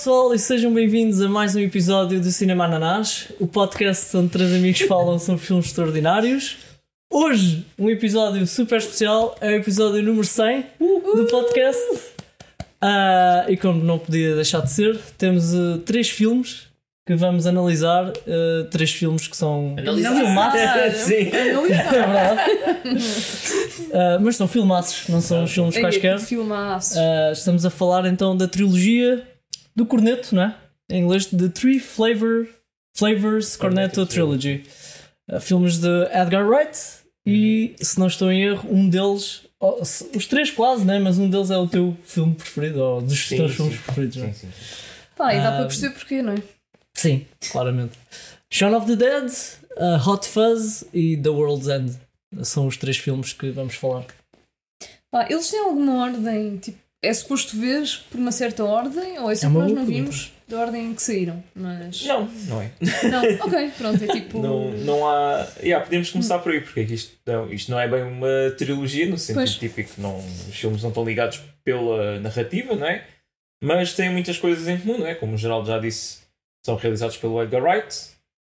pessoal e sejam bem-vindos a mais um episódio do Cinema Ananás, o podcast onde três amigos falam sobre filmes extraordinários. Hoje, um episódio super especial, é o episódio número 100 do podcast. Ah, e como não podia deixar de ser, temos uh, três filmes que vamos analisar. uh, três filmes que são Analisar. filmaços. Sim. É verdade. Ah, mas são filmaços, não são filmes quaisquer. Filmaços. Uh, estamos a falar então da trilogia do Corneto, não é? Em inglês, The Three Flavor, Flavors Cornetto Cornetto Trilogy. Uh, filmes de Edgar Wright e, se não estou em erro, um deles, oh, se- os três quase, né? Mas um deles é o teu filme preferido, ou dos Sim, teus sim. filmes preferidos, não é? Sim, sim. Pá, e dá ah, para perceber porquê, não é? Sim, claramente. Shaun of the Dead, uh, Hot Fuzz e The World's End. São os três filmes que vamos falar. Pá, eles têm alguma ordem? Tipo, é suposto ver por uma certa ordem? Ou é só que uma nós não pergunta. vimos da ordem em que saíram? Mas. Não, não é. Não, ok, pronto, é tipo. Não, não há. Yeah, podemos começar por aí, porque é que isto não, isto não é bem uma trilogia no sentido Pois. típico. Não, os filmes não estão ligados pela narrativa, não é? Mas têm muitas coisas em comum, não é? Como o Geraldo já disse, são realizados pelo Edgar Wright,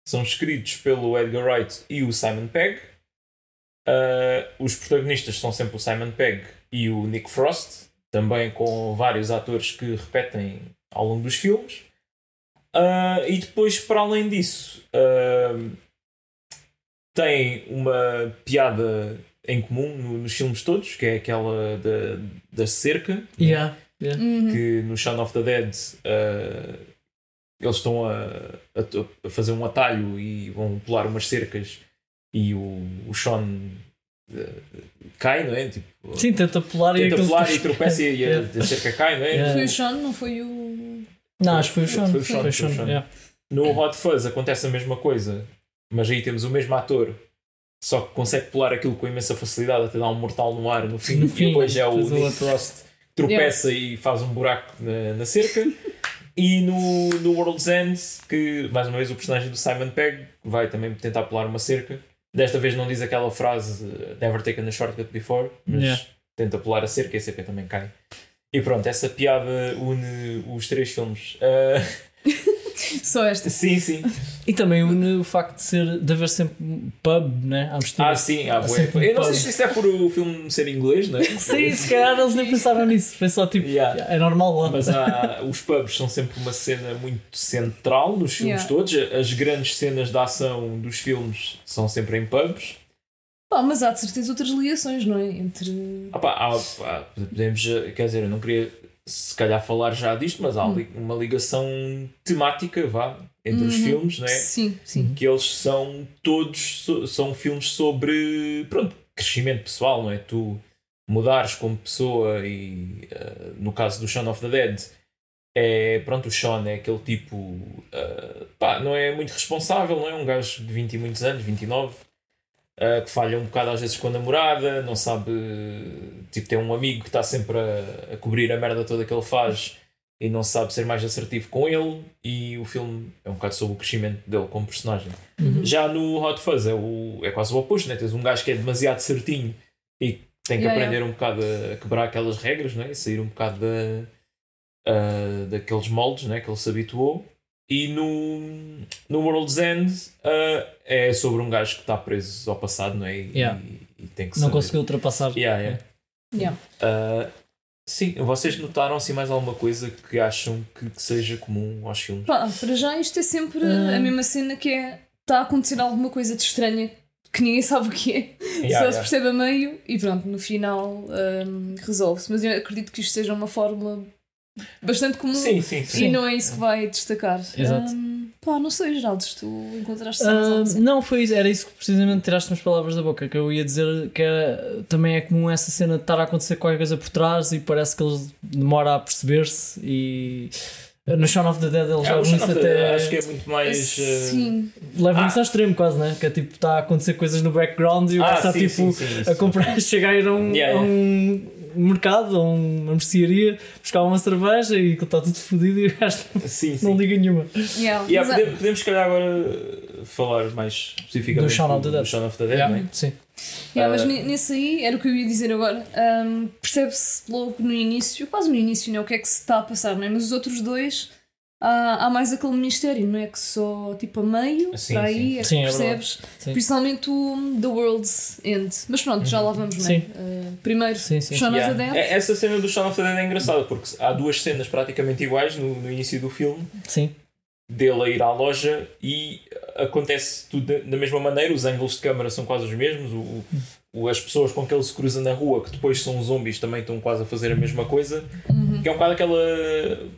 são escritos pelo Edgar Wright e o Simon Pegg. Ah, os protagonistas são sempre o Simon Pegg e o Nick Frost, também com vários atores que repetem ao longo dos filmes. Ah, e depois, para além disso, ah, tem uma piada em comum no- nos filmes todos, que é aquela da, da cerca, né? Yeah, yeah. Uhum. que no Shaun of the Dead ah, eles estão a, a- a fazer um atalho e vão pular umas cercas e o, o Sean cai, não é? Tipo, Sim, tenta pular e tenta pular e tropeça e a, Yeah. a cerca cai, não é? Yeah. Foi o Sean, não foi o. Não, acho que foi o Sean. Foi o Sean, Foi o foi o Sean, Sean. yeah. No Hot Fuzz acontece a mesma coisa, mas aí temos o mesmo ator, só que consegue pular aquilo com imensa facilidade até dar um mortal no ar no fim, No e fim, depois é o Nick. Frost que tropeça e faz um buraco na, na cerca. e no, no World's End, que mais uma vez o personagem do Simon Pegg vai também tentar pular uma cerca. Desta vez não diz aquela frase Never taken a shortcut before, mas Yeah. tenta pular a cerca e a cerca também cai. E pronto, essa piada une os três filmes. Uh, Só esta. sim, sim. E também une o facto de, ser, de haver sempre um pub, né? À mistura. Ah, sim, há bué. Eu não sei se isso é por o filme ser inglês, não é? Sim, se calhar eles nem pensaram nisso. Foi só tipo, Yeah. é normal lá. Mas há, os pubs são sempre uma cena muito central nos filmes Yeah. todos. As grandes cenas de ação dos filmes são sempre em pubs. Pá, mas há de certeza outras ligações, não é? Entre. Ah pá, há- pá, podemos, quer dizer, eu não queria se calhar falar já disto, mas há Hum. uma ligação temática, vá, entre os Uhum. filmes, não é? Sim, sim. que eles são todos são filmes sobre pronto, crescimento pessoal, não é? Tu mudares como pessoa e eh, no caso do Shaun of the Dead é pronto, o Sean é aquele tipo eh, pá, não é muito responsável, não é? Um gajo de 20 e muitos anos, 29 eh, que falha um bocado às vezes com a namorada, não sabe tipo, tem um amigo que está sempre a, a cobrir a merda toda que ele faz e não sabe ser mais assertivo com ele e o filme é um bocado sobre o crescimento dele como personagem. Uhum. Já no Hot Fuzz é, o, é quase o oposto, né? tens um gajo que é demasiado certinho e tem que Yeah, aprender um bocado a quebrar aquelas regras né? e sair um bocado da, ah, daqueles moldes né? que ele se habituou. E no, no World's End ah, é sobre um gajo que está preso ao passado não é? e, Yeah. e, e tem que Não saber. conseguiu ultrapassar. Yeah, yeah. Yeah. Ah, sim, vocês notaram assim mais alguma coisa que acham que, que seja comum aos filmes? Pá, para já isto é sempre Ah. a mesma cena que é. Está a acontecer alguma coisa de estranha que ninguém sabe o que é. Yeah, Só yeah. se percebe a meio e pronto, no final hum, resolve-se. Mas eu acredito que isto seja uma fórmula bastante comum Sim, sim, e sim. não é isso que vai destacar. Exato. Hum, pá, não sei, Geraldo, se tu encontraste Ah, assim. não, foi isso, era isso que precisamente tiraste umas palavras da boca. Que eu ia dizer que era- também é comum essa cena de estar a acontecer qualquer coisa por trás e parece que eles demoram a perceber-se. E no Shaun of the Dead eles É, levam isso Dead até. acho que é muito mais. eh, Sim, Levam Ah. isso ao extremo, quase, né? Que é tipo, está a acontecer coisas no background e o Ah, gajo está tipo sim, sim, a comprar, chega a ir a um, Yeah, a um mercado, a uma mercearia, buscar uma cerveja e que está tudo fodido e o gajo Sim, sim. não liga nenhuma. yeah. Yeah, Mas há- podemos, podemos, se calhar, agora falar mais especificamente Do Shaun of the Dead. do Shaun of the Dead, Yeah, não é? Sim. Yeah, mas Ah. ne- nesse aí, era o que eu ia dizer agora, hum, percebe-se logo no início, quase no início, né, o que é que se está a passar, não é? mas os outros dois há, há mais aquele mistério, não é? Que só tipo a meio, Sim, para sim. aí, é que Sim, é percebes. Sim. Principalmente o The World's End. Mas pronto, já lá vamos, não é? Sim. Uh, primeiro, Sim, sim. Shaun of Yeah. the Dead. É- Essa cena do Shaun of the Dead é engraçada porque há duas cenas praticamente iguais no, no início do filme Sim. dele a ir à loja e acontece tudo da- mesma maneira, os ângulos de câmara são quase os mesmos, o- as pessoas com que ele se cruza na rua, que depois são zombies, também estão quase a fazer a mesma coisa, Uhum. que é um bocado aquela,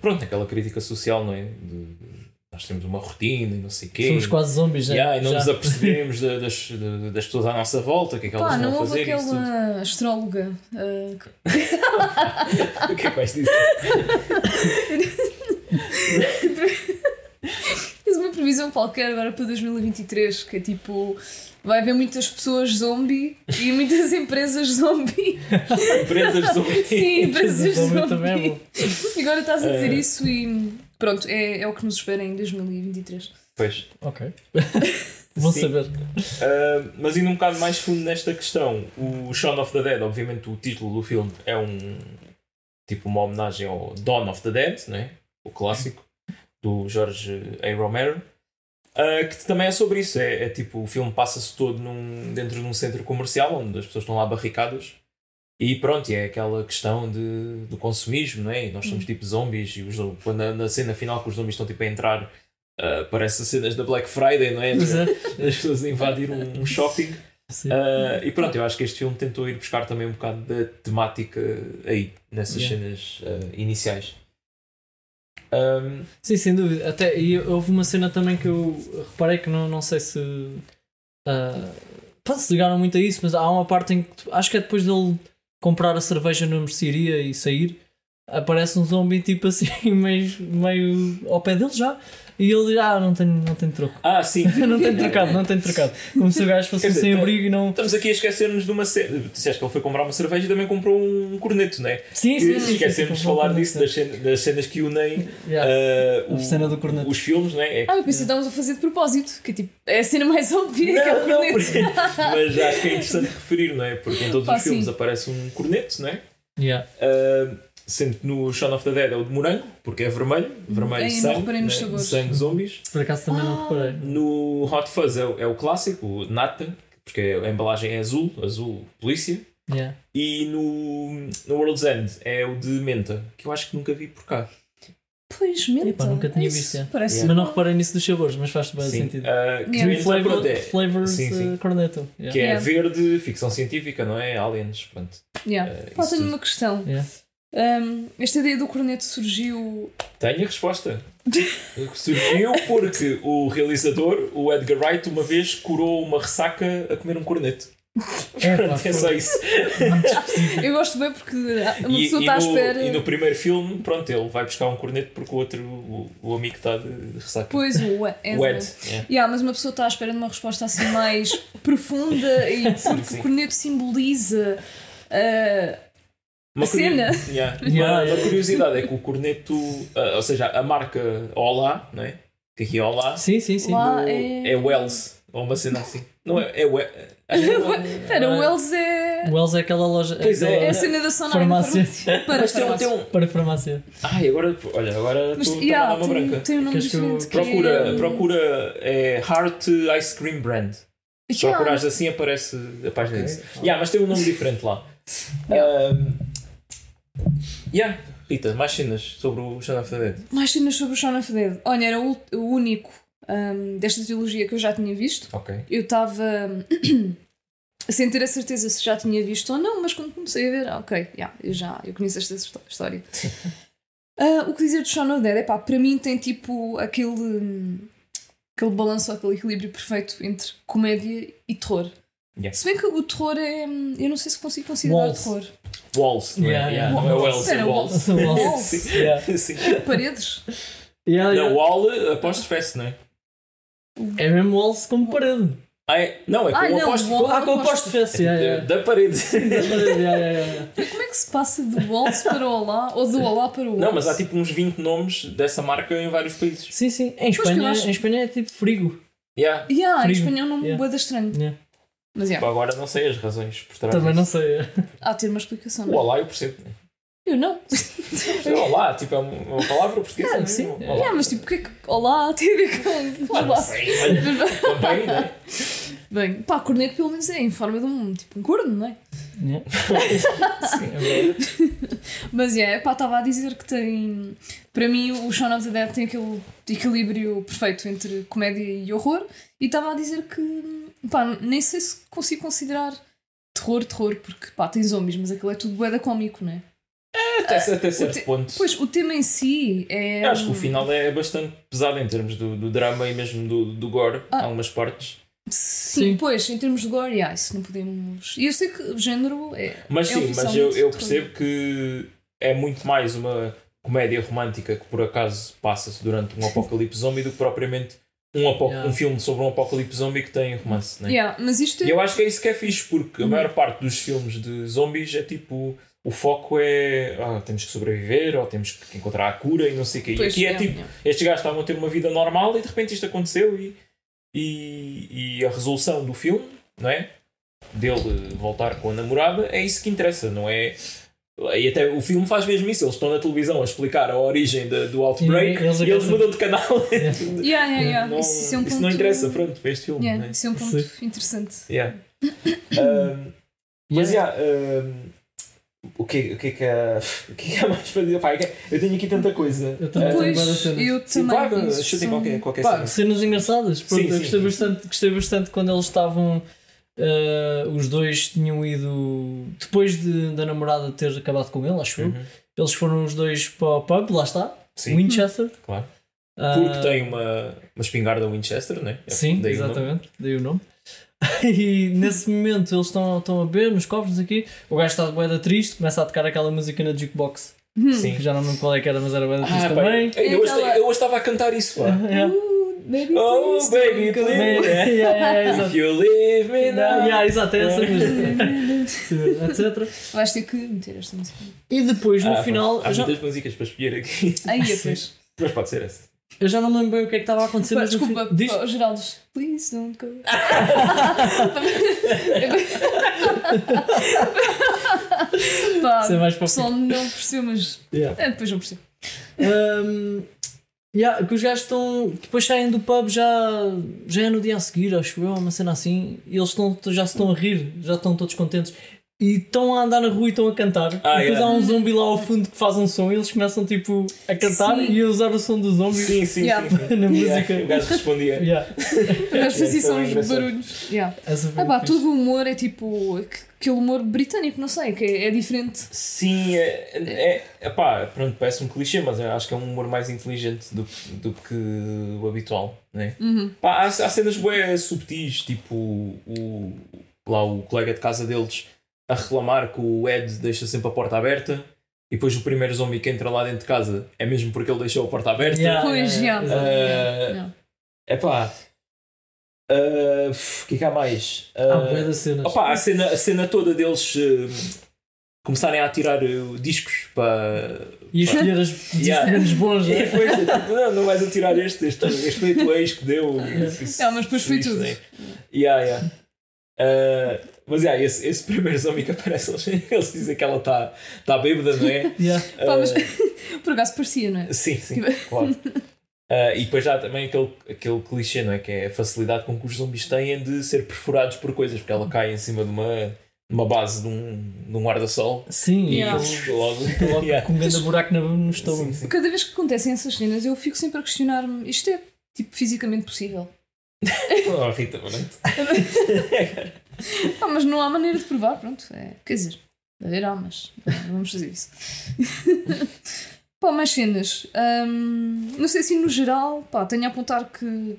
pronto, aquela crítica social, não é? De- nós temos uma rotina e não sei o quê. Somos quase zombies, né? Yeah, e não Já. nos apercebemos da- das, das pessoas à nossa volta, o que é que elas Pá, estão não houve fazer e isso tudo. aquela astróloga uh, O que é que vais dizer? fez uma previsão qualquer agora para 2023, que é tipo. Vai haver muitas pessoas zombie e muitas empresas zombie. Empresas zombies. Sim, empresas Zombie zombie. também é bom. E agora estás a dizer É. isso e pronto, é, é o que nos espera em 2023. Pois. Ok. Vou Sim. saber. Uh, mas indo um bocado mais fundo nesta questão, o Shaun of the Dead, obviamente o título do filme é um tipo uma homenagem ao Dawn of the Dead, né? o clássico do George A. Romero, uh, que também é sobre isso. É, é tipo, o filme passa-se todo num, dentro de um centro comercial onde as pessoas estão lá barricadas. E pronto, é aquela questão de, do consumismo, não é? E nós somos tipo zombies e os, quando na, na cena final que os zombies estão tipo a entrar, uh, parece as cenas da Black Friday, não é? As pessoas invadir um, um shopping. Uh, e pronto, eu acho que este filme tentou ir buscar também um bocado da temática aí, nessas Yeah. cenas uh, iniciais. Um, Sim, sem dúvida. Até, e houve uma cena também que eu reparei que não, não sei se. pode se ligaram muito a isso, mas há uma parte em que acho que é depois dele comprar a cerveja na mercearia e sair, aparece um zombie tipo assim, meio, meio ao pé dele já. E ele diz: Ah, não tenho, não tenho troco. ah, sim. não tenho trocado, não tenho trocado. Como se o gajo fosse dizer, sem tá- abrigo e não. Estamos aqui a esquecer-nos de uma cena. Disseste que ele foi comprar uma cerveja e também comprou um corneto, não é? Sim, E sim, sim. Esquecemos de falar disso, das cenas, das cenas que unem Yeah. uh, A o- cena do corneto. os filmes, não é? É Ah, eu pensei que estávamos a fazer de propósito, que tipo, é a cena mais óbvia que é o Não, não, corneto. porque- mas acho que é interessante referir, não é? Porque em todos Pá, os filmes sim. aparece um corneto, não é? Yeah. Uh, sendo que no Shaun of the Dead é o de morango, porque é vermelho, vermelho não sangue, né? sangue zombies. Por acaso também não reparei. No Hot Fuzz é, o- é o clássico, o Nata, porque a embalagem é azul, azul polícia. Yeah. E no, no World's End é o de menta, que eu acho que nunca vi por cá. Pois, menta. Epá, nunca tinha É visto, é. Parece Yeah. Mas não reparei nisso dos sabores, mas faz bem Sim. sentido. Uh, que Yeah. menta, Flavor, pronto, é, flavors sim, sim. uh, corneto. Yeah. que é Yeah. verde, ficção científica, não é? Aliens, pronto. Yeah. Pá, isso tenho tudo. uma questão. Um, esta ideia do corneto surgiu. Tenho a resposta. Surgiu porque o realizador, o Edgar Wright, uma vez curou uma ressaca a comer um corneto. É, Pronto, é só isso. Eu gosto bem porque uma E, pessoa e está à espera. e no primeiro filme, pronto, ele vai buscar um corneto porque o outro, o, o amigo está de, ressaca. Pois, o Ed. o Ed. yeah. Yeah, mas uma pessoa está à espera de uma resposta assim mais profunda e porque sim. o corneto simboliza. uh, Uma A cena. curio- yeah. Yeah, Uma, uma curiosidade é que o corneto, ah, ou seja, a marca Olá, não é? Que aqui é Olá, Sim, sim, sim. no- é. é Wells, ou uma cena assim. Não é? É Wells. Espera, o Wells é. O Wells é aquela loja. Pois é. aquela- É a cena da Sonora. Farmácia. Para Mas tem, um- farmácia. tem um. Para farmácia. Ai, agora, olha, agora estou yeah, a uma tem, branca. tem um nome que Procura, é... procura é Heart Ice Cream Brand. Yeah. procurares assim aparece a página Ok. disso. Yeah, mas tem um nome diferente lá. Yeah. Um, yeah. Rita, mais cenas sobre o Shaun of the Dead. Mais cenas sobre o Shaun of the Dead. Olha, era o, o único um, desta trilogia que eu já tinha visto. Ok. Eu estava sem ter a certeza se já tinha visto ou não, mas quando comecei a ver, ah, ok, yeah, eu já eu conheço esta histó- história. Ah, o que dizer de Shaun of the Dead? Epá, para mim tem tipo aquele, hum, aquele balanço, aquele equilíbrio perfeito entre comédia e terror. Yeah. Se bem que o terror é. hum, Eu não sei se consigo considerar Walls. terror. Walls, não é? Yeah, Yeah, yeah. Não é é Era Walls. Walls. Walls. Sim. Yeah. Sim. Paredes. Yeah, Não, yeah. Wall apóstrofe S, não é? É mesmo Walls como parede. Ah, é? Não, é com Ah, o não, apóstrofe. Wall- Ah, com o aposto- posto fesse. Yeah, yeah. Da, da parede. Da parede, yeah, yeah, yeah. Como é que se passa do Walls para o Olá ou do Olá para o Walls? Não, mas há tipo uns 20 nomes dessa marca em vários países. Sim, sim. Em Espanha, acho- em Espanha é tipo frigo. Yeah. Yeah, em Frio. espanhol não me Yeah. yeah. estranho. Yeah. Mas yeah, Agora não sei as razões por trás Também disso. não sei. há de ter uma explicação. O Não? é? Olá eu percebo. Né? Eu não. Olá, tipo, é uma palavra portuguesa. Ah, não é? sim. Olá. Yeah, mas tipo, o que é que. Olá, tem a ver com. Ah, Olá. sei, mas também, não é? Bem, pá, corneto pelo menos é em forma de um. Tipo, um corno, não é? Sim, é verdade. Mas é, pá, estava a dizer que tem. Para mim, o Shaun of the Dead tem aquele equilíbrio perfeito entre comédia e horror. E estava a dizer que. pá, nem sei se consigo considerar terror, terror, porque pá, tem zombies, mas aquilo é tudo boeda cómico, não é? Até, até certo te- ponto. Pois, o tema em si é. Eu acho que o final é bastante pesado em termos do, do drama e mesmo do, do gore, Ah. algumas partes. Sim, Sim. pois, em termos de gore, yeah, isso não podemos. E eu sei que o género é. Mas é sim, mas eu, eu percebo que é muito mais uma comédia romântica que por acaso passa-se durante um apocalipse zombie do que propriamente um, Yeah. um filme sobre um apocalipse zombie que tem romance. Né? Yeah, mas isto é. E eu acho que é isso que é fixe, porque a Uhum. maior parte dos filmes de zombies é tipo. O foco é. Ah, temos que sobreviver, ou temos que encontrar a cura e não sei o quê. E aqui é yeah, tipo. yeah. Estes gajos estavam a ter uma vida normal e de repente isto aconteceu e, e, e a resolução do filme, não é? Dele voltar com a namorada, é isso que interessa, não é? E até o filme faz mesmo isso, eles estão na televisão a explicar a origem da- do outbreak E eles e eles mudam de canal. Yeah, yeah, yeah. não, isso, isso é um ponto. não interessa, pronto, para este filme. Yeah, né? isso é um ponto Sim. interessante. Yeah. Um, mas Yeah. yeah, um, o, que, o que é que há, o que é que há mais para dizer? Pá, é eu tenho aqui tanta coisa. Eu também Uh, tenho várias cenas. eu Sim, também. claro, isso chutem são- qualquer, qualquer Pá, cena. cenas engraçadas. Pronto, Sim, eu gostei, sim. Bastante, gostei bastante quando eles estavam. eh, os dois tinham ido. Depois de, da namorada ter acabado com ele, acho eu. Uhum. Eles foram os dois para o pub, lá está. Sim, Winchester. claro. Ah, Porque tem uma, uma espingarda Winchester, né? É Sim, daí o nome. exatamente. Daí o nome. e nesse momento eles estão, estão a beber nos copos aqui. O gajo está de boeda triste, começa a tocar aquela música na jukebox. Sim. Que já não me lembro qual é que era, mas era boeda triste Ah, também. eu, hoje, eu hoje estava a cantar isso. Yeah. Uh, baby, Oh, please baby, please. Yeah, yeah, yeah, If you leave me now. Yeah, yeah, exato, é essa Yeah. música. etc. Vais ter que meter esta música. E depois no Ah, final, Há já, muitas músicas para escolher aqui. Aí, depois. Mas pode ser essa. Eu já não me lembro bem o que é que estava a acontecer. Pá, mas no Desculpa, fim- diz- Geraldo. Please don't go. Pá, Isso é mais o pessoal não percebeu, mas Yeah. é, depois eu percebo. Um, yeah, que os gajos estão. Depois saem do pub já, já é no dia a seguir, acho eu, uma cena assim. E eles estão, já se estão a rir, já estão todos contentes. E estão a andar na rua e estão a cantar. Ah, e depois yeah. há um zombie lá ao fundo que faz um som e eles começam tipo a cantar Sim. e a usar o som do zombie Sim, sim, Yeah. na Yeah, música. O gajo respondia. Yeah. Mas fazia isso é só uns engraçado. barulhos. Yeah. Ah, pá, todo o humor é tipo aquele humor britânico, não sei, que é, é diferente. Sim, é, é, é pá, pronto, parece um clichê, mas acho que é um humor mais inteligente do, do que o habitual, né? Uhum. Pá, há, há cenas bué subtis, tipo o, lá o colega de casa deles a reclamar que o Ed deixa sempre a porta aberta e depois o primeiro zombie que entra lá dentro de casa é mesmo porque ele deixou a porta aberta. Yeah, Pois, Yeah. É pá, o que é que há mais? Há Ah, de cenas. Opa, a, cena, a cena toda deles eh, começarem a tirar eh, discos para. E escolher as discos Yeah. bons, né? depois, tipo, não, não vais a tirar este, este, este foi o ex que deu. Isso- É, mas depois foi isso, tudo. né? Yeah, yeah. Eh, mas yeah, esse, esse primeiro zombie que aparece, eles, eles dizem que ela está tá bêbada, não é? Yeah. Pá, mas por acaso parecia, não é? sim, sim, Tipo- claro. Eh, e depois já há também aquele, aquele clichê, não é? Que é a facilidade com que os zombies têm de ser perfurados por coisas, porque ela cai em cima de uma, de uma base de um, de um guarda-sol Sim, e Yeah. logo. logo Yeah. com um grande buraco no, no estômago. Sim, sim. Cada vez que acontecem essas cenas, eu fico sempre a questionar-me: isto é tipo fisicamente possível? Oh, Rita, boa noite. Ah, mas não há maneira de provar, pronto. É, quer dizer, haverá, mas não vamos fazer isso. pá, mais cenas. Hum, não sei se no geral, pá, tenho a apontar que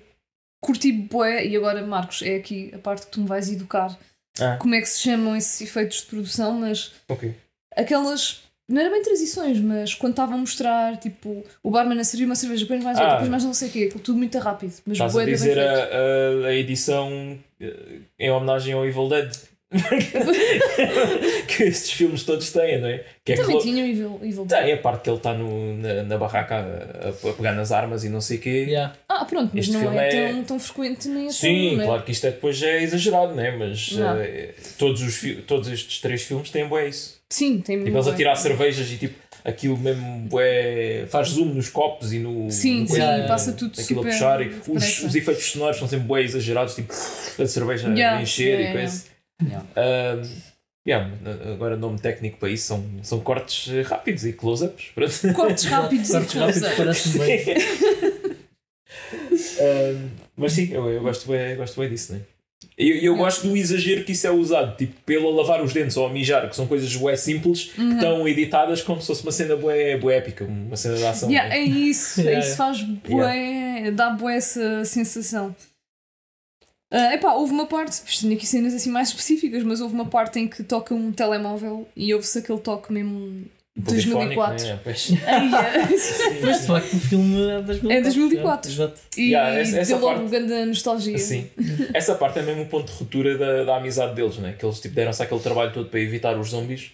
curti bué, e agora, Marcos, é aqui a parte que tu me vais educar. Ah. Como é que se chamam esses efeitos de produção, mas Ok. aquelas. Não era bem transições, mas quando estava a mostrar, tipo, o barman a servir uma cerveja, depois mais outra, Ah. depois mais não sei o quê, aquilo tudo muito rápido. Mas Estás a dizer a, a, a edição eh, em homenagem ao Evil Dead. que estes filmes todos têm, não é? Que é Também clo- tinha o Evil, Evil Dead. Tem a parte que ele está no- na, na barraca a, a pegar nas armas e não sei o quê. Yeah. Ah, pronto, mas Este não filme é, é- Tão, tão frequente nem é Sim, tão, né? claro que isto é depois é exagerado, né? mas Não. eh, todos, os, todos estes três filmes têm bué isso. Sim, tem Tipo, eles a tirar cervejas e tipo, aquilo mesmo bué, faz zoom nos copos e no. Sim, no sim, coisa, passa tudo aquilo super. a puxar e os, os efeitos sonoros são sempre bué exagerados, tipo a cerveja Yeah, a encher yeah, e coisa. Yeah. Ahm, yeah, agora nome técnico para isso são, são cortes rápidos e close-ups. Cortes rápidos e Cortes rápidos close-up. parece bem. Ahm, mas sim, eu, eu gosto, bem, eu gosto bem disso, né? E eu, eu gosto do exagero que isso é usado, tipo, pelo lavar os dentes ou a mijar, que são coisas bué simples, Uhum. que estão editadas como se fosse uma cena bué, bué épica, uma cena de ação. Yeah, né? é isso, Yeah, é isso faz bué, dá bué essa sensação. Ah, epá, houve uma parte, tinha aqui cenas assim mais específicas, mas houve uma parte em que toca um telemóvel e ouve-se aquele toque mesmo 2004. né? Pois. Ai, Mas de facto o filme é de 2004. É 2004. Exato. e Yeah, essa- essa deu logo parte- grande nostalgia. Sim. Essa parte é mesmo o ponto de ruptura da, da amizade deles, né? Que eles tipo, deram-se aquele trabalho todo para evitar os zombies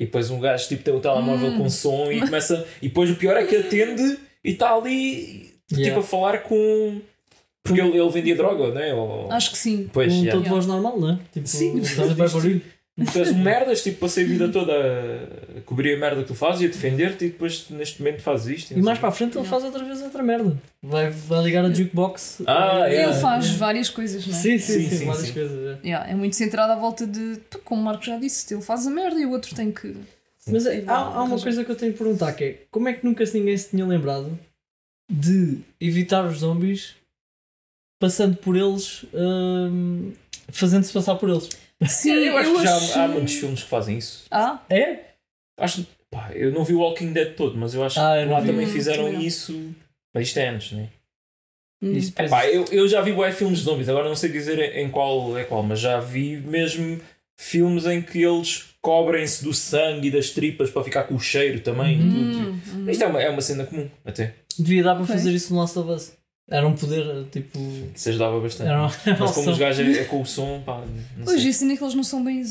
e depois um gajo tipo, tem o telemóvel Hum. com som e começa. E depois o pior é que atende e está ali tipo Yeah. a falar com. Porque ele, ele vendia droga, né? Ou... Acho que sim. Pois, um yeah. tom de voz normal, não é? Tipo, Sim, estás a ver barulho. Tu és um merdas, tipo, passei a vida toda a cobrir a merda que tu fazes e a defender-te e depois neste momento fazes isto. E mais para a frente ele faz outra vez outra merda. Vai, vai ligar a jukebox. Ah, Ele yeah. faz várias coisas, não é? Sim, sim, Sim, sim, sim, várias sim. coisas. é. Yeah, é muito centrado à volta de, como o Marco já disse, ele faz a merda e o outro tem que. Mas é, há, há uma coisa que eu tenho de perguntar que é como é que nunca se ninguém se tinha lembrado de evitar os zombies passando por eles hum, fazendo-se passar por eles. Sim, Eu acho que já achei- há, muitos filmes que fazem isso. Ah, É? Acho, pá, eu não vi o Walking Dead todo, mas eu acho Ah, eu que lá vi. também Hum, fizeram não. isso. Mas isto é antes, né? hum. Isso depois- Epá, eu, eu já vi bué filmes de zombies, agora não sei dizer em, qual é qual, mas já vi mesmo filmes em que eles cobrem-se do sangue e das tripas para ficar com o cheiro também. Uhum. tudo. Hum, hum. Isto é uma, é uma cena comum, até. Devia dar para fazer isso no Last of Us. Era um poder tipo. Isso ajudava bastante. Era uma Mas como os gajos é, é com o som, pá, não Hoje isso é que eles não são bem.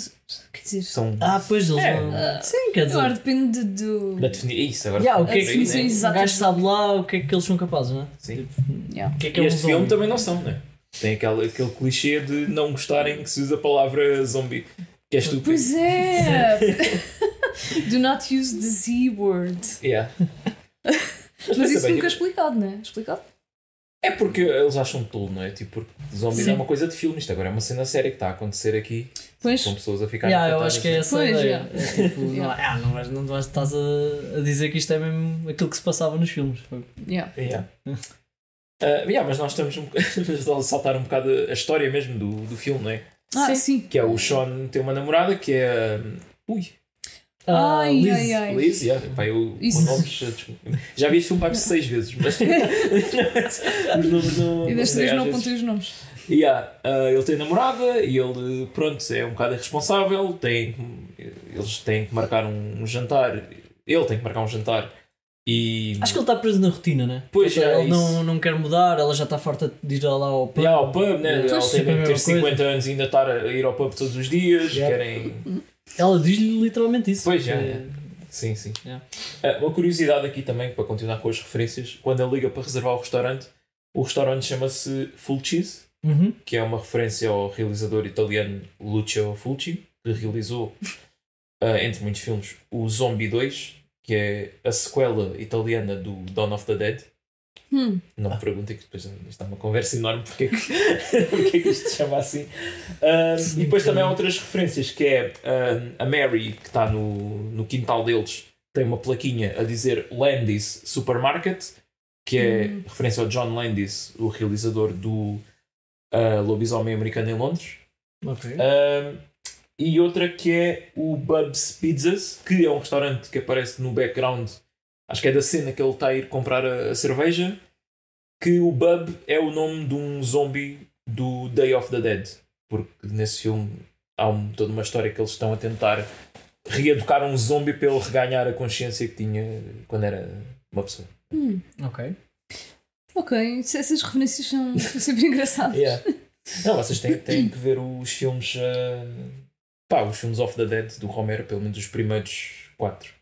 Quer dizer, São Ah, pois eles É. não. Sim, quer dizer. agora depende do. da definição. Isso, agora. Yeah, o que é que né? o gajo sabe lá o que é que eles são capazes, não é? Sim. Yeah. O que é que E é um este filme zombie? também não são, né? Tem aquele, aquele clichê de não gostarem que se usa a palavra zombie. Que é estúpido. Pois é! Do not use the Z word. Yeah. Mas pensa isso bem, nunca é tipo, explicado, não é? Explicado? É porque eles acham tolo, não é? Tipo, porque zombies Sim. é uma coisa de filme. Isto agora é uma cena séria que está a acontecer aqui. Pois. Com pessoas a ficarem Yeah, eu acho que é né? essa Pois, a ideia. yeah. É tipo, não, Yeah. ah, não, vais, não vais, estás a, a dizer que isto é mesmo aquilo que se passava nos filmes. Yeah. Yeah. Uh, yeah, mas nós estamos um, a saltar um bocado a história mesmo do, do filme, não é? Ah, Sim. sim. Que é o Sean tem uma namorada que é. Ui, Ah, Ai, Liz. ai, ai. Liz, yeah, pá, eu, Isso. nomes, já vi este filme para seis vezes, mas os nomes não. E desta sei, vez às não vezes- apontei os nomes. Yeah, uh, ele tem namorada e ele, pronto, é um bocado irresponsável. Tem, eles têm que marcar um, um jantar. Ele tem que marcar um jantar. E. Acho que ele está preso na rotina, né? Pois, ele é, ele isso. não, não quer mudar, ela já está farta de ir lá ao pub. E ao pub, né? Ela tem ter mesma coisa. 50 anos e ainda estar a ir ao pub todos os dias. Yeah. Querem. Ela diz-lhe literalmente isso. Pois, já, É, é. Sim, sim. Yeah. Ah, uma curiosidade aqui também, para continuar com as referências: quando ele liga para reservar o restaurante, o restaurante chama-se Full Cheese, Uhum. que é uma referência ao realizador italiano Lucio Fulci, que realizou, ah, entre muitos filmes, o Zombie 2, que é a sequela italiana do Dawn of the Dead. Hum. Não me perguntem que depois está uma conversa enorme porque é que, porque é que isto se chama assim. Ah, e depois também há outras referências que é ah, a Mary que está no, no quintal deles tem uma plaquinha a dizer Landis Supermarket que é Hum. referência ao John Landis, o realizador do ah, Lobisomem Americano em Londres. Ok. Um, e outra que é o Bub's Pizzas, que é um restaurante que aparece no background, acho que é da cena que ele está a ir comprar a, a cerveja, que o Bub é o nome de um zombie do Day of the Dead, porque nesse filme há um- toda uma história que eles estão a tentar reeducar um zombie para ele reganhar a consciência que tinha quando era uma pessoa. Hum. Ok. Ok, essas referências são, são sempre engraçadas. Yeah. Não, vocês têm, têm que ver os filmes. ah, pá, os filmes of the Dead do Romero, pelo menos os primeiros quatro.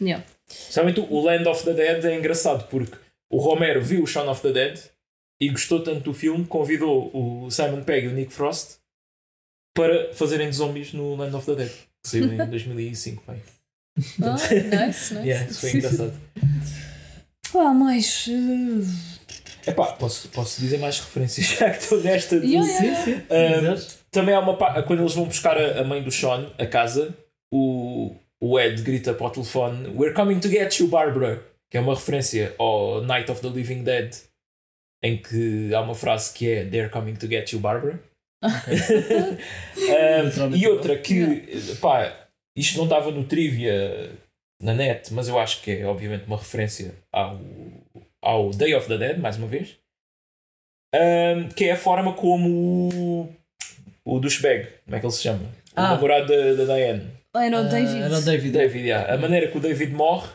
Yeah. Somente o Land of the Dead é engraçado porque o Romero viu o Shaun of the Dead e gostou tanto do filme, convidou o Simon Pegg e o Nick Frost para fazerem de zombies no Land of the Dead, que saiu em 2005. Bem. Ah, nice, nice. Yeah, isso foi engraçado. Ah, mas. uh, Epá, posso, posso dizer mais referências já que estou nesta de- Yeah, yeah. Ah? Também há uma quando eles vão buscar a mãe do Sean a casa, o, o Ed grita para o telefone: We're coming to get you, Barbara. Que é uma referência ao Night of the Living Dead, em que há uma frase que é They're coming to get you, Barbara. Ah, Literalmente e outra que, pá, isto não estava no trivia na net, mas eu acho que é obviamente uma referência ao, ao Day of the Dead, mais uma vez, Ah, que é a forma como o, o douchebag, como é que ele se chama? O Ah. namorado da, da Diane, Era o David. Ah, Era o David. David, yeah. a maneira que o David morre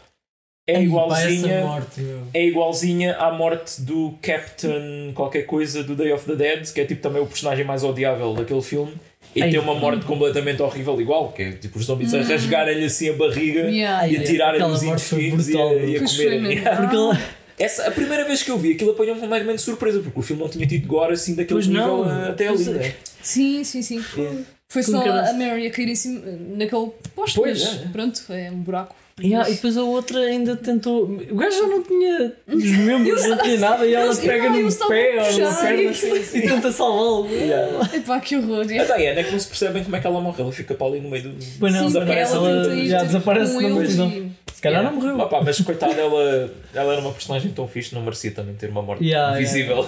é Ai, igualzinha morte, é igualzinha à morte do Captain qualquer coisa do Day of the Dead, que é tipo também o personagem mais odiável daquele filme. E Ai, tem uma morte completamente horrível igual, que é tipo os zombies a rasgarem-lhe assim a barriga Yeah, e a yeah. tirarem Aquela os intestinos e a, brutal, e a comerem. Porque. Essa, a primeira vez que eu vi aquilo apanhou-me completamente de surpresa, porque o filme não tinha tido gore assim daquele Pois nível não. eh, até Pois ali, é. né? Sim, sim, sim. Yeah. Foi só era? a Mary a cair em cima, naquele poste, Pois, mas é, é. pronto, é um buraco. Yeah, e depois a outra ainda tentou. O gajo já não tinha os membros, não tinha nada, e ela pega não, num pé ou numa perna e- tenta salvá-lo. Yeah. Epá, que horror. A Diane é que não se percebe bem como é que ela morre, ela fica para ali no meio do. Pois não, Sim, desaparece, ela ela já desaparece com na multidão. Se calhar Yeah. não morreu. Opa, mas coitada, ela, ela era uma personagem tão fixe, não merecia também ter uma morte Yeah, visível.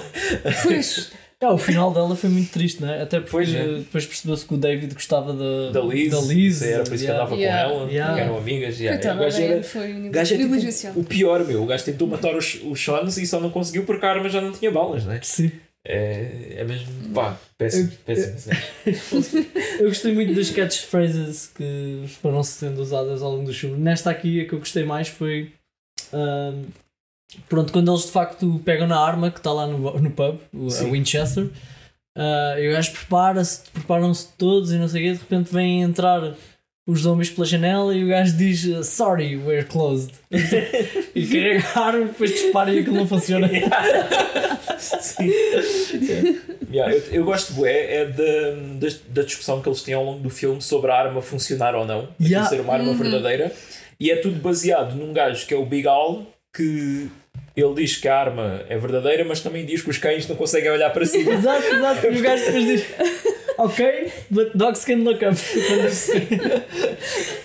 Pois, Ah, o final dela foi muito triste, não é? Até porque Pois é. depois percebeu-se que o David gostava da, Da Liz, Da Liz era por isso que yeah. andava Yeah. com ela, Yeah. porque eram amigas. Yeah. coitada, o gajo era, foi o gajo é tipo, o pior, meu. O gajo tentou matar os, os Shons e só não conseguiu porque a arma já não tinha balas, né? Sim. É, é mesmo, pá, péssimo, péssimo. sim. Eu gostei muito das catchphrases que foram sendo usadas ao longo do filme. Nesta aqui, a que eu gostei mais foi. ahm, pronto, quando eles de facto pegam na arma que está lá no, no pub, o, a. Winchester, ah, e o gajo prepara-se, preparam-se todos e não sei o quê, de repente vêm entrar os zombies pela janela e o gajo diz Sorry, we're closed. e carrega a arma, depois dispara e aquilo não funciona. Sim. Yeah, eu, eu gosto bué, é da, da, da discussão que eles têm ao longo do filme sobre a arma funcionar ou não, Yeah. ser uma arma Uhum. verdadeira, e é tudo baseado num gajo que é o Big Al, que ele diz que a arma é verdadeira, mas também diz que os cães não conseguem olhar para cima. exato, exato. E o gajo depois diz Ok, but dogs can look up.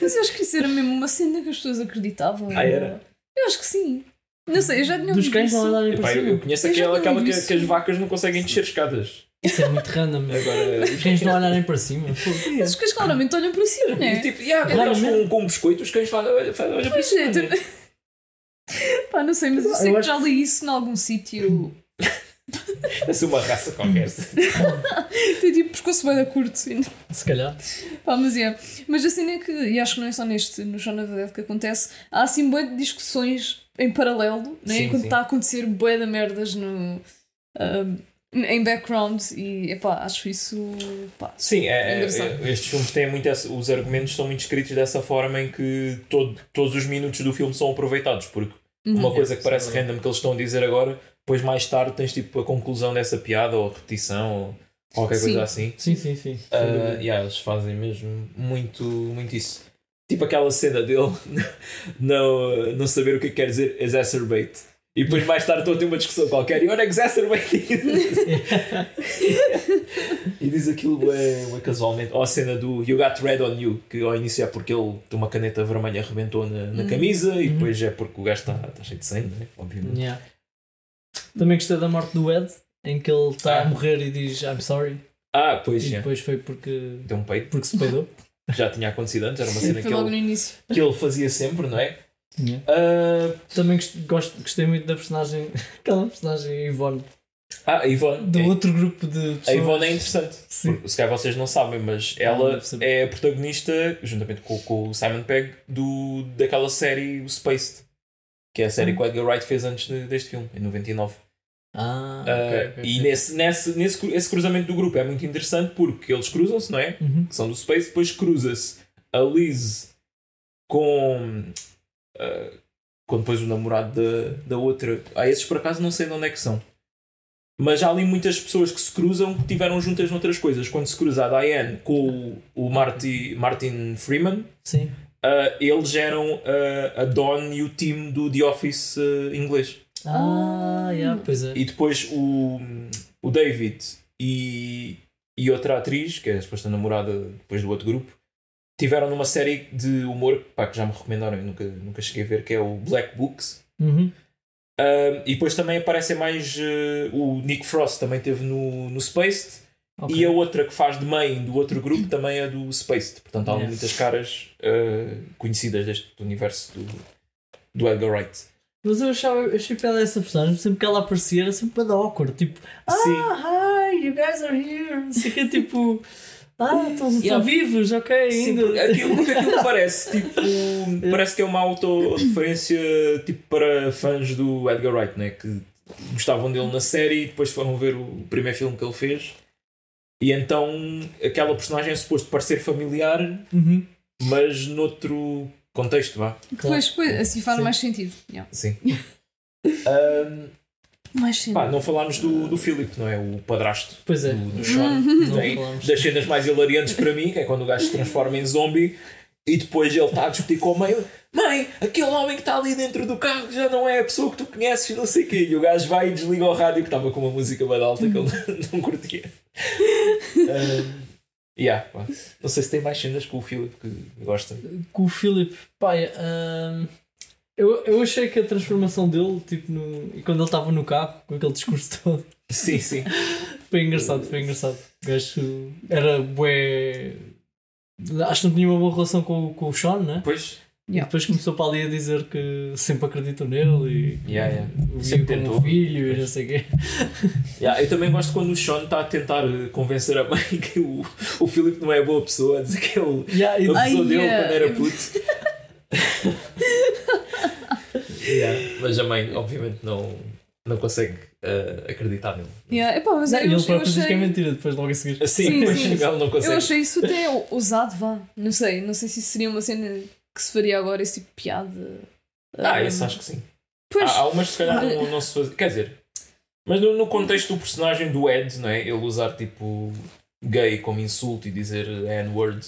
Mas eu acho que isso era mesmo uma cena que as pessoas acreditavam. Ah, era? Eu acho que sim. Não sei, eu já tinha Dos cães não olharem para Epá, eu, eu cima. conheço Eu aquela, aquela que, que as vacas não conseguem descer escadas. Isso é muito random. Agora, Os cães não olharem para cima. Mas os cães claramente olham para cima, não E é? tipo, yeah, com, com um biscoito, os cães fazem, olha, fazem, olha para Pois cima. Pá, não sei, mas eu Eu sei que já li isso em algum sítio. Deve ser uma raça qualquer. Tem tipo pescoço bem da curto. assim. Se calhar. Pá, mas é. Mas a cena é que, e acho que não é só neste, no Shaun of the Dead que acontece, há assim de discussões em paralelo, né? Sim, quando sim. está a acontecer bué de merdas no, ahm, em background e epá, acho isso pá, Sim, é, É é- é- estes filmes têm muito essa- os argumentos são muito escritos dessa forma em que todo, todos os minutos do filme são aproveitados, porque Uhum. uma coisa que parece sim. random que eles estão a dizer agora, depois mais tarde tens tipo a conclusão dessa piada ou repetição ou qualquer Sim. coisa assim. Sim, sim, sim. Dúvida. yeah, eles fazem mesmo muito, muito isso. Tipo aquela cena dele não, não saber o que quer dizer exacerbate. E depois mais tarde estão a ter uma discussão qualquer e olha exacerbate. e diz aquilo é, é casualmente. Ou a cena do You got red on you, que ao início é porque ele tem uma caneta vermelha arrebentou na, na Uhum. camisa e Uhum. depois é porque o gajo está está cheio de sangue, né? obviamente. Yeah. Também gostei da morte do Ed, em que ele está Ah. a morrer e diz I'm sorry. Ah, pois E depois foi porque, Deu um peito, porque se peidou. já tinha acontecido antes, era uma cena que ele, que ele fazia sempre, não é? Yeah. Ah, Também gost- gosto, gostei muito da personagem, aquela personagem Ivone, ah, a Ivone. do É- outro grupo de pessoas. A Ivone é interessante. Sim. Se calhar vocês não sabem, mas Não, ela é a protagonista, juntamente com, com o Simon Pegg, do, daquela série o Spaced. Que é a série Hum. que o Edgar Wright fez antes de- deste filme, em 99. Ah, Uh, ok, ok, e nesse, nesse, nesse esse cruzamento do grupo é muito interessante porque eles cruzam-se, não é? Uhum. São do Space, depois cruza-se a Liz com. Uh, com depois o namorado da, da outra. Ah, esses por acaso não sei de onde é que são. Mas há ali muitas pessoas que se cruzam que tiveram juntas noutras coisas. Quando se cruza a Diane com o, o Marty, Martin Freeman, Sim. uh, eles eram uh, a Dawn e o time do The Office uh, inglês. Ah, yeah, pois é. E depois o, o David e, e outra atriz, que é a suposta namorada depois do outro grupo, tiveram numa série de humor pá, que já me recomendaram e nunca, nunca cheguei a ver, que é o Black Books. Uhum. Um, e depois também aparecem mais. uh, o Nick Frost também teve no, no Spaced. Ok. E a outra que faz de mãe do outro grupo também é do Spaced. Portanto, há Yeah. muitas caras uh, conhecidas deste universo do, do Edgar Wright. Mas eu achava, eu achei piada essa personagem, sempre que ela aparecia era sempre para awkward, tipo, Sim. ah, hi, you guys are here, não sei o que, tipo, ah, estão Yeah. vivos, ok, Sim, ainda. porque aquilo, porque aquilo parece tipo. Parece que é uma autorreferência tipo, para fãs do Edgar Wright, né? que gostavam dele na série e depois foram ver o primeiro filme que ele fez. E então aquela personagem é suposto parecer familiar, Uhum. mas noutro contexto, vá. Pois, pois, assim faz Sim. mais sentido. Yeah. Sim. Ahm, Mais pá, não falámos do, do Philip, não é? O padrasto Pois é. do, do Sean. Não Tem falamos. das cenas mais hilariantes para mim, que é quando o gajo se transforma em zombie e depois ele está a discutir com a mãe: Mãe, aquele homem que está ali dentro do carro já não é a pessoa que tu conheces, não sei o quê. E o gajo vai e desliga o rádio que estava com uma música bem alta que ele não curtia. Um, yeah, pá. Não sei se tem mais cenas com o Philip que gosta. Com o Philip, pai, ahm, eu, eu achei que a transformação dele, tipo, no, e quando ele estava no carro, com aquele discurso todo, Sim, sim. foi engraçado, foi engraçado. O gajo era bué. Acho que não tinha uma boa relação com, o- com o Sean, né? Pois, E depois começou para ali a dizer que sempre acreditou nele e Yeah, yeah. o Sempre tentou. um filho e não sei o quê. Yeah, eu também gosto quando o Sean está a tentar eh, convencer a mãe que o, o Philip não é boa pessoa, a dizer que ele Yeah, abusou dele yeah. quando era puto. Mas a mãe, obviamente, não, não consegue eh, acreditar nele. Yeah. Epá, mas Não, eu, e ele eu próprio diz que é achei, mentira depois logo a seguir. Assim, Sim, depois sim. ele não eu consegue. achei isso até ousado, vá. Não sei, não sei se isso seria uma cena que se faria agora, esse tipo de piada. Ah, Um, esse acho que sim. Pois, Há, há umas que se calhar não, não se faz. Quer dizer, mas no, no contexto do personagem do Ed, não é? Ele usar tipo gay como insulto e dizer N-word,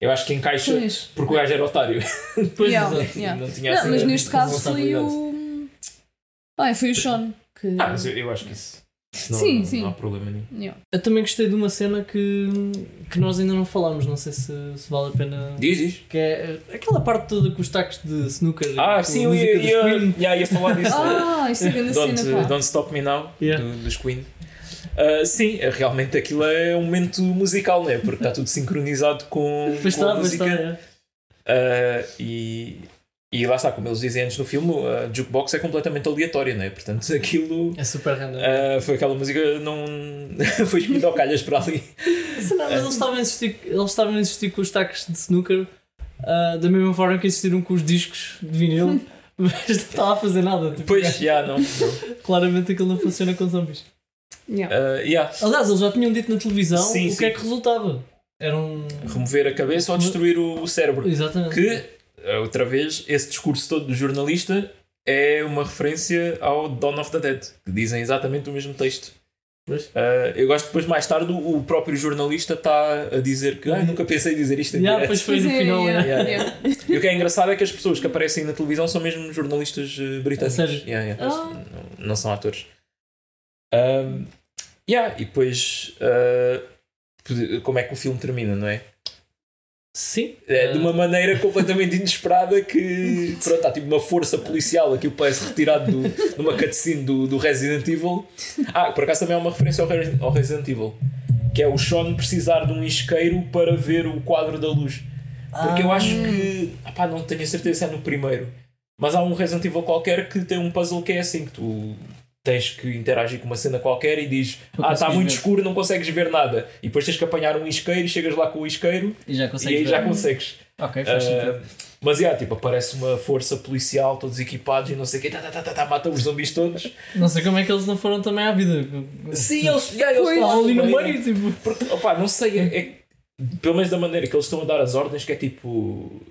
eu acho que encaixa pois. porque o gajo era otário. Depois, Yeah, exato. yeah. Não tinha Não, assim mas neste caso foi responsabilidade. Ah, foi o Sean. Que... Ah, mas eu, eu acho que isso. não, Sim, não, sim. não há problema nenhum. Yeah. Eu também gostei de uma cena que, que nós ainda não falámos, não sei se, se vale a pena. Diz, diz. Que é aquela parte toda com os tacos de snooker. Ah, sim, eu ia, ia, ia, ia falar disso. Ah, isso é grande don't, cena, pá. don't Stop Me Now, Yeah. do- dos Queen. Ah, sim, é, realmente aquilo é um momento musical, né? porque está tudo sincronizado com, Pois com está, a música. está. é. Ah, e, e lá está, como eles dizem antes no filme, a jukebox é completamente aleatória, né? portanto aquilo É super random. ah, foi aquela música, não foi escolhida ao calhas para ali. Mas não, mas eles estavam a insistir, eles estavam a insistir com os tacos de snooker ah, da mesma forma que insistiram com os discos de vinil, mas não estava a fazer nada. Tipo, Pois, já, não. não. Claramente aquilo não funciona com zombies. Yeah. Ah, yeah. Aliás, eles já tinham dito na televisão Sim, o sim. que é que resultava. Era um. Remover a cabeça ou destruir o cérebro. Exatamente. Que, outra vez, esse discurso todo do jornalista é uma referência ao Dawn of the Dead, que dizem exatamente o mesmo texto. Ah, eu gosto que depois, mais tarde, o próprio jornalista está a dizer que "Ai, nunca pensei em dizer isto em Yeah, direto." pois foi no final. yeah, yeah. yeah. E o que é engraçado é que as pessoas que aparecem na televisão são mesmo jornalistas eh, britânicos. Sério? Yeah, yeah. Ah. Não, não são atores. Um, yeah, e depois uh, como é que o filme termina, não é? Sim. É de Ah, uma maneira completamente inesperada que pronto, há tipo uma força policial, aquilo parece retirado do, de uma cutscene do, do Resident Evil. Ah, por acaso também é uma referência ao, Re- ao Resident Evil. Que é o Sean precisar de um isqueiro para ver o quadro da luz. Porque eu Ah. acho que. Opá, não tenho a certeza se é no primeiro. Mas há um Resident Evil qualquer que tem um puzzle que é assim: que tu tens que interagir com uma cena qualquer e diz Ah, está muito ver." escuro, não consegues ver nada. E depois tens que apanhar um isqueiro e chegas lá com o isqueiro E já e consegues aí ver. já consegues. Ok, faz sentido. Ah, mas yeah, tipo, aparece uma força policial, todos equipados e não sei o quê, tá, tá, tá, tá, tá, mata os zombies todos. Não sei como é que eles não foram também à vida. Sim, eles, yeah, eles estão ali no meio. tipo. Porque, opá, não sei, é, é- pelo menos da maneira que eles estão a dar as ordens, que é tipo.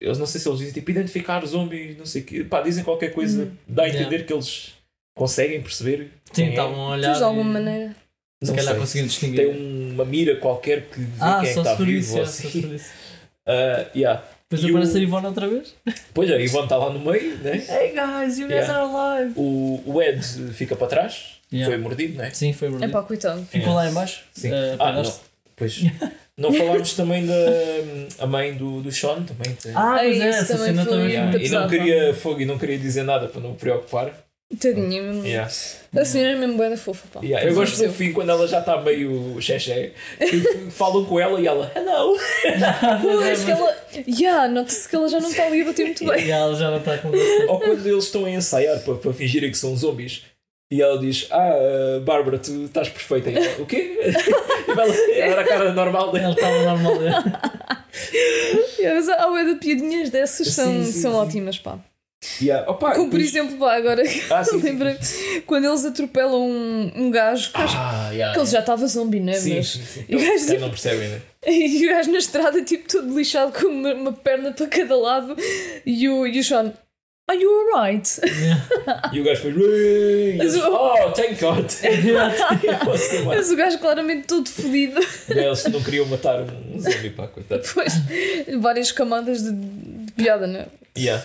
Eles não sei se eles dizem tipo identificar zombies, não sei o quê. Pá, dizem qualquer coisa, dá a entender que eles conseguem perceber. Sim, quem é. estavam a olhar. De alguma maneira. Se Não calhar sei. conseguiam Tem distinguir. uma mira qualquer que vê Ah, quem é que só está se vivo. isso, é, só assim. por isso. Ah, yeah. Depois E aparece o- a Ivone outra vez. Pois é, Ivan está lá no meio, né? Hey guys, you guys Yeah. are alive. O, o Ed fica para trás, Yeah. foi mordido, né? Sim, foi É verdade. pá, coitado. Ficou lá em baixo. Sim. eh, ah, não. Pois. Não falámos também da a mãe do, do Sean, também. tem- Ah, pois é, essa também cena também Yeah. E não queria fogo e não queria dizer nada para não me preocupar. Tadinha, mesmo. Yeah. A senhora é mesmo boa da fofa, pá. Yeah, Eu gosto do é. fim quando ela já está meio xexé. que Falam com ela e ela, hello. Pois, que ela. Yeah, nota-se que ela já não está ali a bater muito bem. Ela já não está com. Ou quando eles estão a ensaiar para, para fingirem que são zombies. E ela diz, ah, uh, Bárbara, tu estás perfeita. E ela, o quê? E ela, era a cara normal dela. Ela estava normal dele. Yeah, mas há de piadinhas dessas são, Sim, sim, são sim. ótimas, pá. Yeah. Opa, Como por exemplo, pá, agora Ah, sim, sim. lembrei quando eles atropelam um, um gajo que, acho Ah, yeah, que ele já estava zombie, né? Sim, Mas... sim, sim. E o gajo, Eles tipo- não percebem, né? E o gajo na estrada, tipo, todo lixado com uma, uma perna para cada lado. E o, e o Sean, Are you alright? E o gajo eles, Mas o- Oh, thank God! Mas o gajo claramente todo fodido. Eles não queriam matar um zombie, pá, coitado. Depois, várias camadas de, de piada, né? Yeah.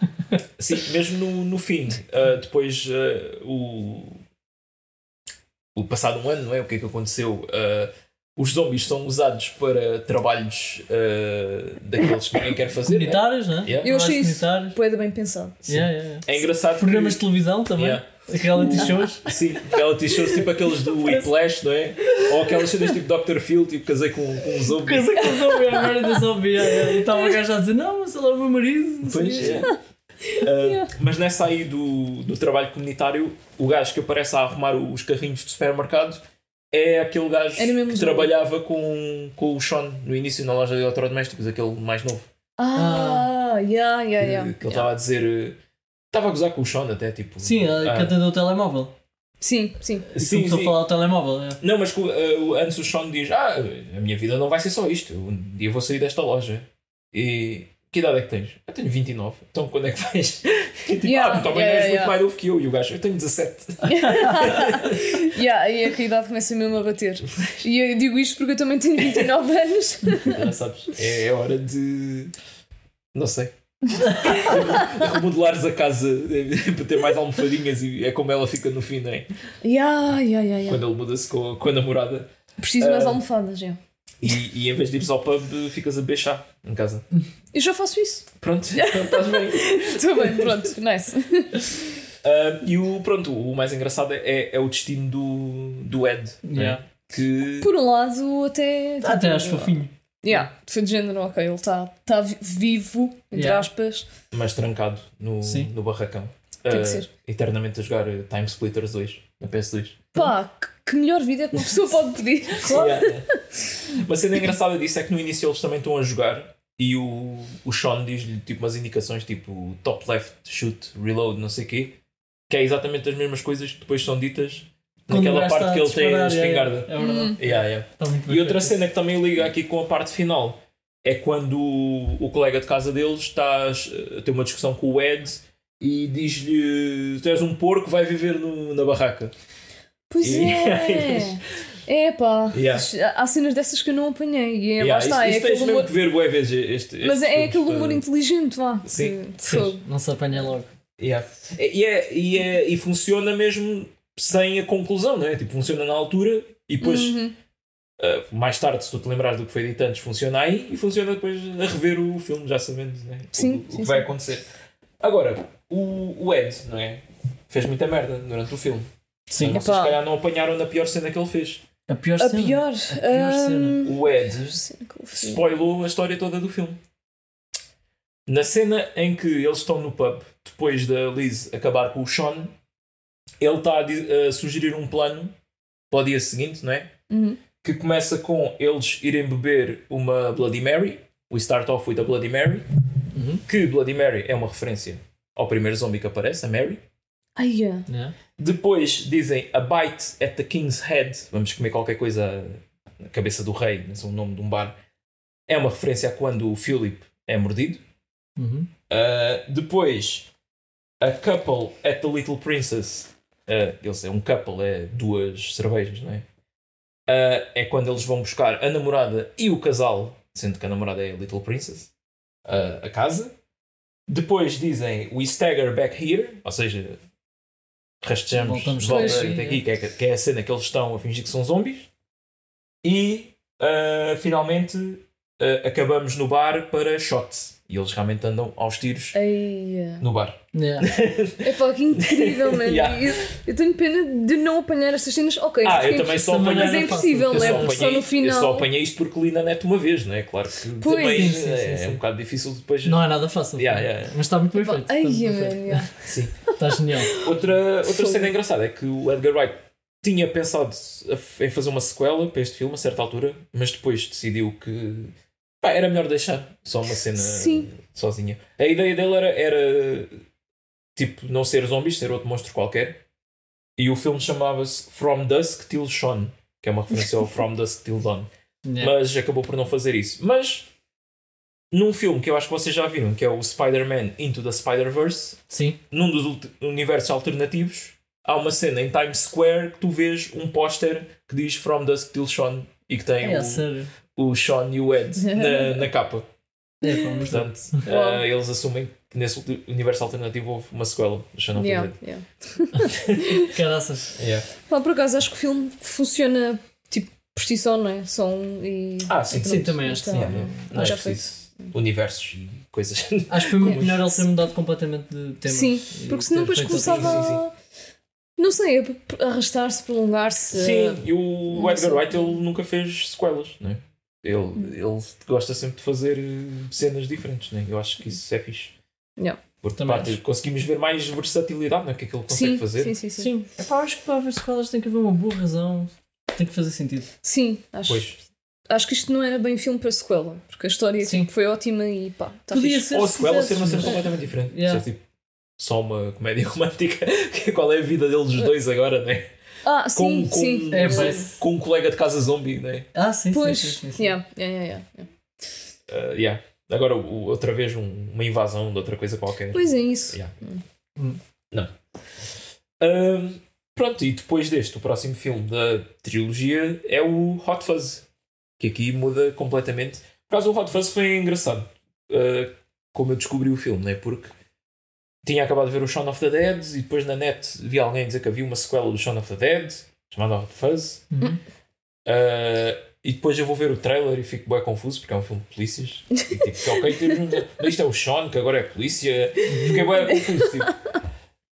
Sim, mesmo no, no fim, ah, depois ah, o, o passado um ano, não é? O que é que aconteceu? Ah, os zombies são usados para trabalhos daqueles que ninguém quer fazer. né? Comunitários, né? Yeah. Eu achei isso bem pensado. Sim. Yeah, yeah, yeah. É engraçado. Programas de que, televisão também. Yeah. Reality shows. Sim, reality shows tipo aqueles do Whiplash, não é? Ou aquelas cenas tipo Dr. Phil, tipo casei com, com um zombie. Casei com o zombie, agora ainda zombie. yeah, yeah. E estava o gajo a dizer: Não, mas ele é o meu marido. Pois o quê." é. Uh, mas nessa aí do, do trabalho comunitário, o gajo que aparece a arrumar os carrinhos do supermercado é aquele gajo que trabalhava com, com o Sean no início na loja de eletrodomésticos, aquele mais novo. Ah, yeah, yeah, que- yeah. que ele estava a dizer. Estava a gozar com o Sean até, tipo. Sim, a ah, atendeu o telemóvel. Sim, sim. E sim, começou sim. a falar ao telemóvel. é. Não, mas uh, antes o Sean diz: Ah, a minha vida não vai ser só isto. Um dia vou sair desta loja. E que idade é que tens? Eu tenho 29. Então quando é que vais? E tipo, Yeah, ah, tu também yeah, és yeah, muito yeah. mais novo que eu. E o gajo, eu tenho 17. yeah, aí é que a idade começa mesmo a bater. E eu digo isto porque eu também tenho 29 anos. Já sabes, é, é hora de. Não sei. Remodelares a casa eh, para ter mais almofadinhas e é como ela fica no fim, não é? Yeah, yeah, yeah, yeah. Quando ele muda-se com, a- com a namorada Preciso mais Ah. almofadas, já. e, e em vez de ires ao pub, ficas a beijar em casa. Eu já faço isso. Pronto, então estás bem. Estou bem, pronto, nice. Ah, e o, pronto, o mais engraçado é, é o destino do, do Ed, é? Yeah. que Por um lado, até. tipo, Até acho fofinho. Yeah, foi de género, ok, ele está tá vi- vivo, entre Yeah. aspas. mas trancado no, Sim. no barracão. Tem que Ah, ser. Eternamente a jogar Time Splitters 2 na PS2. Pá, que, que melhor vida é que uma pessoa pode pedir. Yeah, yeah. Uma cena engraçada disso é que no início eles também estão a jogar e o, o Sean diz-lhe tipo umas indicações tipo top left, shoot, reload, não sei o quê, que é exatamente as mesmas coisas que depois são ditas Quando naquela parte que ele tem a disparar, yeah, espingarda. yeah. É verdade. Hum. Yeah, yeah. E outra cena que também liga aqui com a parte final é quando o, o colega de casa deles está a ter uma discussão com o Ed e diz-lhe: Tu és um porco, vai viver no- na barraca. Pois Yeah. é. É pá, Yeah. há cenas dessas que eu não apanhei. E é, Yeah, lá está, isso, é isso tens aquele mesmo humor. que ver bué vezes este, Mas é, é aquele para- humor inteligente, vá. Sim, de Sim. Não se apanha logo. Yeah. E, é, e, é, e funciona mesmo sem a conclusão, não é? Tipo, funciona na altura e depois, Uhum. uh, mais tarde, se tu te lembrares do que foi dito antes, funciona aí e funciona depois a rever o filme, já sabendo né? Sim, o, o sim, que vai sim. acontecer. Agora, o, o Ed, não é? Fez muita merda durante o filme. Sim. Vocês, Epá. se calhar, não apanharam na pior cena que ele fez. A pior A cena. pior. A pior cena. hum, O Ed cena spoilou a história toda do filme. Na cena em que eles estão no pub, depois da Liz acabar com o Sean, ele está a, a sugerir um plano para o dia seguinte, não é? Uhum. Que começa com eles irem beber uma Bloody Mary We Start Off with a Bloody Mary, Uhum. que Bloody Mary é uma referência ao primeiro zombie que aparece, a Mary. Ai, yeah. Yeah. Depois dizem A Bite at the King's Head, vamos comer qualquer coisa na cabeça do rei, é o nome de um bar. É uma referência a quando o Philip é mordido. Uhum. Uh, depois, A Couple at the Little Princess. Uh, eles é um couple, é duas cervejas, não é? Uh, é quando eles vão buscar a namorada e o casal, sendo que a namorada é a Little Princess, uh, a casa. Depois dizem We stagger back here, ou seja, rastejamos volta até aqui, que é, que é a cena que eles estão a fingir que são zombies. E finalmente acabamos no bar para shot. E eles realmente andam aos tiros Ai, yeah. no bar. Yeah. Epá, que incrível, mano. Yeah. eu, eu tenho pena de não apanhar estas cenas. Ok, Ah, eu também só apanhei. mas é impossível, é? só, Porque só no final. eu só apanhei isto porque li na net uma vez, não é? Claro que Pois. também Sim, sim, é, sim, é um bocado difícil depois. Não é nada fácil. Yeah, yeah. Mas está muito bem feito. Ai, está bem feito. yeah. Sim. Está genial. Outra, outra cena engraçada é que o Edgar Wright tinha pensado em fazer uma sequela para este filme a certa altura, mas depois decidiu que pá, era melhor deixar só uma cena Sim. sozinha. A ideia dele era, era tipo não ser zombies, ser outro monstro qualquer. E o filme chamava-se From Dusk Till Dawn, que é uma referência ao From Dusk Till Dawn. Yeah. mas acabou por não fazer isso. Mas num filme que eu acho que vocês já viram, que é o Spider-Man Into the Spider-Verse, Sim. num dos universos alternativos, há uma cena em Times Square que tu vês um póster que diz From Dusk Till Dawn e que tem É, o. o Sean e o Ed na, na capa. É, Portanto, eh, eles assumem que nesse universo alternativo houve uma sequela do Sean of the Yeah, Dead. yeah. Caraças. Yeah. Pá, por acaso acho que o filme funciona tipo por si só, não é? Som e. Ah, sim, sim, também acho que está- sim, Yeah. Não é já preciso universos e coisas. Acho que foi muito Yeah. melhor ele ter mudado completamente de tema. Sim, porque senão depois começava sim, sim, a. Não sei, a arrastar-se, prolongar-se. Sim, e o não Edgar. Wright ele nunca fez sequelas, não é? Ele, ele gosta sempre de fazer eh, cenas diferentes, né? Eu acho que isso é fixe. Yeah. Porque Também pá, acho. conseguimos ver mais versatilidade no que é que ele consegue sim, fazer. sim, sim, sim. Sim, Epá, acho que para haver sequelas tem que haver uma boa razão. Tem que fazer sentido. Sim, acho, Pois. acho que isto não era bem filme para sequela, porque a história Sim. tipo, foi ótima e pá, tá Podia fixe. ser. Ou a se sequela ser uma cena completamente diferente. Yeah. Ser, tipo, só uma comédia romântica. Qual é a vida deles os dois agora, né? Ah, sim, com, sim. É, com, com um colega de casa zombie, né? Ah, sim, Pois, sim, sim, sim, sim. yeah, yeah, yeah, yeah. Uh, yeah. Agora, outra vez, um- uma invasão de outra coisa qualquer. Pois é isso. Yeah. Hum. Não. Ahm, pronto, e depois deste, o próximo filme da trilogia é o Hot Fuzz, que aqui muda completamente. Por causa do Hot Fuzz foi engraçado ah, como eu descobri o filme, né? porque tinha acabado de ver o Shaun of the Dead e depois na net vi alguém dizer que havia uma sequela do Shaun of the Dead chamada Hot Fuzz. Uhum. Ah, e depois eu vou ver o trailer e fico bem confuso porque é um filme de polícias. E, tipo, ok, temos um- mas isto é o Sean, que agora é polícia. Fiquei bem confuso. Tipo.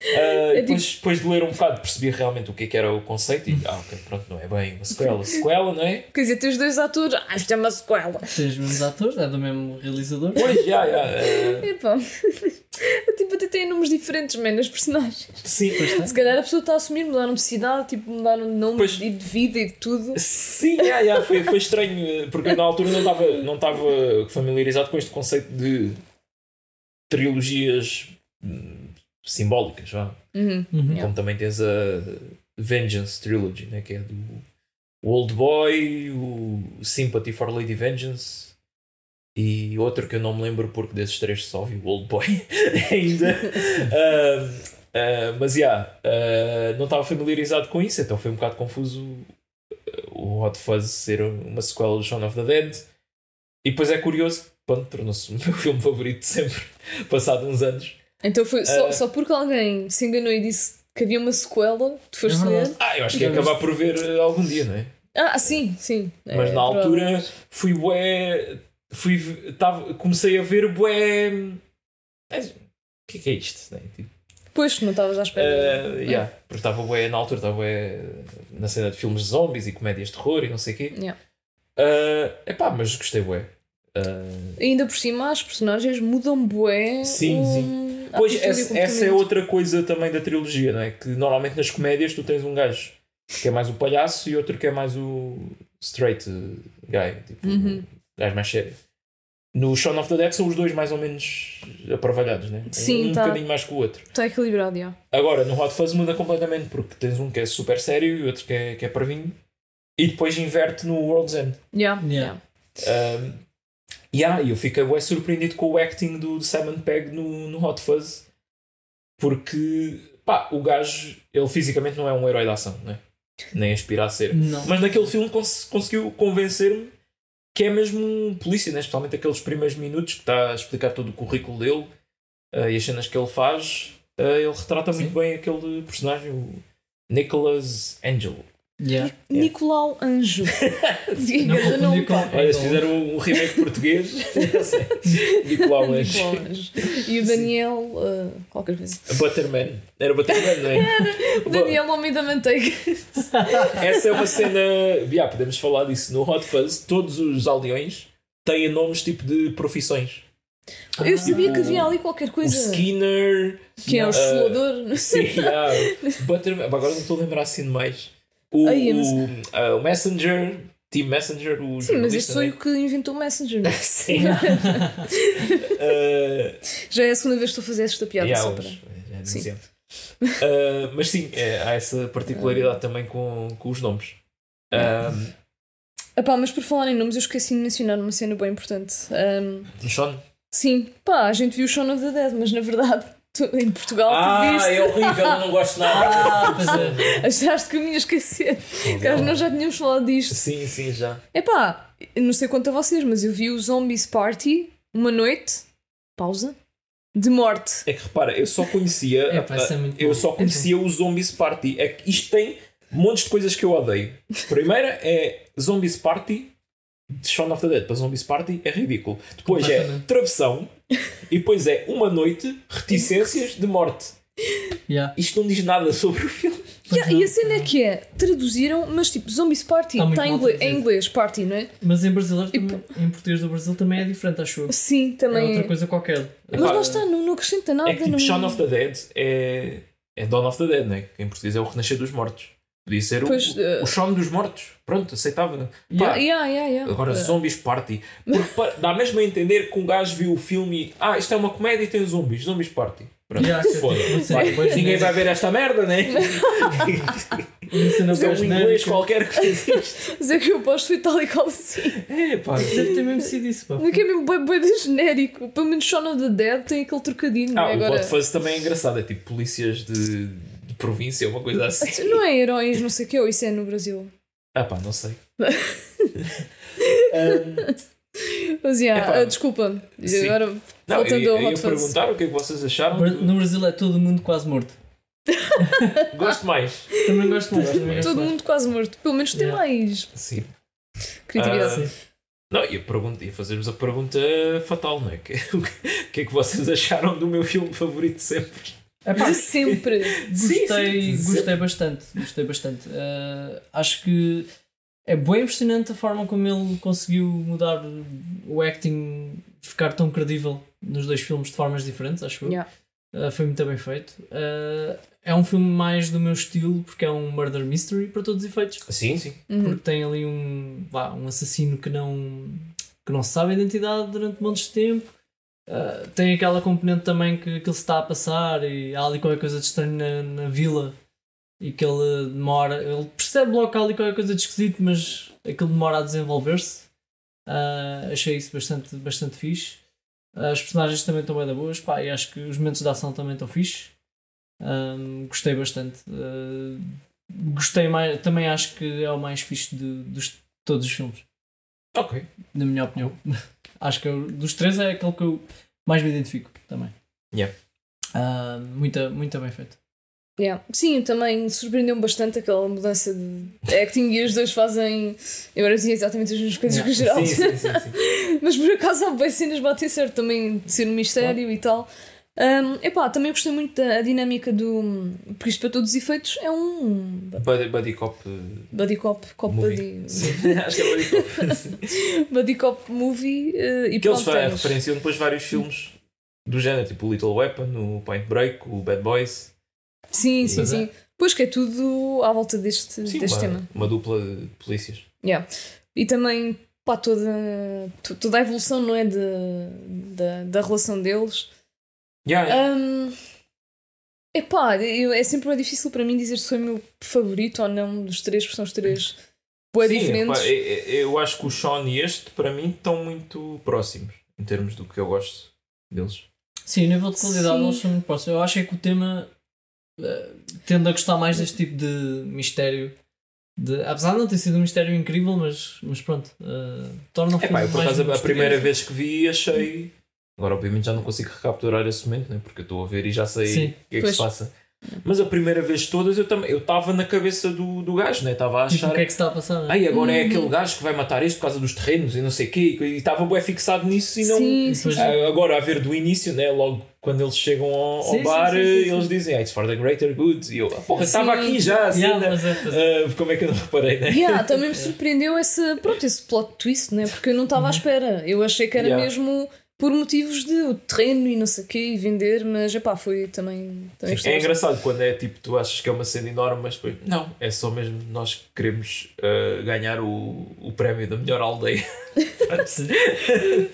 É depois, depois de ler um bocado percebi realmente o que, é que era o conceito e ah, ok, pronto, não é bem uma sequela. Sequela, não é? Quer dizer, tens dois atores, ah, isto é uma sequela. Tem os mesmos atores, é do mesmo realizador. Pois, já, já. ah, Epá, tipo, até têm nomes diferentes, man, as personagens. sim, Se calhar a pessoa está a assumir, mudaram de cidade, tipo, mudaram de nome Pois. e de vida e de tudo. Sim, já, já, foi, foi estranho, porque eu na altura não estava não estava familiarizado com este conceito de trilogias hum, simbólicas, vá. Uhum. Uhum. Yeah. Como também tens a Vengeance Trilogy, né? que é do Old Boy, o Sympathy for Lady Vengeance e outro que eu não me lembro porque desses três só vi o Old Boy ainda. Ah, ah, mas já, ah, não estava familiarizado com isso, então foi um bocado confuso ah, o Hot Fuzz ser uma sequela do Shaun of the Dead. E depois é curioso, pronto, tornou-se o meu filme favorito de sempre, passado uns anos. Então foi só, Ah. só porque alguém se enganou e disse que havia uma sequela, tu foste É verdade. ler. Ah, eu acho que ia acabar por ver ah, algum dia, não é? Ah, sim, sim. Mas É, na altura fui bué. Fui, tava, comecei a ver bué. mas, O que é que é isto? Né? Tipo, Pois, não estavas à espera. eh, yeah, porque estava bué na altura, estava bué na cena de filmes de zombies e comédias de terror e não sei o quê. Yeah. É epá, mas gostei bué. Uh, Ainda por cima, as personagens mudam bué. Sim, um, pois atitude e essa, essa é outra coisa também da trilogia, não é? Que normalmente nas comédias tu tens um gajo que é mais o palhaço e outro que é mais o straight guy, tipo, Uhum. gajo mais sério. No Shaun of the Dead são os dois mais ou menos aparvalhados, né? Sim, um tá. bocadinho mais que o outro. Está equilibrado, já. Agora, no Hot Fuzz muda completamente, porque tens um que é super sério e outro que é, que é parvinho. E depois inverte no World's End. Yeah, Yeah. yeah. Um, yeah, eu fiquei bem surpreendido com o acting do Simon Pegg no, no Hot Fuzz. Porque, pá, o gajo, ele fisicamente não é um herói de ação, né? nem aspira a ser. Não. Mas naquele filme cons- conseguiu convencer-me que é mesmo um polícia, né? especialmente aqueles primeiros minutos que está a explicar todo o currículo dele eh, e as cenas que ele faz. eh, ele retrata Sim. muito bem aquele personagem, o Nicholas Angel. Yeah. Nicolau Anjo. Não não com-. Olha, se fizeram um remake português, Nicolau Anjo. Nicolau Anjo. E o Daniel. uh, qualquer coisa. Butterman. Era Butterman, não é? O Daniel Homem da Manteiga. Essa é uma cena. Yeah, podemos falar disso. No Hot Fuzz, todos os aldeões têm nomes tipo de profissões. Eu sabia Tipo, que havia ali qualquer O coisa. Skinner. Que é o Ah, esfolador. Sim, yeah. Butterman. Agora não estou a lembrar assim de mais. O, Ai, mas- o, ah, o Messenger. Team Messenger. O Sim, mas jornalista, foi o que inventou o Messenger. é? Sim. Ah, Já é a segunda vez que estou a fazer esta piada. Yeah, só mas para... é Sim. demasiado. Ah, mas sim, é, há essa particularidade também com, com os nomes. Ah, Epá, mas por falar em nomes, eu esqueci de mencionar uma cena bem importante. Um, Sean? sim, pá, a gente viu o Shaun of the Dead, mas na verdade, tu- em Portugal, tu Ah, viste. é horrível, eu não gosto nada. Ah, pois é. Achaste que eu me ia esquecer. Caso nós já tínhamos falado disto. Sim, sim, já. Epá, não sei quanto a vocês, mas eu vi o Zombies Party uma noite, pausa, de morte. É que repara, eu só conhecia. É, pá, isso muito eu bom. só conhecia o Zombies Party. É que isto tem montes de coisas que eu odeio. Primeira é Zombies Party de Shaun of the Dead para Zombies Party é ridículo. Depois é. Travessão e depois é Uma Noite, Reticências de Morte. Yeah. Isto não diz nada sobre o filme. Yeah, e a cena é que é, traduziram, mas tipo, Zombies Party Tá está em inglês, em inglês, party, não é? Mas em brasileiro também, em português do Brasil também é diferente, acho eu. Sim, É também. outra coisa qualquer. Mas lá está, não, não acrescenta nada. É que tipo não... Shaun of the Dead é, é Dawn of the Dead, né? que em português é o Renascer dos Mortos. Podia ser o, Pois, eh, o Shaun dos Mortos. Pronto, aceitava. Yeah. Pá, Yeah, yeah, yeah. Agora, Uh, Zombies Party. Porque dá mesmo a entender que um gajo viu o filme e. Ah, isto é uma comédia e tem zombies. Zombies Party. Pronto, Yeah, que- foda. não sei, Vai, depois Ninguém vai ver esta merda, né? Cena Isto é um inglês qualquer que fez isto. Mas é que eu posto foi tal e qual assim. É, pá. Deve ter mesmo sido isso, pá. Não é mesmo bem, bem de genérico. Pelo menos Shaun of the Dead tem aquele trocadilho. não Ah, é? o Agora, também é engraçado. É tipo polícias de província, uma coisa assim. Não é heróis, não sei o que, ou isso é no Brasil. Ah, pá, não sei. Ahm, Mas yeah, Epá, ah, desculpa. sim. Agora, não, eu, voltando ao eu ia Hot Fuzz. perguntar o que é que vocês acharam. No Brasil é todo mundo quase morto. Gosto mais. Também gosto mais. Também gosto Todo mais. mundo quase morto. Pelo menos tem Yeah. mais Sim. criatividade. Ah, Sim. Não, ia, perguntar, ia fazer-vos a pergunta fatal, não é? Que- O que é que vocês acharam do meu filme favorito sempre? Epá, De sempre. Sim, Gostei, sim, gostei bastante. Gostei bastante. Uh, acho que é bem impressionante a forma como ele conseguiu mudar o acting, ficar tão credível nos dois filmes de formas diferentes, acho eu. Yeah. Uh, foi muito bem feito. Uh, é um filme mais do meu estilo, porque é um murder mystery para todos os efeitos. Sim, sim. Uhum. Porque tem ali um, vá, um assassino que não, que não se sabe a identidade durante montes de tempo. Uh, tem aquela componente também que aquilo se está a passar e há ali qualquer coisa de estranho na, na vila e que ele demora. Ele percebe logo que há ali qualquer coisa de esquisito, mas aquilo demora a desenvolver-se. Uh, achei isso bastante, bastante fixe. Uh, as personagens também estão bem da boas, pá, e acho que os momentos de ação também estão fixe. Um, gostei bastante. Uh, gostei mais, também acho que é o mais fixe de, de todos os filmes, Ok. na minha opinião. acho que eu- dos três é aquele que eu mais me identifico também. Yeah. Ah, muito, muito bem feito. Yeah. Sim, também surpreendeu-me bastante aquela mudança de acting e os dois fazem. Eu agora dizia exatamente as mesmas coisas Yeah. que o geral. Sim, sim, sim, sim. Mas por acaso há bem cenas bater certo também de ser um mistério e tal. Um, epá, também gostei muito da a dinâmica do. Porque isto para todos os efeitos é um Buddy, buddy Cop uh, buddy cop, cop movie. buddy, Acho que é Buddy Cop. buddy cop movie uh, e que eles tens- referenciam depois vários filmes do género, tipo o Little Weapon, o Point Break, o Bad Boys. Sim, sim, Pois sim. é. Pois que é tudo à volta deste, Sim, deste uma, tema. uma dupla de polícias. Yeah. E também pá, toda, to- toda a evolução, não é? De, da, da relação deles. Yeah, yeah. Um, epá, eu, é sempre mais difícil para mim dizer se foi o meu favorito ou não dos três, porque são os três Sim, diferentes. pá, é- é- eu acho que o Sean e este, para mim, estão muito próximos em termos do que eu gosto deles. Sim, o nível de qualidade Sim. eles são muito próximos. Eu acho é que o tema eh, tende a gostar mais deste tipo de mistério. De, apesar de não ter sido um mistério incrível, mas, mas pronto, eh, torna o É filme pá, eu por mais acaso a primeira vez que vi achei. Agora, obviamente, já não consigo recapturar esse momento, né? porque eu estou a ver e já sei o que é que Pois. se passa. Mas a primeira vez todas eu também eu estava na cabeça do, do gajo, né? Estava a Tipo, achar. o que é que se está a passar? não é? Ai, agora é Uhum. aquele gajo que vai matar este por causa dos terrenos e não sei o quê. E estava bem fixado nisso e não. Sim, sim. Ah, Agora, a ver do início, né? logo quando eles chegam ao, ao Sim, bar, sim, sim, eles dizem ah, It's for the greater good. E eu, ah, porra, estava aqui já, assim, Yeah, né? é, é. Ah, como é que eu não reparei, né? Yeah, também me surpreendeu esse, pronto, esse plot twist, né? porque eu não estava à espera. Eu achei que era Yeah. mesmo por motivos de o terreno e não sei o quê e vender, mas epá, foi também. também gostei É engraçado quando é tipo, tu achas que é uma cena enorme, mas depois, não, é só mesmo nós que queremos ah, ganhar o, o prémio da melhor aldeia.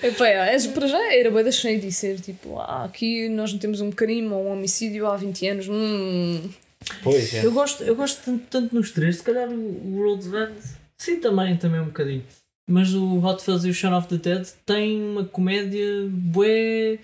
Epá, é, é, para já era bem cheio de ser tipo, ah, aqui nós não temos um crime ou um homicídio há 20 anos. Hum. Pois é. Eu gosto, eu gosto tanto, tanto nos três, se calhar o, o World's End, sim, também, também um bocadinho. Mas o Hot Fuzz e o Shaun of the Dead têm uma comédia bué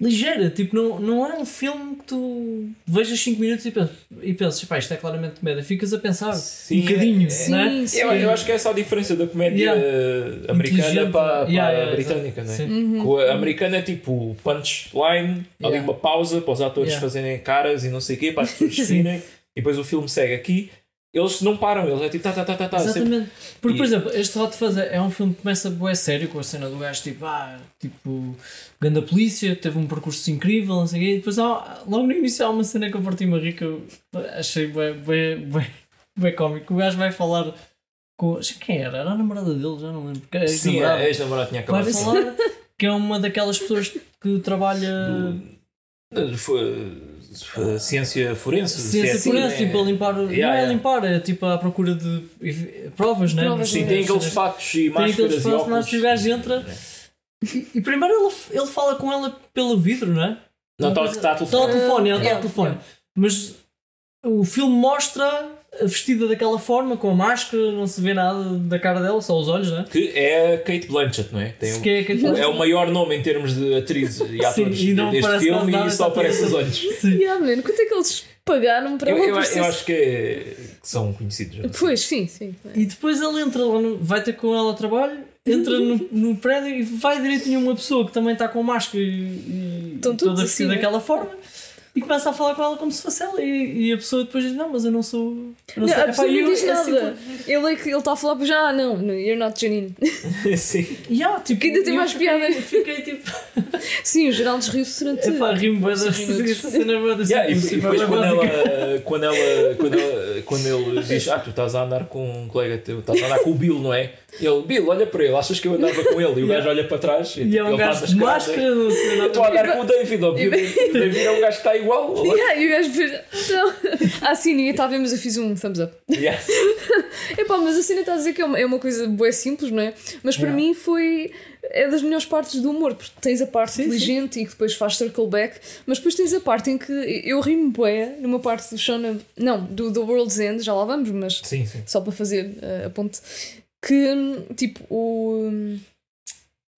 ligeira, tipo, não, não é um filme que tu vejas 5 minutos e pensas, e pensas pá, isto é claramente comédia, ficas a pensar Sim, um bocadinho, é- não é? Sim, sim. Eu, eu acho que é essa a diferença da comédia Yeah. americana para, para Yeah, a yeah, britânica, não é? sim. Uhum. A americana é tipo punchline, ali uma pausa para os atores Yeah. fazerem caras e não sei o quê, para as pessoas Sim. rirem, e depois o filme segue aqui. Eles não param, eles é tipo tá, tá, tá, tá, tá. sempre- Exatamente. Porque, por E- exemplo, este Hot Fuzz é é um filme que começa bué sério com a cena do gajo tipo, ah, tipo, ganda polícia, teve um percurso incrível, não sei o quê, e depois há, logo no início há uma cena que eu parti-me a rir que eu achei bué, bué, bué, bué cómico. O gajo vai falar com. Quem era? Era a namorada dele, já não lembro. Que é Sim, ex-namorada. a ex-namorada tinha Vai acabado de falar que é uma daquelas pessoas que trabalha. Do- do- fo- fo- ciência forense. Ciência CSI, forense, né? tipo a limpar. não é yeah. a limpar, é tipo à procura de provas, né? Provas, Sim, Sim, tem aqueles fatos e Tem máscaras aqueles e fatos, mas o gajo entra e, e primeiro ele, ele fala com ela pelo vidro, não é? Não, está está a Está telefone. telefone, está ao yeah, telefone. yeah. Mas o filme mostra a vestida daquela forma, com a máscara, não se vê nada da cara dela, só os olhos, não é? Que é a Kate Blanchett, não é? Tem um- que é, que é, é o maior nome em termos de atriz e atores e não deste filme e só só aparece os olhos. Sim. Yeah, man, quanto é que eles pagaram para Eu, eu, eu acho que, é- que são conhecidos. já. Pois, sim, sim. E depois ele entra lá, no- vai ter com ela a trabalho, entra no, no prédio e vai direitinho a uma pessoa que também está com máscara e, e toda vestida assim, daquela forma. E começa a falar com ela como se fosse ela. E, e a pessoa depois diz: Não, mas eu não sou. eu não Não, sei." a pessoa Epá, não eu- diz é assim, nada. Ele é que ele está a falar para já, ah, não, no, you're not Janine. Sim. Yeah, tipo, Que ainda tem mais fiquei- piada. Fiquei tipo. Sim, o Geraldo riu-se durante. Epá, rimo bem da Cinco minutos. essa cena é bué da Yeah, e, depois quando ela, quando, ela, quando, ela, quando ele diz Ah, tu estás a andar com um colega teu, estás a andar com o Bill, não é? Ele, Bill, olha para ele, achas que eu andava com ele? E o gajo olha para trás e, E é um ele gajo de máscara, não sei estou a andar com o David, óbvio. O David é um gajo que está igual. Yeah, e o gajo fez. Então... Ah, sim, ninguém está a ver, mas eu fiz um thumbs up. Yeah. Epá, mas a cena está a dizer que é uma, é uma coisa boa simples, não é? Mas para Yeah. mim foi. É das melhores partes do humor, porque tens a parte Sim, inteligente e que depois faz circle back, mas depois tens a parte em que eu rimo bué numa parte do of- Não, do, do World's End, já lá vamos, mas Sim, sim. só para fazer eh, a ponte, que tipo o.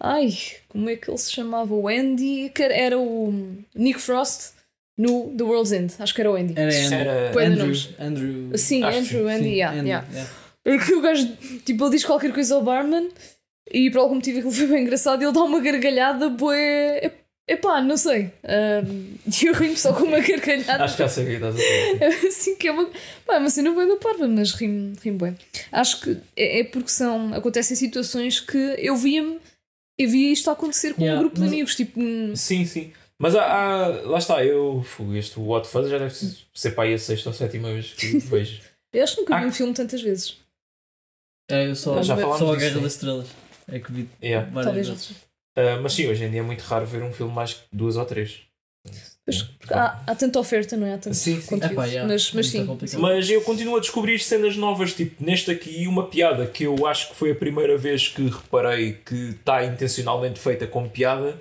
Ai, como é que ele se chamava? O Andy, que era- o Nick Frost no The World's End, acho que era o Andy. Era Andrew. Era- Andrew, nomes. Andrew. Sim, Acho Andrew, sim, Andy, yeah, Andrew, yeah. yeah. É que o gajo, tipo, ele diz qualquer coisa ao barman e por algum motivo aquilo foi bem engraçado e ele dá uma gargalhada, bué. Epá, não sei. Ahm, E eu rimo só com uma gargalhada. Acho que já sei o que estás a falar. É assim que é uma. Pá, é uma cena bem da parva, mas rimo, rimo bem. Acho que é, é porque são. Acontecem situações que eu via-me. Eu via isto a acontecer com Yeah, um grupo de mas- amigos. Tipo, Sim, sim. Mas há, há- lá está, eu. fu, Este What Fuzz já deve ser para aí a sexta ou sétima vez que vejo. eu acho que nunca vi Ah. um filme tantas vezes. É, eu só, Mas já falámos só a Guerra das Estrelas. É que vi Yeah. várias Talvez vezes. Ah, mas sim, hoje em dia é muito raro ver um filme mais que duas ou três. Pois, há, há tanta oferta, não é? Há tanto Sim, sim. conteúdo. Epá, yeah, mas, mas muito sim. complicado. Mas eu continuo a descobrir cenas novas, tipo neste aqui, uma piada que eu acho que foi a primeira vez que reparei que está intencionalmente feita como piada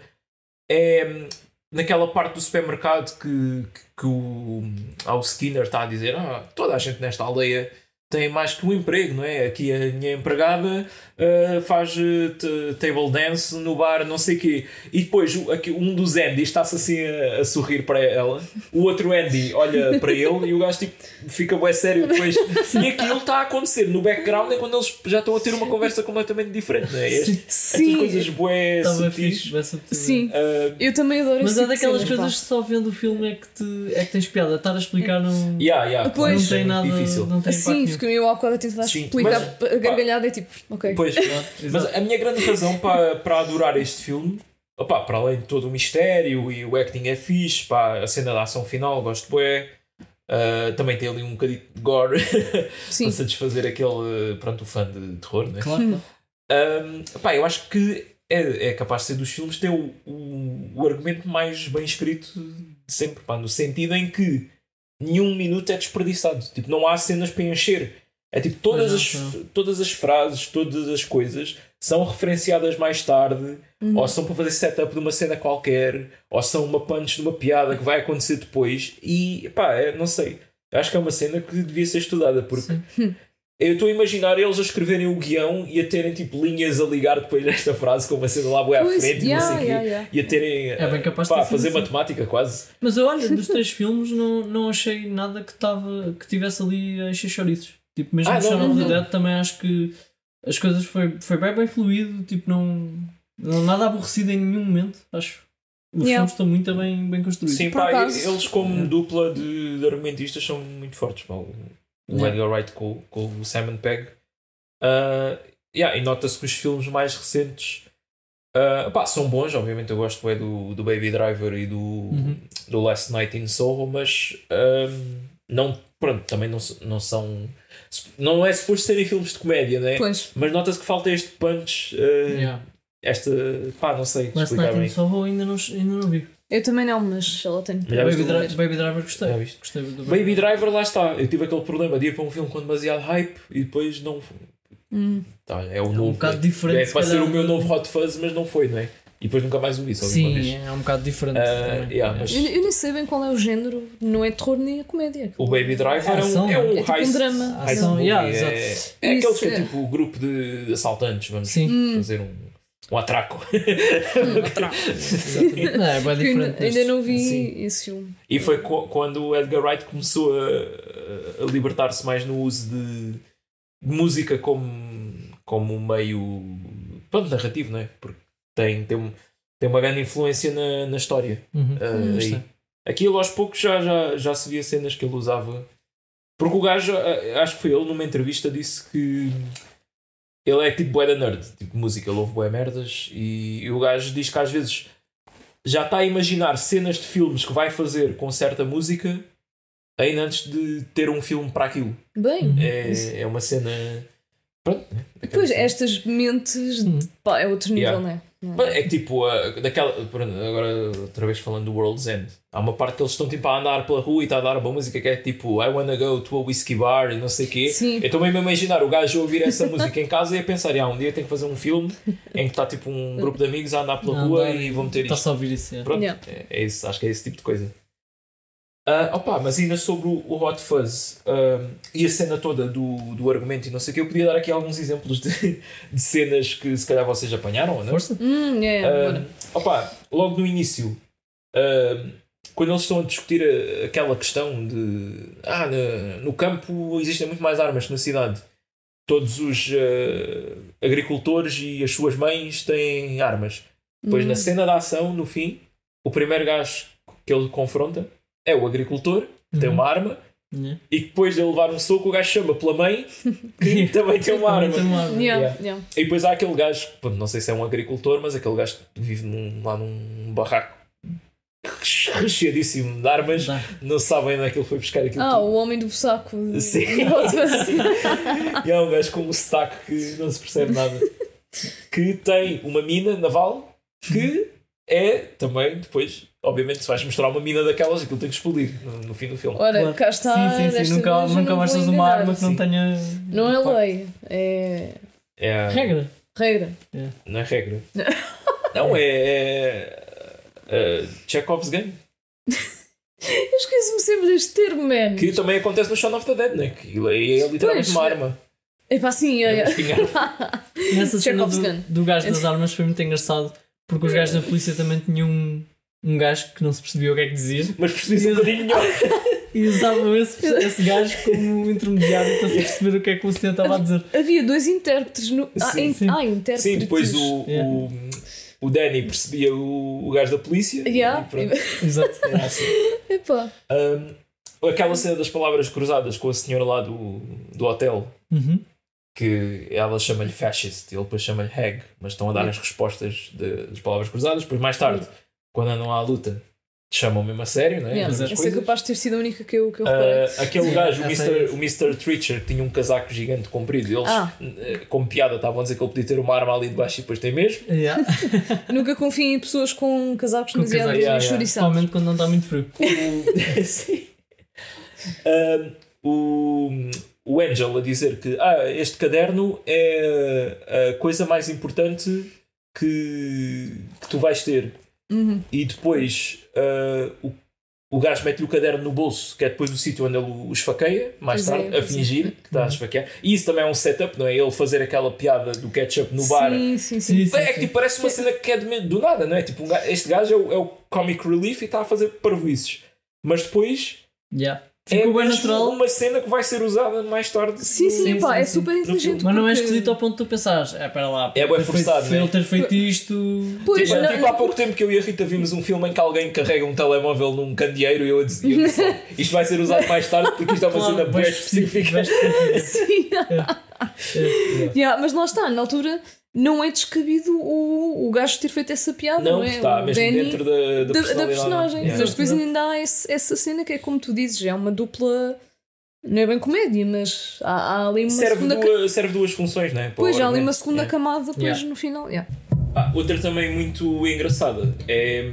é hum, naquela parte do supermercado que, que, que o, ah, o Skinner está a dizer: ah, toda a gente nesta aldeia tem mais que um emprego, não é? Aqui a minha empregada ah, faz eh, table dance no bar, não sei o quê. E depois aqui, um dos Andy está-se assim a, a sorrir para ela, o outro Andy olha para ele e o gajo tipo, fica bem sério depois. E aquilo está a acontecer no background é quando eles já estão a ter uma conversa completamente diferente, não é? Este- Estas Sim, coisas bué sutis. ser sim. ah, Eu também adoro Mas é tipo daquelas coisas que só vendo o filme é que, te, é que tens piada. Estar a explicar não, yeah, yeah, Pois. não é tem nada. difícil. Não tem Sim, porque eu ao quadro a tentar Sim, explicar mas- a gargalhada é tipo, ok. Pois, Claro, Mas exato. a minha grande razão para, para adorar este filme, opá, para além de todo o mistério e o acting é fixe, pá, a cena da ação final, gosto bué. Uh, também tem ali um bocadinho de gore para satisfazer aquele, pronto, fã de terror, né? Claro, claro. Um, pá, eu acho que é, é capaz de ser dos filmes tem o, o, o argumento mais bem escrito de sempre, pá, no sentido em que nenhum minuto é desperdiçado. Tipo, não há cenas para encher. É tipo, todas as, não, todas as frases, todas as coisas são referenciadas mais tarde, ou são para fazer setup de uma cena qualquer, ou são uma punch de uma piada que vai acontecer depois. E pá, é, não sei. Acho que é uma cena que devia ser estudada, porque eu estou a imaginar eles a escreverem o guião e a terem tipo linhas a ligar depois desta frase com uma cena lá bué à frente e yeah, não sei o yeah, yeah. E a terem É bem capaz de pá, sido fazer assim. matemática quase. Mas eu, olha, dos três filmes não, não achei nada que, tava, que tivesse ali a encher chouriços. Tipo, mesmo Ah, o não, of não, também acho que as coisas foi, foi bem bem fluido, tipo, não, não nada aborrecido em nenhum momento, acho. Os Yeah. filmes estão muito bem, bem construídos. Sim, Por pá, acaso- eles como dupla de, de argumentistas são muito fortes. pá. O, Yeah. Edgar Wright com, com o Simon Pegg. Ah, yeah, e nota-se que os filmes mais recentes ah, pá, são bons. Obviamente eu gosto é, do, do Baby Driver e do, Uhum. do Last Night in Soho, mas ahm, não, pronto, também não, não são. Não é suposto serem filmes de comédia, né? Pois. Mas nota-se que falta este punch, ah, Yeah. esta. pá, não sei Last explicar Night in bem. Soho ainda não, ainda não vi. Eu também não, mas ela tem. Já Baby, Dri- Baby Driver gostei. Gostei do Baby Driver, lá está. Eu tive aquele problema de ir para um filme com demasiado hype e depois não. Hum. Tá, é o É um novo. bocado diferente. é para ser o meu novo Hot Fuzz, mas não foi, não é? E depois nunca mais o vi, só vi uma vez. Sim, é um bocado diferente. Também. yeah, mas- Eu, eu nem sei bem qual é o género, não é terror nem é comédia. O Baby Driver é, um, Ação. é um É tipo um drama. Ação, yeah, é, exato. é aquele Isso que é é. tipo grupo de assaltantes, vamos Sim. Hum. fazer um, um atraco. Exatamente. Não, é bem ainda, diferente. ainda destes. não vi Sim. esse filme. E foi co- quando o Edgar Wright começou a, a libertar-se mais no uso de, de música como, como um meio pronto, narrativo, não é? Porque tem, tem, um- tem uma grande influência na, na história. Uhum. Ah, Hum, aí. Gostei. Aquilo aos poucos já, já, já se via cenas que ele usava. Porque o gajo, ah, acho que foi ele numa entrevista, disse que ele é tipo bué da nerd, tipo música, ele ouve bué merdas e, e o gajo diz que às vezes já está a imaginar cenas de filmes que vai fazer com certa música ainda antes de ter um filme para aquilo. Bem, Uhum. Isso. É, é uma cena. Pronto, né? depois estas mentes Hum. pá, é outro nível, Yeah. né? Não É que tipo, ah, daquela. Agora, outra vez falando do World's End, há uma parte que eles estão tipo a andar pela rua e está a dar uma música que é tipo I wanna go to a whiskey bar e não sei o quê. Sim. Eu estou mesmo a imaginar o gajo a ouvir essa música em casa e a pensar, ah, um dia tenho que fazer um filme em que está tipo um grupo de amigos a andar pela Não, rua dá- e vão meter Está isto. só a ouvir isso. é. Pronto, Yeah. é, é isso, acho que é esse tipo de coisa. Ah, opa, mas ainda sobre o, o Hot Fuzz ah, e a cena toda do, do argumento e não sei o que, eu podia dar aqui alguns exemplos de, de cenas que se calhar vocês apanharam ou não? Força? Hum, é, bora. opa, logo no início, ah, quando eles estão a discutir a- aquela questão de ah, na- no campo existem muito mais armas que na cidade. Todos os agricultores e as suas mães têm armas. Depois, Hum. na cena da ação, no fim, o primeiro gajo que ele confronta é o agricultor, que tem Uhum. uma arma, Yeah. e depois de ele levar um soco, o gajo chama pela mãe, que também tem uma arma. tem uma arma. Yeah, Yeah. yeah. E depois há aquele gajo, não sei se é um agricultor, mas aquele gajo que vive num- lá num barraco recheadíssimo de armas, Dá. não sabem onde é que ele foi buscar aquilo Ah, tudo. o homem do saco. Sim. E há um gajo com um sotaque que não se percebe nada. Que tem uma mina naval que é também depois, obviamente, se vais mostrar uma mina daquelas, aquilo tem que explodir no, no fim do filme. Ora, Claro. cá está. sim, sim, sim. Nunca, nunca não mais uma arma que não Sim. tenha. Não é lei, é É, Regra. regra. Não é regra. não, é. é, é Chekhov's Gun. Eu esqueço-me sempre deste termo, man. Que também acontece no Shaun of the Dead, né? Que aí é literalmente Pois, uma é. arma. É pá, sim, É é. uma espingarda. Nessa cena do, gun. do gajo das armas foi muito engraçado porque os gajos da polícia também tinham um, um gajo que não se percebia o que é que dizia Mas percebi-se um bocadinho melhor. e usavam esse, esse gajo como intermediário para se perceber o que é que o senhor estava a dizer. Havia dois intérpretes no. Ah, Sim, in- sim. ah, intérpretes. Sim, depois o, Yeah. o, o Danny percebia o, o gajo da polícia. Yeah. E pronto. Exato. Era assim. Epá. Um, aquela cena das palavras cruzadas com a senhora lá do, do hotel, Uhum. Que ela chama-lhe fascist e ele depois chama-lhe hag, mas estão a dar as respostas de- das palavras cruzadas. Depois, mais tarde, quando andam à luta, chamam mesmo a sério, não é? Yeah. Essa é capaz de ter sido a única que eu, que eu reparei. Ah, aquele Sim, gajo, o Mr. o Mr. Treacher, que tinha um casaco gigante comprido, eles, Ah. eh, como piada, estavam a dizer que ele podia ter uma arma ali debaixo e depois tem mesmo. Yeah. Nunca confio em pessoas com casacos Com demasiado casacos, yeah, yeah. Principalmente quando não está muito frio. Sim. Um, o, o Angel a dizer que ah, este caderno é a coisa mais importante que, que tu vais ter. Uhum. E depois ah, o, o gajo mete-lhe o caderno no bolso, que é depois o sítio onde ele o esfaqueia, mais Pois é, tarde, a é. fingir que está a esfaquear. E isso também é um setup, não é? Ele fazer aquela piada do ketchup no bar. Sim, sim, sim. Sim, sim, É que sim. tipo, parece uma cena que é de- do nada, não é? Tipo, um gajo- este gajo é o, é o comic relief e está a fazer parvoices. Mas depois Yeah. É Ficou bem mesmo natural. uma cena que vai ser usada mais tarde. Sim, no- sim, Sim, epá, sim, é sim. super inteligente. Mas não é esquisito ao ponto de tu pensares, é para lá. É ter forçado, feito, né? Ele ter feito isto. Pois, Tipo, não, tipo, não- há pouco tempo que eu e a Rita vimos um filme em que alguém carrega um telemóvel num candeeiro e eu disse, eu disse isto vai ser usado mais tarde porque isto é uma cena bem bem específica. bem. Sim. É. Yeah, mas lá está, na altura não é descabido o, o gajo ter feito essa piada, não, Não, é? está mesmo Danny dentro da, da, da, da personalidade. personagem. Yeah. Mas depois ainda há esse- essa cena que é como tu dizes, é uma dupla. Não é bem comédia, mas há, há ali uma Serve, segunda. ca- duas, serve duas funções, não é? Para Pois, há ali argumento. uma segunda Yeah. camada depois Yeah. no final. Yeah. Ah, outra também muito engraçada é.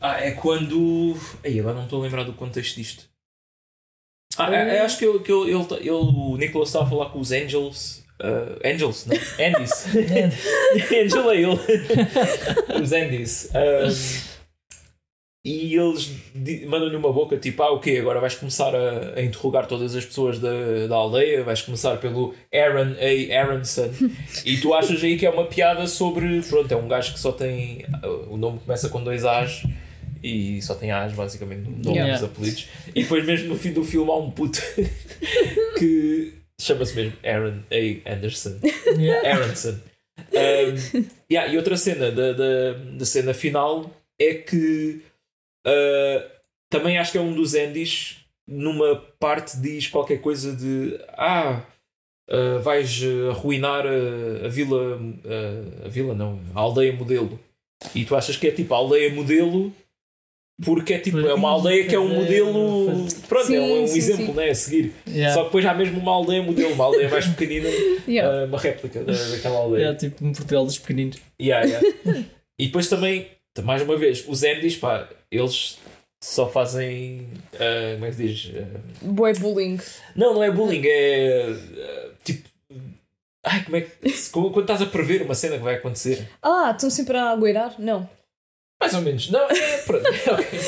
Ah, é quando. Aí, agora não estou a lembrar do contexto disto. Ah, é- é, acho que, ele, que ele, ele, ele- o Nicholas estava a falar com os Angels. Ah, Angels, não? Andys. Angel é ele. os Andys. Ah, e eles mandam-lhe uma boca tipo: Ah, ok, agora vais começar a, a interrogar todas as pessoas da, da aldeia. Vais começar pelo Aaron A. Aronson. E tu achas aí que é uma piada sobre. Pronto, é um gajo que só tem. O nome começa com dois A's e só tem A's, basicamente, no nome Yeah. dos apelidos. E depois, mesmo no fim do filme, há um puto que chama-se mesmo Aaron A. Anderson. Yeah. Aronson. Um, yeah, e outra cena da, da, da cena final é que uh, também acho que é um dos Andys numa parte diz qualquer coisa de ah uh, vais uh, arruinar a, a vila uh, a vila não, a aldeia modelo e tu achas que é tipo a aldeia modelo porque é tipo é uma aldeia que é um modelo pronto, é um, é um Sim, sim, exemplo sim. né, a seguir Yeah. só que depois há mesmo uma aldeia modelo uma aldeia mais pequenina Yeah. uh, uma réplica da, daquela aldeia Yeah, tipo um Portugal dos pequeninos. Yeah, yeah. e depois também, mais uma vez, os Andys, pá, eles só fazem. ah, como é que se diz? Ah, Boy bullying. não, não é bullying, é. ah, tipo. Ai, como é que. quando estás a prever uma cena que vai acontecer. Ah, estão sempre a agueirar? Não. Mais ou menos. Não, é. pronto, é ok.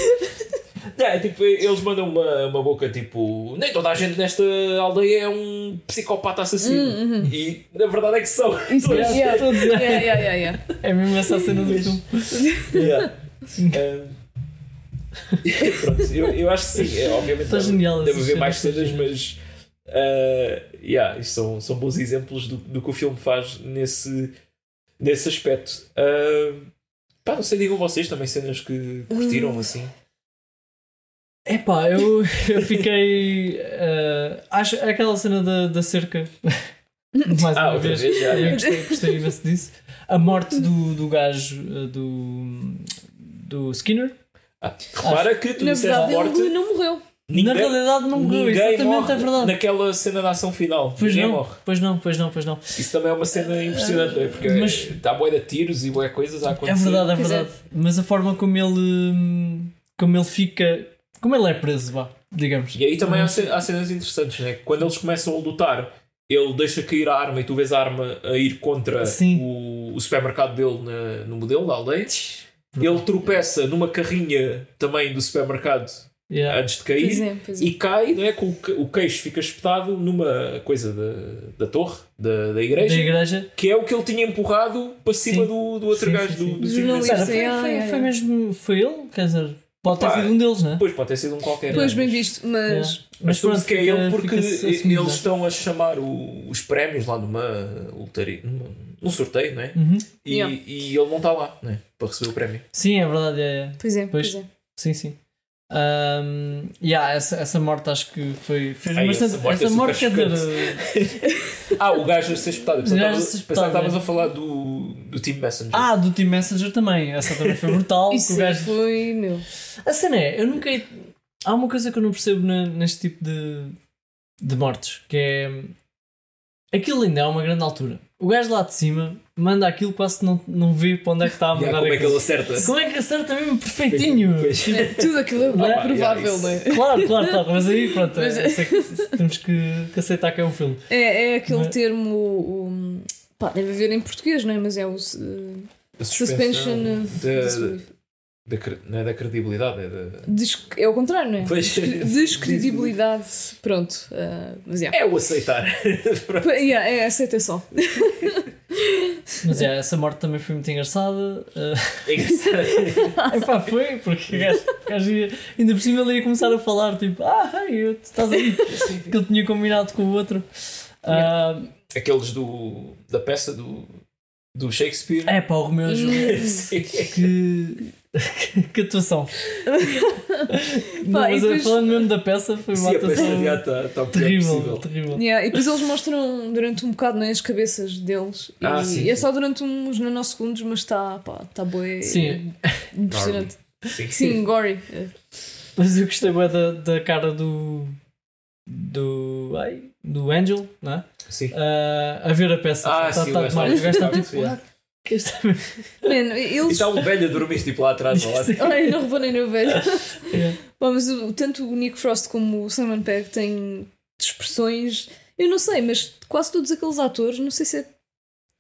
Não, é tipo, eles mandam uma, uma boca tipo. Nem toda a gente nesta aldeia é um psicopata assassino. Hum, uhum. E na verdade é que são. Isso, Todos. yeah. Todos, yeah. Yeah, yeah, yeah, yeah. É mesmo essa cena do filme. Yeah. Um, pronto, eu, eu acho que sim, é, obviamente Está deve, genial deve haver mais cenas, cenas, mas uh, yeah, isto são, são bons exemplos do, do que o filme faz nesse, nesse aspecto. Uh, pá, não sei, digam vocês também cenas que curtiram assim. Epá, eu, eu fiquei. eh, acho aquela cena da, da cerca. Mais Ah, uma vez. vez, já, eu gostei, gostei imenso disso. A morte do, do gajo eh, do, do Skinner. Ah, repara que tu disseste morte. ele não morreu. Ninguém, Na realidade não morreu, ninguém exatamente morre é verdade. naquela cena da ação final. Pois ninguém não, morre. pois não, pois não, pois não. Isso também é uma cena impressionante, não é? porque Mas- dá boia de tiros e boia coisas a É acontecer. verdade, é Pois é. verdade. Mas a forma como ele como ele fica. Como ele é preso, vá, digamos. E aí também há, há cenas interessantes, né? Quando eles começam a lutar, ele deixa cair a arma e tu vês a arma a ir contra Sim. o, o supermercado dele na- no modelo da aldeia. Ele tropeça numa carrinha também do supermercado Yeah. antes de cair Pois é, pois é. e cai, não é? Com o que- o queixo fica espetado numa coisa da, da torre, da, da Da igreja, igreja. que é o que ele tinha empurrado para cima Sim. do, do outro Sim, gajo sim, do, sim. do Jornalista. foi, foi, foi mesmo. Foi ele? Quer dizer, pode ter Pá, sido um deles, né? Depois pode ter sido um qualquer. Pois, né? bem Mas- visto, mas. Yeah. Mas pronto, sabe que é ele porque eles né? estão a chamar o- os prémios lá numa lotaria, numa- num sorteio, não é? Uhum. E, Yeah. e ele não está lá, não é? Para receber o prémio. Sim, é verdade. É, é. Pois é, Pois. pois é. Sim, sim. Um, yeah, essa, essa morte acho que foi. Fez Ai, bastante. essa morte essa é morte, super quer dizer. Ah, o gajo a ser espetado. Pensava que estavas espetado, a falar do, do Team Messenger. Ah, do Team Messenger também. Essa também foi brutal. Isso o gajo... foi, meu. A cena é, eu nunca. Há uma coisa que eu não percebo na- neste tipo de, de mortes, que é. Aquilo ainda é uma grande altura. O gajo lá de cima manda aquilo quase que não, não vê para onde é que está a Yeah, mandar como é que aquilo. ele acerta? Como é que acerta mesmo perfeitinho? Pois. É, tudo aquilo é é? provável, Yeah, não é? Claro, claro, claro. Mas aí, pronto, Mas- é, sei que temos que, que aceitar que é um filme. É, é aquele é? termo. O, pá, deve haver em português, não é? Mas é o. uh, A suspension of da, não é da credibilidade, é da. Des- É o contrário, não é? Pois. Descredibilidade. Pronto. uh, mas yeah. É o aceitar. Yeah, é aceitação. Mas é, essa morte também foi muito engraçada. Uh, É epá, foi, porque o gajo, ia, ainda por cima ele ia começar a falar tipo, ah, eu- tu estás aí. que ele tinha combinado com o outro. Ah, Aqueles do, da peça do, do Shakespeare. é pá, o Romeu e Julieta. Sim. Que, que atuação. Não, Pá, mas depois- falando mesmo da peça, foi uma Sim, a peça atuação já está tá pior terrível. terrível. Yeah, e depois eles mostram durante um bocado não é, as cabeças deles. Ah, e sim, é sim. só durante uns nanosegundos, mas está tá bué. Sim. Impressionante. Sim. Sim, gory. É. Mas eu gostei bem da, da cara do. do. ai, do Angel, não é? Sim. Ah, a ver a peça. Ah, Tá- sim, tá o gajo está- está- tipo. Yeah. "Ah, que este- Man, E eles. está um velho a dormir tipo lá atrás. Sim. Ai, não reparei no velho. Yeah. Bom, mas o- tanto o Nick Frost como o Simon Pegg têm expressões. Eu não sei, mas quase todos aqueles atores, não sei se é de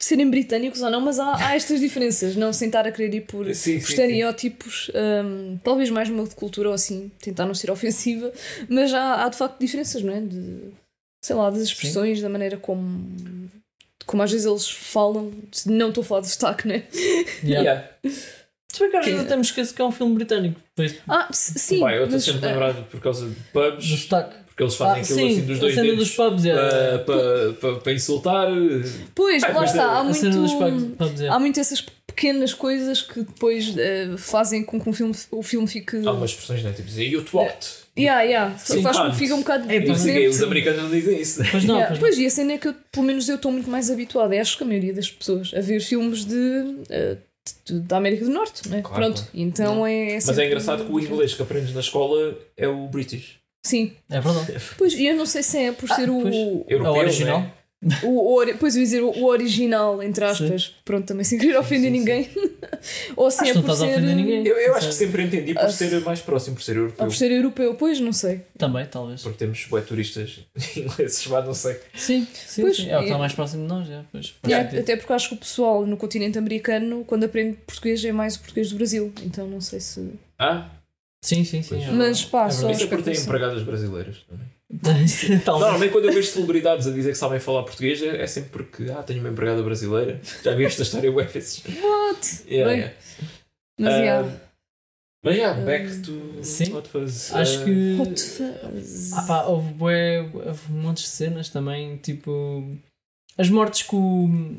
serem britânicos ou não, mas há, há estas diferenças. Não sem estar a querer ir por, Sim, sim, por sim. estereótipos, hum, talvez mais uma de cultura ou assim, tentar não ser ofensiva, mas há, há de facto diferenças, não é? De, sei lá, das expressões, da maneira como. Como às vezes eles falam, não estou a falar de destaque, né? Yeah. Yeah. Se bem que às vezes até me esqueço que é um filme britânico. Pois, Ah, sim. Eu estou sempre ah, lembrado por causa de do pubs, sotaque. porque eles fazem Ah, aquilo sim, assim dos a dois cena dedos dos pubs, é. para, para, para, para insultar. Pois, Ah, lá está, há a cena dos muito. pubs é. Há muito essas pequenas coisas que depois eh, fazem com que um filme, o filme fique. Há umas expressões, né? Tipo dizer, you twat. Yeah, yeah. Sim, Faz com que fique um bocado É, E não quê, diferente. os americanos não dizem isso. né? Pois não, Yeah, pois não. Pois, e a cena é que eu, pelo menos eu estou muito mais habituada, acho que a maioria das pessoas, a ver filmes de, eh, de- da América do Norte, não é? Claro, Pronto, claro. então é. Mas é engraçado que o inglês que aprendes na escola é o British. Sim, É verdade. pois, e eu não sei se é por ser o, Europeu, A original? né? O, ori- pois eu ia dizer o, o original, entre aspas, pronto, também sem querer ofender sim, sim. ninguém. Ou se Acho é não por estás a ser. ofender ninguém. Eu, eu acho que Sim. sempre entendi por ser mais próximo, por ser europeu. Ou por ser europeu, pois não sei. Também, talvez. Porque temos bué turistas ingleses, mas não sei. Sim, sim, Pois, sim. É o que está é- mais próximo de nós, já. Pois, Yeah, até porque acho que o pessoal no continente americano, quando aprende português, é mais o português do Brasil. Então não sei se. Ah, Sim, sim, sim. Pois. é Mas pá, É só- isso é porque tem empregadas brasileiras também. Talvez. Normalmente quando eu vejo celebridades a dizer que sabem falar português é é sempre porque ah, tenho uma empregada brasileira. Já vi esta história bué vezes. What? Yeah, Bem, yeah. Mas Ah, yeah. Mas yeah, back to Sim. Hot Fuzz. Acho Ah, que. Hot fuzz. Ah pá, houve, bué, houve montes de cenas também, tipo. As mortes que, o-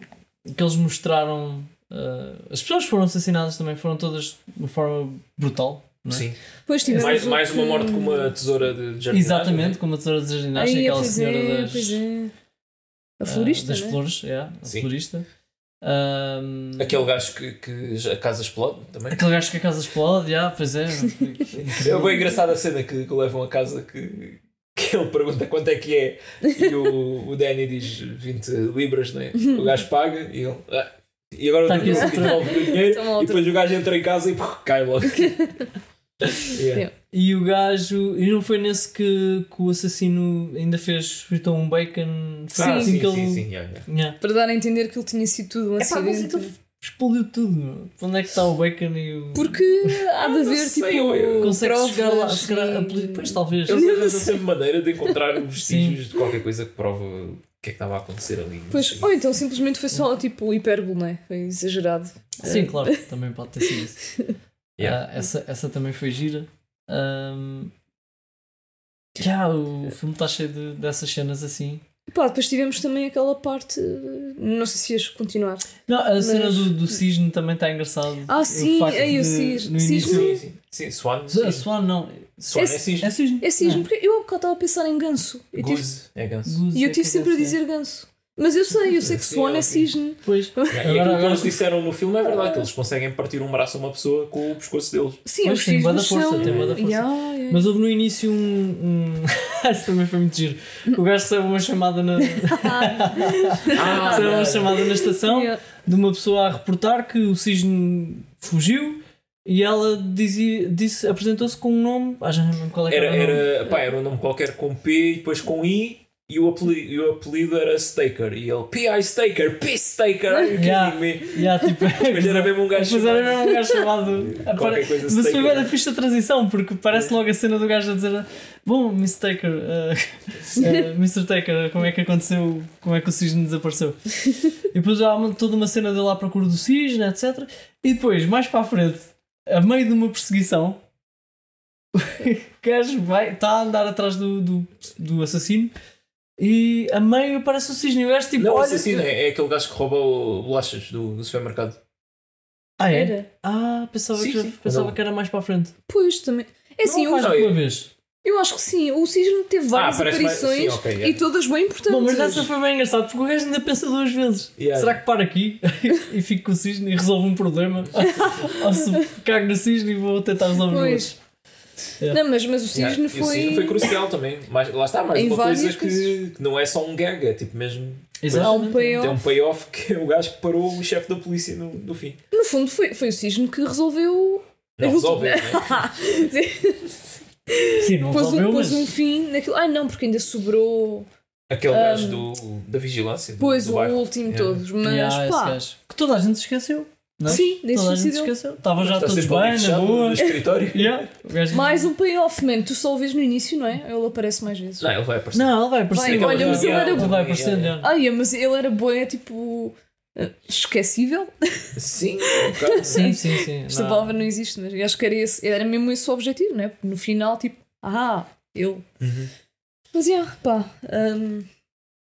que eles mostraram. ah, as pessoas que foram assassinadas também foram todas de uma forma brutal. Não é? Sim. Pois tivemos Mais, o mais uma morte com uma tesoura de jardinagem. Exatamente, como a tesoura de jardinagem, Ai, aquela senhora é, das, é. A ah, florista, das né? flores, yeah, a Sim. florista. Ahm, Aquele gajo que, que a casa explode também. aquele gajo que a casa explode, já, pois é. É bem engraçada a cena que, que levam a casa que, que ele pergunta quanto é que é e o, o Danny diz 20 libras, né? o gajo paga e ele. "Ah." E agora Tá o dinheiro e depois o gajo entra em casa e pô, cai logo. Yeah. E o gajo. E não foi nesse que, que o assassino ainda fez fritou um bacon? Ah, assim sim, que sim, ele. sim, yeah, yeah. Yeah. Para dar a entender que ele tinha sido tudo um mas acidente. então explodiu tudo. Onde é que está o bacon e o. Porque há de não haver tipo. eu- Consegue chegar lá, a e- Pois talvez. Eles arranjam sempre maneira de encontrar vestígios Sim. de qualquer coisa que prova o que é que estava a acontecer ali. Pois, ou então simplesmente foi só tipo hipérbole, não é? Foi exagerado. Sim, claro, também pode ter sido isso. Yeah. Ah, essa, essa também foi gira. Ahm, Já, o filme está cheio de- dessas cenas assim. Pá, depois tivemos também aquela parte. Não sei se ias continuar. Não, a cena Mas- do, do cisne também está engraçado. Ah, O sim, aí o de, cisne. no início- Sim, sim. Sim, Swan. Sim. Swan não. Swan é Esse- cisne. É cisne. É cisne, Não. porque eu estava a pensar em ganso. Eu tive- Goose é ganso. Goose E eu é tive que sempre a dizer ganso. Mas eu sei, eu sei que Swan é cisne. Pois. Yeah, e Agora- aquilo que eles disseram no filme é verdade, que eles conseguem partir um braço a uma pessoa com o pescoço deles. Sim, os tem bué da cisnes força, são... tem força. Yeah, yeah. Mas houve no início um. um... Isso também foi muito giro. O gajo recebe uma chamada na. Ah, recebe uma chamada na estação Yeah. de uma pessoa a reportar que o cisne fugiu e ela dizia, disse, apresentou-se com um nome. Ah, já não lembro qual é que Era, era, o nome. era, pá, era um nome qualquer com P e depois com I e o apelido, e o apelido era Staker. E ele, P.I. Staker, P. Staker, are you Yeah. me? Yeah, tipo, Mas era mesmo um gajo Depois era chamado- mesmo um gajo chamado. Qualquer coisa Mas foi bem da transição, porque parece logo a cena do gajo a dizer: Bom, Mr. Taker, uh, uh, Mr. Taker, como é que aconteceu? Como é que o cisne desapareceu? E depois há uma- toda uma cena dele à procura do cisne, etc. E depois, mais para a frente, a meio de uma perseguição, o gajo vai, está a andar atrás do, do, do assassino. E a meio aparece o cisne e o gajo tipo, Não, o olha assassino que- é, é aquele gajo que rouba o- bolachas do, do supermercado. Ah, é? Era. Ah, pensava, Sim, que, sim. pensava Não. que era mais para a frente. Pois, também. É assim, não, eu, mais uma vez. eu acho que sim. O cisne teve várias parece mais- aparições sim, ok, e yeah. todas bem importantes. Bom, mas essa foi bem engraçado porque o gajo ainda pensa duas vezes. Yeah. Será que para aqui e fico com o cisne e resolvo um problema? Ou se cago no cisne e vou tentar resolver o Pois. Outro? Não, mas, mas o cisne Yeah, e O foi. cisne foi crucial também. Mas, lá está, mais Em uma coisa que, que não é só um gag, é tipo mesmo. Há um. Tem um payoff. que é o gajo que parou o chefe da polícia no, no fim. No fundo, foi, foi o cisne que resolveu. Não resolveu, né? Sim, não pôs, um, resolveu, pôs mas. um fim naquilo. Ai não, porque ainda sobrou. Aquele gajo do, da vigilância. Do, Pois do o bairro. último Yeah. todos. Mas Yeah, pá. Que toda a gente se esqueceu. Não é? Sim, desse toda a gente se suicídio. esqueceu. Estavam já Está todos bem, na boa. no escritório. Yeah. Mais um payoff, man. Tu só o vês no início, não é? Ele aparece mais vezes. Não, ele vai aparecer. Não, ele vai aparecer. Vai, olha, mas ele era- Ele vai aparecendo, Yeah, já. Ai, mas ele era boé, tipo. eh, Esquecível? Sim, um. Sim, sim, sim. Esta Não. palavra não existe, mas eu acho que era, esse, era mesmo esse o objetivo, né? Porque no final, tipo, ah, eu. Uhum. Mas, yeah, pá. hum,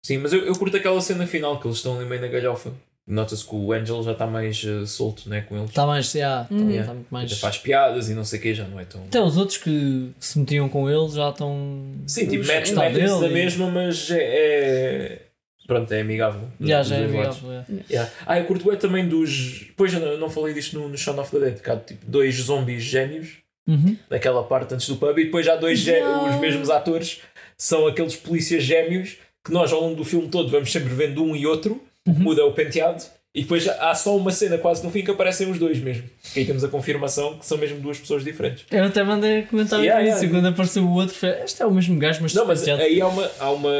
Sim, mas eu, eu curto aquela cena final que eles estão ali meio na galhofa. Nota-se que o Angel já está mais eh, solto né, com eles. Está mais. já, Uhum. Está muito mais. Ainda faz piadas e não sei o que, já não é tão. Até os outros que se metiam com ele já estão. Sim, tipo, mete- metem-se dele da e- mesma, mas é. é- Pronto, é amigável. Já, dos já é amigável. é. Yeah. Ah, eu curto é também dos. Pois eu não, falei disto no, no Shaun of the Dead, que há tipo dois zombies gênios Uhum. naquela parte antes do pub e depois há dois Yeah. os mesmos atores são aqueles polícias gêmeos que nós ao longo do filme todo vamos sempre vendo um e outro, Uhum. muda o penteado e depois há só uma cena quase no fim que aparecem os dois mesmo. E aí temos a confirmação que são mesmo duas pessoas diferentes. Eu até mandei comentar Yeah, isso yeah. quando apareceu o outro, foi, este é o mesmo gajo, mas Não, mas despenteado." aí há uma, há uma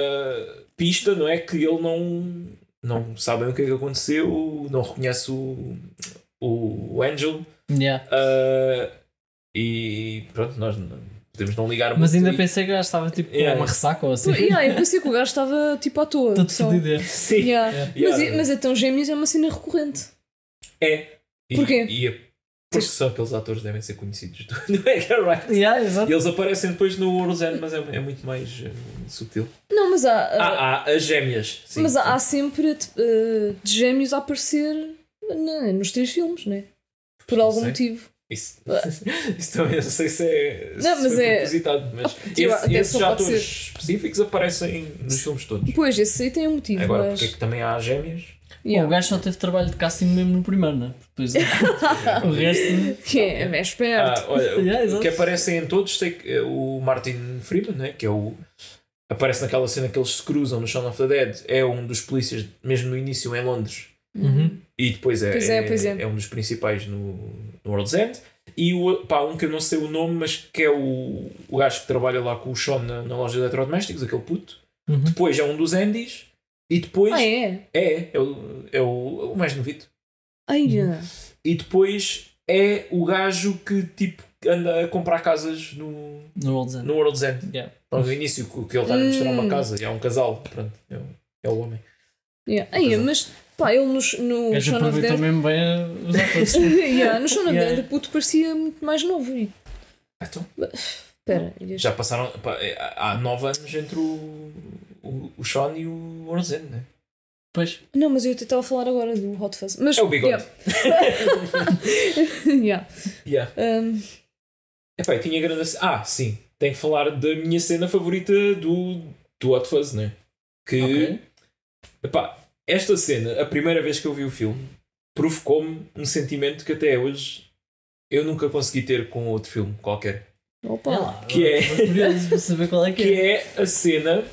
pista, não é? Que ele não, não sabe o que é que aconteceu, não reconhece o, o Angel. Yeah. ah, e pronto, nós podemos não ligar Mas muito ainda e- pensei que o gajo estava tipo com Yeah. uma ressaca ou assim. yeah, eu pensei que o gajo estava tipo à toa. Todo só. fodido. é. Sim, Yeah. Yeah. Mas, Yeah. mas então Gêmeos é uma cena recorrente. é. E, Porquê? E é- porque só aqueles atores devem ser conhecidos do, do Edgar Wright. Yeah, exato. E eles aparecem depois no Roseanne, mas é, é muito mais eh, sutil. Não, mas há. Ah, há as gêmeas. Sim, mas há, sim. há sempre uh, de gêmeos a aparecer na- nos três filmes, né? Por algum sei. motivo. Isso, isso também não sei se é, Não, se mas é- propositado, mas tipo, esse- esses atores ser. específicos aparecem nos filmes todos. Pois, esse aí tem um motivo, Agora, mas. porque é que também há gêmeas? Bom, Yeah. o gajo só teve trabalho de casting mesmo no primeiro, né? Depois o resto. Que é, é esperto. Ah, olha, Yeah, o que aparecem em todos, sei que é o Martin Freeman, né, que é o. Aparece naquela cena que eles se cruzam no Shaun of the Dead, é um dos polícias, mesmo no início em Londres, Uhum. E depois é, Pois é, pois é. um dos principais no, no World's End. E o, pá, um que eu não sei o nome, mas que é o, o gajo que trabalha lá com o Sean na, na loja de eletrodomésticos, aquele puto. Uhum. Depois é um dos Andys, e depois Ah, é? é, é, o, é o, o mais novito. Ai, já. E depois é o gajo que tipo anda a comprar casas no, No World's End. no World's End. Yeah. Então, no início, que ele está a mostrar uma Hum. casa e há um casal, pronto, é, o- é o homem. Yeah. Ai, mas pá, ele no, no gajo Shaun of Dead. mesmo bem a- os atores. yeah, no Shaun of Yeah. Dead, o puto parecia muito mais novo. E, Então, espera, este- já passaram, pá, é, há nove anos entre o, o, o Sean e o End, né? Pois. Não, mas eu até estava a falar agora do Hot Fuzz. Mas, É o bigode. Yeah. Yeah. Um, Epá, eu tinha grande. Ah, sim, tenho que falar da minha cena favorita do, do Hot Fuzz, né? Que, Ok. epá, esta cena, a primeira vez que eu vi o filme, provocou-me um sentimento que até hoje eu nunca consegui ter com outro filme qualquer. opa. É lá, Que é- agora estou curioso para saber qual é que, Que é. é a cena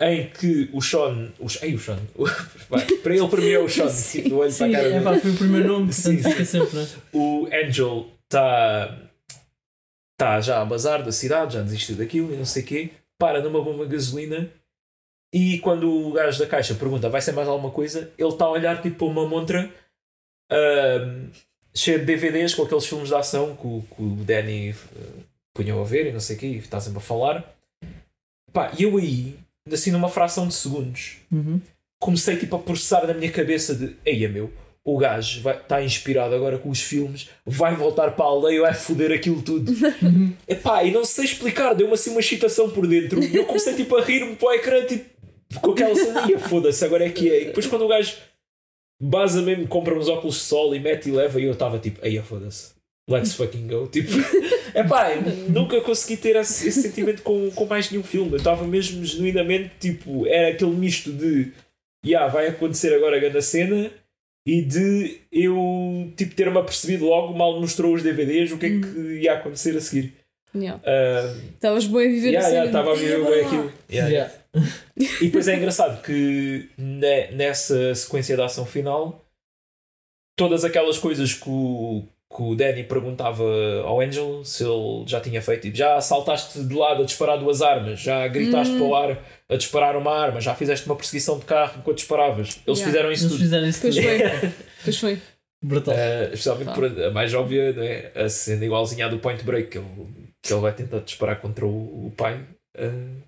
em que o Sean. O, ei, o Sean. Pá, para ele, para mim, é o Sean. Sim. olho para Sim, a cara é pá, foi o primeiro nome, Sim, portanto fica sempre, né? o Angel está tá já a bazar da cidade, já desistiu daquilo e não sei o quê, para numa bomba de gasolina e quando o gajo da caixa pergunta vai ser mais alguma coisa, ele está a olhar tipo para uma montra ahm, cheia de DVDs com aqueles filmes de ação que o, que o Danny uh, punham a ver e não sei o quê, e está sempre a falar. Pá, e eu aí, assim numa fração de segundos, Uhum. comecei tipo a processar na minha cabeça de eia meu, o gajo está inspirado agora com os filmes, vai voltar para a aldeia e vai foder aquilo tudo. Epá, e não sei explicar, deu-me assim uma excitação por dentro. E eu comecei tipo a rir-me para o ecrã, tipo, com aquela cena, "Ia, foda-se, agora é que é. E depois quando o gajo baza mesmo, compra uns óculos de sol e mete e leva, e eu estava tipo, eia, foda-se. Let's fucking go. Tipo, epá, nunca consegui ter esse, esse sentimento com, com mais nenhum filme. Eu estava mesmo genuinamente, tipo, era aquele misto de, yeah, vai acontecer agora a grande cena e de eu, tipo, ter-me apercebido logo, mal mostrou os DVDs, o que é que ia acontecer a seguir. Yeah. Ah, Estavas bem a viver yeah, a cena. yeah, estava a viver bem aquilo. Yeah. Yeah. E depois é engraçado que ne- nessa sequência da ação final, todas aquelas coisas que o, que o Danny perguntava ao Angel se ele já tinha feito, tipo, já saltaste de lado a disparar duas armas, já gritaste Hum. para o ar a disparar uma arma, já fizeste uma perseguição de carro enquanto disparavas. Eles Yeah. fizeram isso Eles tudo. fizeram isso Pois tudo. foi. Pois foi. Brutal. Uh, especialmente Tá. por a, mais óbvia, não é? a cena igualzinha à do Point Break, que ele, que ele vai tentar disparar contra o, o pai uh,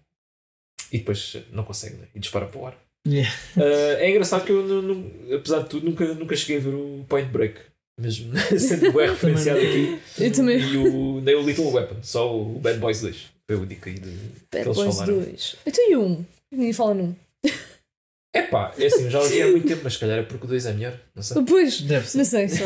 e depois não consegue né? e dispara para o ar. Yeah. Uh, é engraçado que eu, não- não- apesar de tudo, nunca, nunca cheguei a ver o Point Break, mesmo sendo bem referenciado aqui. Eu também. E o, nem o Little Weapon, só o Bad Boys 2. Foi o único aí de, que Bad eles Boys falaram. 2. Eu tenho um. Ninguém fala num. Epá, é assim, eu já o vi há muito tempo, mas se calhar é porque o 2 é melhor, não sei. Depois. Deve ser. Não sei, só.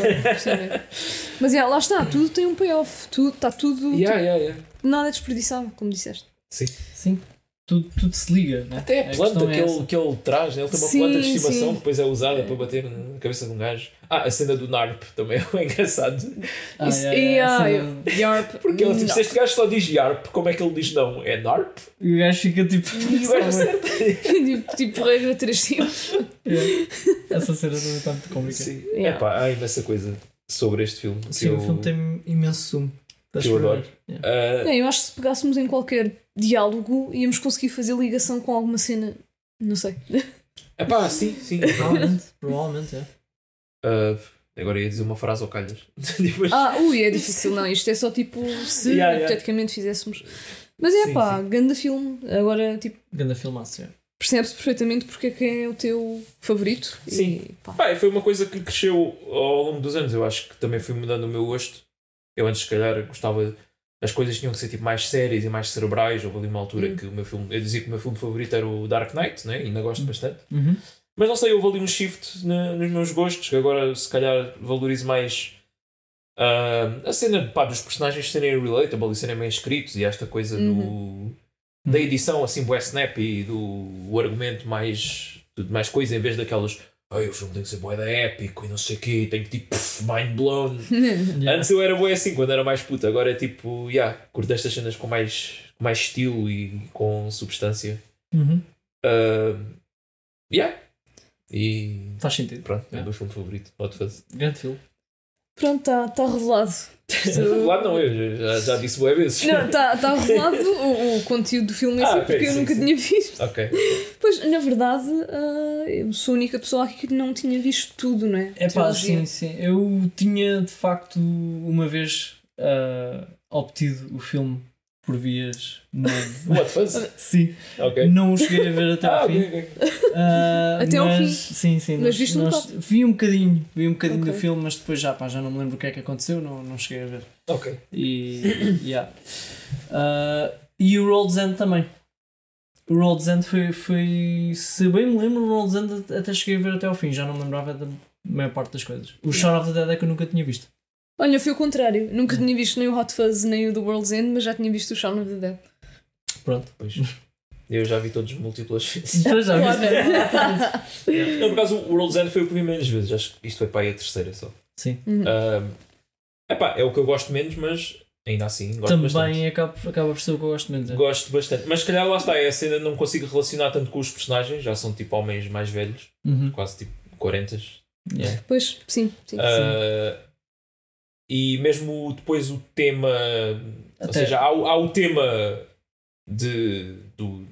Mas yeah, lá está, tudo tem um payoff. Tudo, está tudo. Yeah, yeah, yeah. tipo, nada desperdiçado, como disseste. Sim. Sim. Tudo, tudo se liga, né? Até a planta questão é que, ele, essa. que ele traz, né? ele tem uma Sim, planta de estimação sim. que depois é usada para bater na cabeça de um gajo. Ah, a cena do NARP também é engraçado. Ah, Isso- yeah, yeah, Yarp. Porque ele, tipo, se este gajo só diz YARP, como é que ele diz não? É NARP? E o gajo fica tipo. E o gajo acerta. tipo, regra 3 tipos. Yeah. Essa cena também está muito cómica. Sim, Sim. Yeah. Epá, há imensa coisa sobre este filme. eu, o filme tem imenso sumo. Que eu adoro. Yeah. Ah, Não, eu acho que se pegássemos em qualquer diálogo íamos conseguir fazer ligação com alguma cena. Não sei. epá, sim, sim. Provavelmente, provavelmente, é. Ah, agora ia dizer uma frase ao calhas. Depois- Ah, ui, é difícil. Não, isto é só tipo se Yeah, yeah. hipoteticamente fizéssemos. Mas é Sim, pá, sim. grande filme. Agora, tipo, Ganda filmaço, é. percebe-se perfeitamente porque é que é o teu favorito. Sim. E, pá. Pá, foi uma coisa que cresceu ao longo dos anos. Eu acho que também fui mudando o meu gosto. Eu antes, se calhar, gostava. As coisas tinham que ser tipo mais sérias e mais cerebrais. Houve ali uma altura Hum. que o meu filme. Eu dizia que o meu filme favorito era o Dark Knight, né? e ainda gosto Hum. bastante. Uhum. Mas não sei, houve ali um shift na- nos meus gostos. Que agora, se calhar, valorizo mais ah, a cena pá, dos personagens serem relatable e serem bem escritos e esta coisa Uhum. do, da edição assim, bué snap e do o argumento mais, mais coisa em vez daquelas "Ai, o filme tem que ser boeda épico e não sei o quê, tem que tipo pff, mind blown. Yeah. Antes eu era boé assim quando era mais puta, agora é tipo, yeah, curto estas cenas com mais, com mais estilo e com substância. Uhum. Uh, yeah. E Faz sentido. pronto, é o Yeah. meu filme favorito. Pode fazer. Grande filme. Pronto, está tá revelado. Lá não, eu já, já disse boé vezes. Não, está tá revelado o, o conteúdo do filme em Ah, porque eu sim, nunca sim. tinha visto. Ok. Pois, na verdade, ah, eu sou a única pessoa aqui que não tinha visto tudo, não é? É pá, sim, sim. Eu tinha de facto uma vez ah, obtido o filme por vias não. What fuzz? sim, Ok. não o cheguei a ver até Ah, ao ok, fim. ok. Ah, Até ao fim? Sim, sim. Mas nós- viste um nós- Vi um bocadinho, vi um bocadinho do Ok. filme, mas depois já, pá, já não me lembro o que é que aconteceu, não, não cheguei a ver. Ok. E. yeah. Ah, e o World's End também. O World's End foi, foi. Se bem me lembro, o World's End até cheguei a ver até ao fim, já não me lembrava da maior parte das coisas. O Shaun of the Dead é que eu nunca tinha visto. Olha, foi o contrário. Nunca tinha visto nem o Hot Fuzz nem o The World's End, mas já tinha visto o Shaun of the Dead. Pronto. Pois. Eu já vi todos múltiplas vezes. Já, já viste? Não, por acaso o World's End foi o que vi menos vezes. Acho que isto foi para aí a terceira só. Sim. Um, epá, é o que eu gosto menos, mas ainda assim gosto bastante. Também acaba, acaba por ser o que eu gosto menos. é. Gosto bastante. Mas se calhar lá está, essa ainda não consigo relacionar tanto com os personagens. Já são tipo homens mais velhos, Uhum. quase tipo 40. Yeah. Pois, sim, sim. Uh, e mesmo depois o tema. Ou Até- seja, há, o- há o tema de, do,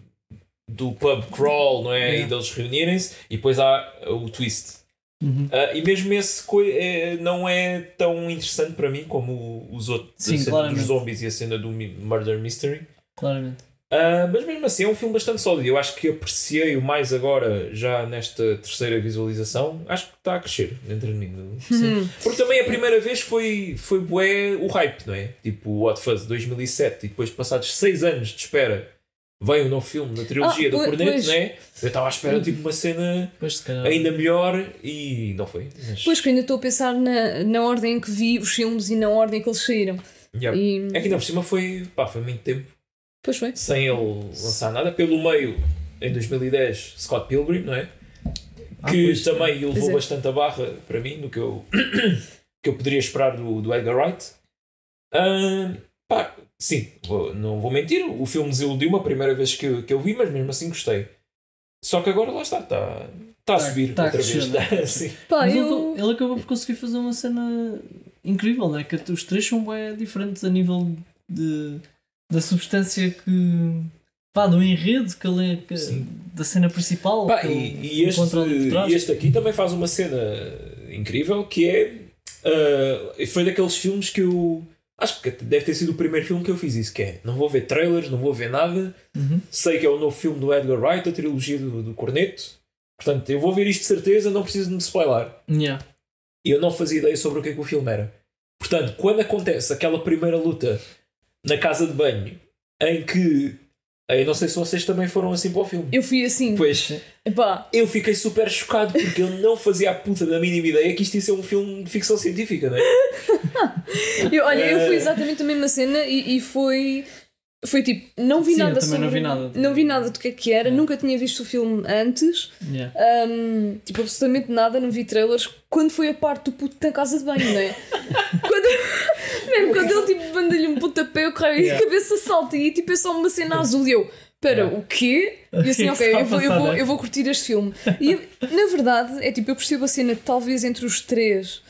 do pub crawl, não é? Yeah. E deles reunirem-se, e depois há o twist. Uhum. Uh, e mesmo esse é- não é tão interessante para mim como os outros Sim, a cena claramente. dos zombies e a cena do Murder Mystery. Claramente. Uh, mas mesmo assim é um filme bastante sólido. Eu acho que apreciei-o mais agora, já nesta terceira visualização. Acho que está a crescer dentro de mim. Hum. Porque também a primeira vez foi, foi bué o hype, não é? Tipo o What Fuzz 2007 e depois passados 6 anos de espera veio um novo filme da trilogia Ah, do pois- Corneto, pois. não é? Eu estava à espera tipo uma cena calhar. ainda melhor e não foi. Mas, Pois que ainda estou a pensar na, na ordem em que vi os filmes e na ordem que eles saíram. yeah. E, É que ainda por cima foi, pá, foi muito tempo Pois foi. sem ele lançar nada. Pelo meio, em 2010, Scott Pilgrim, não é? Ah, que pois. também Pois elevou é. bastante a barra para mim no que eu, que eu poderia esperar do, do Edgar Wright. Ah, pá, sim, vou- não vou mentir, o filme desiludiu-me a primeira vez que, eu- que eu vi, mas mesmo assim gostei. Só que agora lá está, está, está a Tá- subir tá outra vez. crescer, Está, sim. Pá, eu. ele, ele acabou por conseguir fazer uma cena incrível, não é? Que os três são bem diferentes a nível de, da substância que. pá, do enredo que ele, que- Sim. da cena principal. Pá, e, e este, este aqui também faz uma cena incrível que é. ah, foi daqueles filmes que eu. Acho que deve ter sido o primeiro filme que eu fiz isso, que é não vou ver trailers, não vou ver nada, Uhum. sei que é o novo filme do Edgar Wright, a trilogia do, do Corneto. Portanto, eu vou ver isto de certeza, não preciso de me spoiler. Yeah. E eu não fazia ideia sobre o que é que o filme era. Portanto, quando acontece aquela primeira luta na casa de banho, em que. Eu não sei se vocês também foram assim para o filme. Eu fui assim. Pois, Epá, eu fiquei super chocado porque eu não fazia a puta da mínima ideia que isto ia ser um filme de ficção científica, não é? eu, olha, eu fui Eh. exatamente a mesma cena e, e foi. Foi tipo, não vi Sim, eu nada também sobre. não vi nada. não vi nada do que é que era, nunca tinha visto o filme antes, Yeah. hum, tipo, absolutamente nada, não vi trailers. Quando foi a parte do puto na casa de banho, não é? quando, mesmo quando ele tipo manda-lhe um pontapé, o raio e a Yeah. cabeça salta e tipo é só uma cena azul e eu. Yeah. o quê? E assim, é ok, eu vou, eu, vou, eu vou curtir este filme. E na verdade, é tipo, eu percebo a cena talvez entre os três.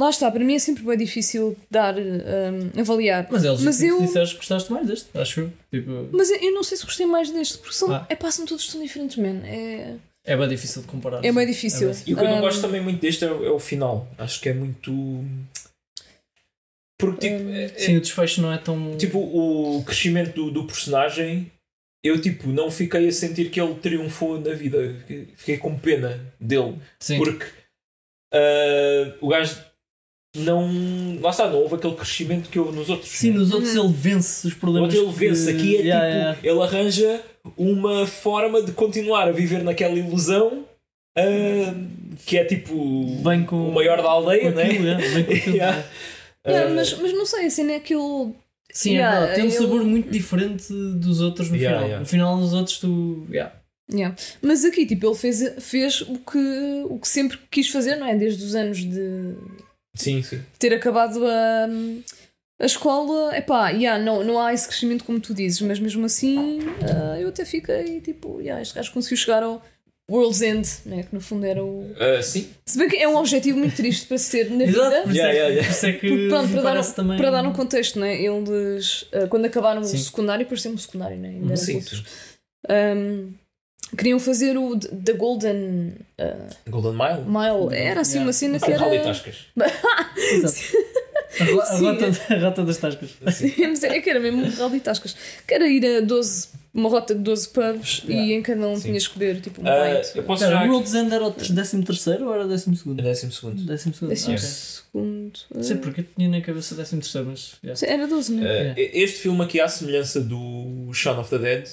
Lá está, para mim é sempre bem difícil dar, hum, avaliar. Mas eles Mas mas eu- disseste que gostaste mais deste, acho eu. Tipo, Mas eu, não sei se gostei mais deste, porque são, Ah. é pá, são todos tão diferentes, man. É, é bem difícil de comparar. é bem difícil. É bem- E o que eu não Um, gosto também muito deste é, o- é o final. Acho que é muito. Porque, tipo, Um, é- é- Sim, o desfecho não é tão. tipo o crescimento do, do personagem, eu, tipo, não fiquei a sentir que ele triunfou na vida. Fiquei com pena dele. sim. Porque ah, o gajo não. Lá está, não houve aquele crescimento que houve nos outros. Sim, né? nos outros ele vence os problemas. Outro ele vence. que- Aqui é Yeah, tipo, yeah. ele arranja uma forma de continuar a viver naquela ilusão ah, que é tipo Bem com o maior da aldeia, com né? aquilo, yeah, bem com aquilo, Yeah. Ah, mas, mas não sei, a cena é aquele. Sim, Yeah, é verdade. Tem um eu- sabor muito diferente dos outros no Yeah, final. yeah. No final dos outros tu. Yeah. Yeah. Mas aqui, tipo, ele fez, fez o, que, o que sempre quis fazer, não é? Desde os anos de Sim, sim. ter acabado a, a escola. Epá, yeah, não, não há esse crescimento como tu dizes, mas mesmo assim ah, eu até fiquei tipo, yeah, este gajo conseguiu chegar ao World's End, né? que no fundo era o. Ah, sim. Se bem que é um objetivo muito triste para se ter na vida. Exato, por isso Yeah, é, yeah, yeah. por isso é que Porque, pronto, para dar, um, também... para dar um contexto, né? eles ah, quando acabaram Sim. o secundário, parecia um secundário, né? ainda eram Sim, sim. Um, queriam fazer o The Golden ah, Golden Mile. Mile. Era assim Yeah. uma cena que era. Rally Tascas. Exato. A, ro- a Sim. rota, a rota das tascas. Mas é que era mesmo um rally tascas. Que era ir a 12, uma rota de 12 pubs e Yeah. em cada um Sim. tinha escolher tipo um Ah, pint. eu posso Espera, já. o World's End era o 13 terceiro ou era 12 segundo. 12 segundo, Décimo ok. segundo. Não sei porque eu tinha na cabeça 13 terceiro, mas... yeah. Sim, Era 12, não é? Yeah. Este filme aqui, à semelhança do Shaun of the Dead,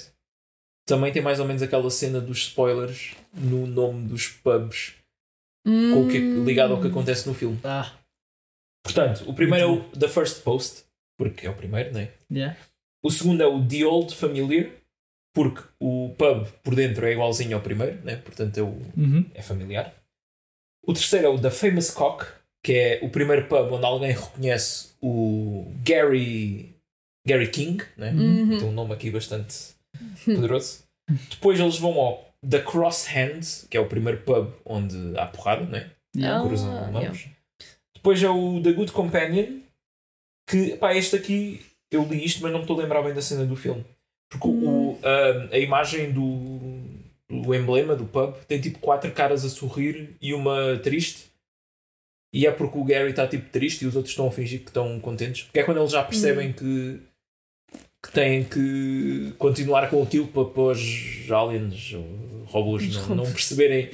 também tem mais ou menos aquela cena dos spoilers no nome dos pubs com o que, Hum. ligado ao que acontece no filme. Ah, Portanto, o primeiro é o The First Post, porque é o primeiro, não é? yeah. O segundo é o The Old Familiar, porque o pub por dentro é igualzinho ao primeiro, né? portanto é, o, Uhum. é familiar. O terceiro é o The Famous Cock, que é o primeiro pub onde alguém reconhece o Gary, Gary King, né? Uhum. tem um nome aqui bastante poderoso. Depois eles vão ao The Cross Hands, que é o primeiro pub onde há porrada, né? Yeah. Ah, cruzam yeah. mãos. Depois é o The Good Companion, que pá, este aqui eu li isto, mas não me estou a lembrar bem da cena do filme. Porque o- o, a, a imagem do, do emblema do pub tem tipo quatro caras a sorrir e uma triste. E é porque o Gary está tipo triste e os outros estão a fingir que estão contentes. Porque é quando eles já percebem que, que têm que continuar com aquilo para, para os aliens ou robôs não, robôs. não perceberem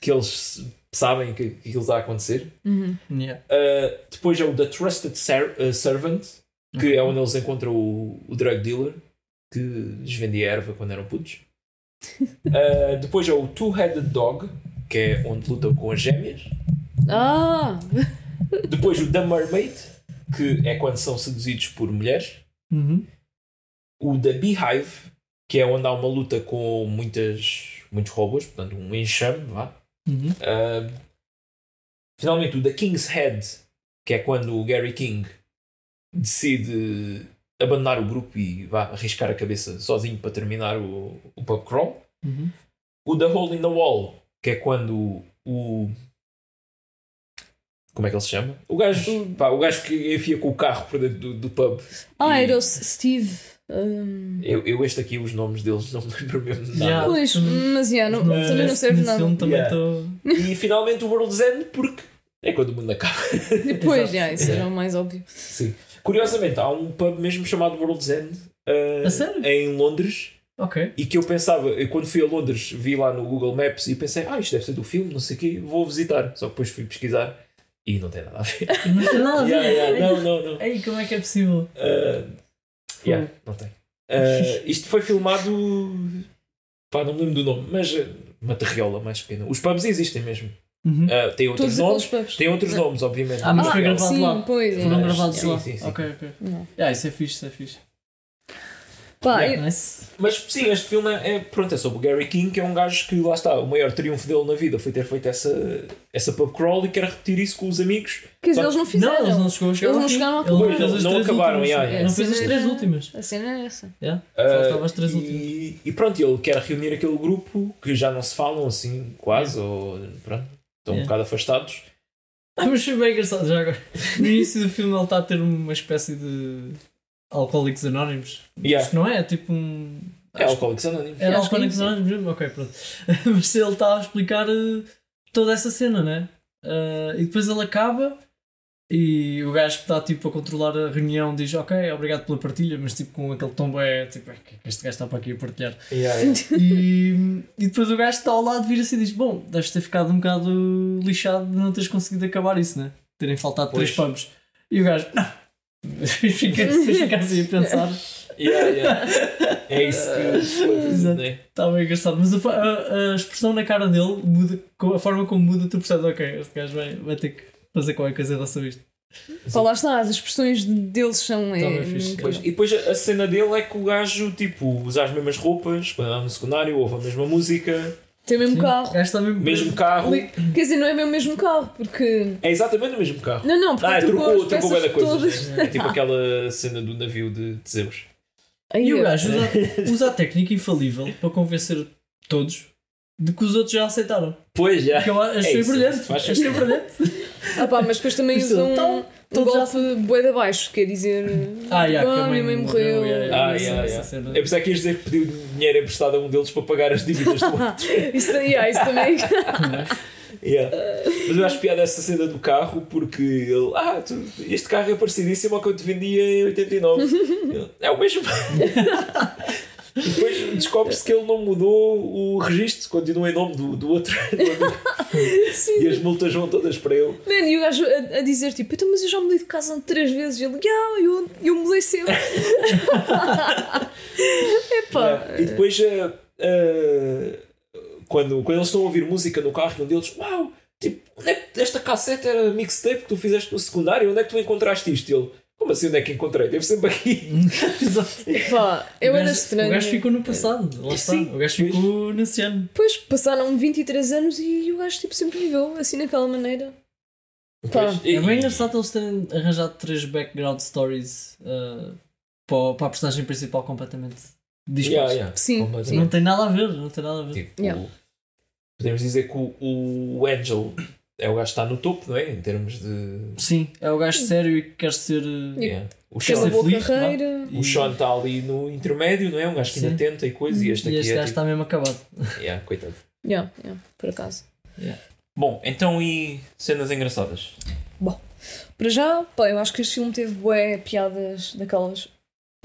que eles sabem que, que aquilo está a acontecer. Uhum. Yeah. Uh, depois é o The Trusted Ser- uh, Servant, que é onde eles encontram o, o drug dealer que lhes vendia erva quando eram putos. Uh, depois é o Two-Headed Dog, que é onde lutam com as gêmeas. Ah! Depois o The Mermaid, que é quando são seduzidos por mulheres. Uhum. O The Beehive, que é onde há uma luta com muitas, muitos robôs, portanto um enxame, vá. Uhum. Uh, finalmente, o The King's Head, que é quando o Gary King decide abandonar o grupo e vá arriscar a cabeça sozinho para terminar o, o pub crawl. Uhum. O The Hole in the Wall, que é quando o. Como é que ele se chama? O gajo, pá, o gajo que enfia com o carro por dentro do, do pub. Ah, E era o Steve. Um, Eu, eu, este aqui, os nomes deles não me lembro mesmo de nada. Yeah. Pois, também- mas yeah, não, Mas também não serve nada. Yeah. estou... E finalmente o World's End, porque é quando o mundo acaba. Depois, yeah, isso era o mais óbvio. Sim. Curiosamente, há um pub mesmo chamado World's End uh, em Londres Ok. e que eu pensava, eu quando fui a Londres vi lá no Google Maps e pensei, ah, isto deve ser do filme, não sei o quê, vou visitar. Só que depois fui pesquisar e não tem nada a ver. Não tem nada a ver. Yeah, yeah, não, não, não. Ei, como é que é possível? Uh, yeah, não tem. Uh, isto foi filmado. Pá, não me lembro do nome, mas uh, uma terriola mais pequena. Os pubs existem mesmo. Uhum. Uh, tem outros Todos nomes. Tem outros nomes, obviamente. Ah, mas Ah, foi gravado sim, lá. pois. Foram yeah. gravados sim, lá. sim, sim. Ok, ok. Não. Yeah, isso é fixe, isso é fixe. Pá, Yeah. eu- Nice. Mas sim, este filme é, é- pronto, é sobre o Gary King, que é um gajo que lá está, o maior triunfo dele na vida foi ter feito essa, essa pub crawl e quer repetir isso com os amigos. quer dizer, eles não fizeram. Não, eles não chegou a chegar Eles não chegaram ao Ele Não, não acabaram, últimas. yeah, yeah. Não fez as A três cena- últimas. A cena é essa. Yeah. Ah, Faltava as três últimas. e, e pronto, ele quer reunir aquele grupo que já não se falam assim, quase, ou pronto, estão um bocado afastados. Ah, mas foi bem engraçado já agora. No início do filme ele está a ter uma espécie de alcoólicos anónimos. Yeah. Isto não é? Tipo um. É Alcoólicos Anónimos. Era é alcoólicos anónimos mesmo? Ok, pronto. Mas ele está a explicar eh, toda essa cena, né? Eh, e depois ele acaba e o gajo que está tipo a controlar a reunião diz ok, obrigado pela partilha, mas tipo com aquele tom é tipo, "É, que é que este gajo está para aqui a partilhar. Yeah, yeah. E, e depois o gajo que está ao lado vira-se e diz: Bom, deves ter ficado um bocado lixado de não teres conseguido acabar isso, né? Terem faltado três Pois. pubs. E o gajo, não. fica, fica assim a pensar. Yeah, yeah. É isso que foi, Exato. né? Está bem engraçado. Mas a, a- a expressão na cara dele muda, a forma como muda, tu percebes: Ok, este gajo vai, vai ter que fazer qualquer coisa em relação a isto. Pá, lá está, as expressões deles são. É, Tá bem fixe. muito- Pois, e depois a cena dele é que o gajo, tipo, usa as mesmas roupas, quando anda no secundário, ouve a mesma música, Tem o mesmo Sim. carro. O gajo está mesmo. mesmo carro. Quer dizer, não é mesmo o mesmo carro, porque. É exatamente o mesmo carro. Não, não, porque Ah, trocou trocou, da coisa. todas. É tipo aquela cena do navio de de Zeus. E o eu- gajo usa, usa a técnica infalível para convencer todos de que os outros já aceitaram. Pois já. Que eu achei É isso, brilhante. faz Achei brilhante. Ah pá, mas depois também usam então, um já golpe bué de abaixo, quer dizer. Ah, yeah, que "Ah, a minha mãe morreu. yeah, Ah, yeah, yeah. cena. Eu pensava que ias dizer que pediu dinheiro emprestado a um deles para pagar as dívidas do outro. Isso, yeah, isso também. Yeah. Mas eu acho piada essa cena do carro porque ele, ah, tu- este carro é parecidíssimo ao que eu te vendia em 89. Ele, é o mesmo. E depois descobre-se que ele não mudou o registro, continua em nome do, do outro. e as multas vão todas para ele. Man, e o gajo a, a dizer tipo, então, mas eu já mudei de casa três vezes. E ele, yeah, eu, eu mudei sempre. Epá. Yeah. E depois, ah, ah, quando, quando eles estão a ouvir música no carro, um deles, uau, tipo, onde é que esta cassete era mixtape que tu fizeste no secundário? Onde é que tu encontraste isto? E ele, como assim, onde é que encontrei? Deve sempre aqui. Exato. Epá, eu o era gajo, estranho. O gajo ficou no passado. Lá está. Sim, o gajo pois. ficou nesse ano. Depois passaram 23 anos e o gajo tipo, sempre viveu assim naquela maneira. Pá, Pois, e- É bem engraçado eles terem arranjado três background stories uh, para, para a personagem principal completamente dispares. Yeah, yeah, Sim, completamente. Não tem nada a ver, não tem nada a ver. Tipo, Yeah. o- podemos dizer que o, o Angel é o gajo que está no topo, não é? Em termos de. Sim, é o gajo sério e que quer ser. Yeah. O, ser Sean, boa feliz, carreira. o Sean está ali no intermédio, não é? Um gajo que ainda tenta e coisa, e este E aqui este é. gajo Tipo, está mesmo acabado. yeah, coitado. Yeah, yeah, por acaso. Bom, então e cenas engraçadas? Para já, pá, eu acho que este filme teve bué piadas daquelas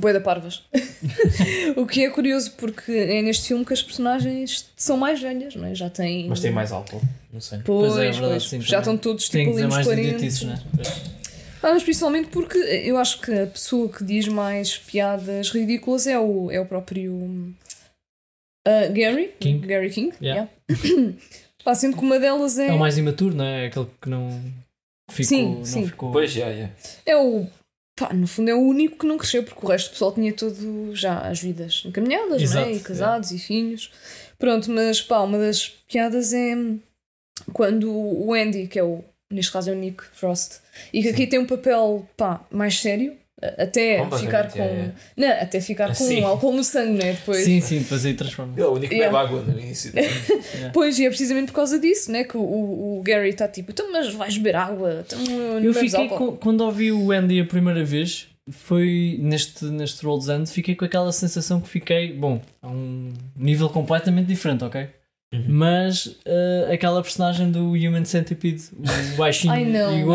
bué da parvas. o que é curioso porque é neste filme que as personagens são mais velhas, não é? Já têm. Mas tem mais álcool, não sei. Pois, Pois é, é verdade, pois, sim, já estão todos Tem tipo que ali nos mais 40. idiotices, não é? Ah, mas principalmente porque eu acho que a pessoa que diz mais piadas ridículas é o, é o próprio ah, Gary King. Gary King. Yeah. yeah. Pá, sendo que uma delas é, É o mais imaturo, não é? Aquele que não ficou. Sim, não sim. ficou... Pois, já, já. é o. Pá, no fundo é o único que não cresceu, porque o resto do pessoal tinha todo já as vidas encaminhadas, Exato, não é? E casados e filhos. Pronto, mas pá, uma das piadas é quando o Andy, que é o, neste caso é o Nick Frost, e que aqui tem um papel pá, mais sério, até ficar com. é, é. Não, até ficar com Sim. álcool no sangue, não é? Depois. Sim, sim, depois aí transforma. É o único que Yeah. bebe água no início. Pois, e é precisamente por causa disso, né? Que o, o, Gary está tipo, então, mas vais beber água, então, Eu fiquei álcool." com- quando ouvi o Andy a primeira vez, foi neste, neste Rolls End, fiquei com aquela sensação que fiquei, bom, a um nível completamente diferente, ok? Uhum. Mas eh, aquela personagem do Human Centipede, o baixinho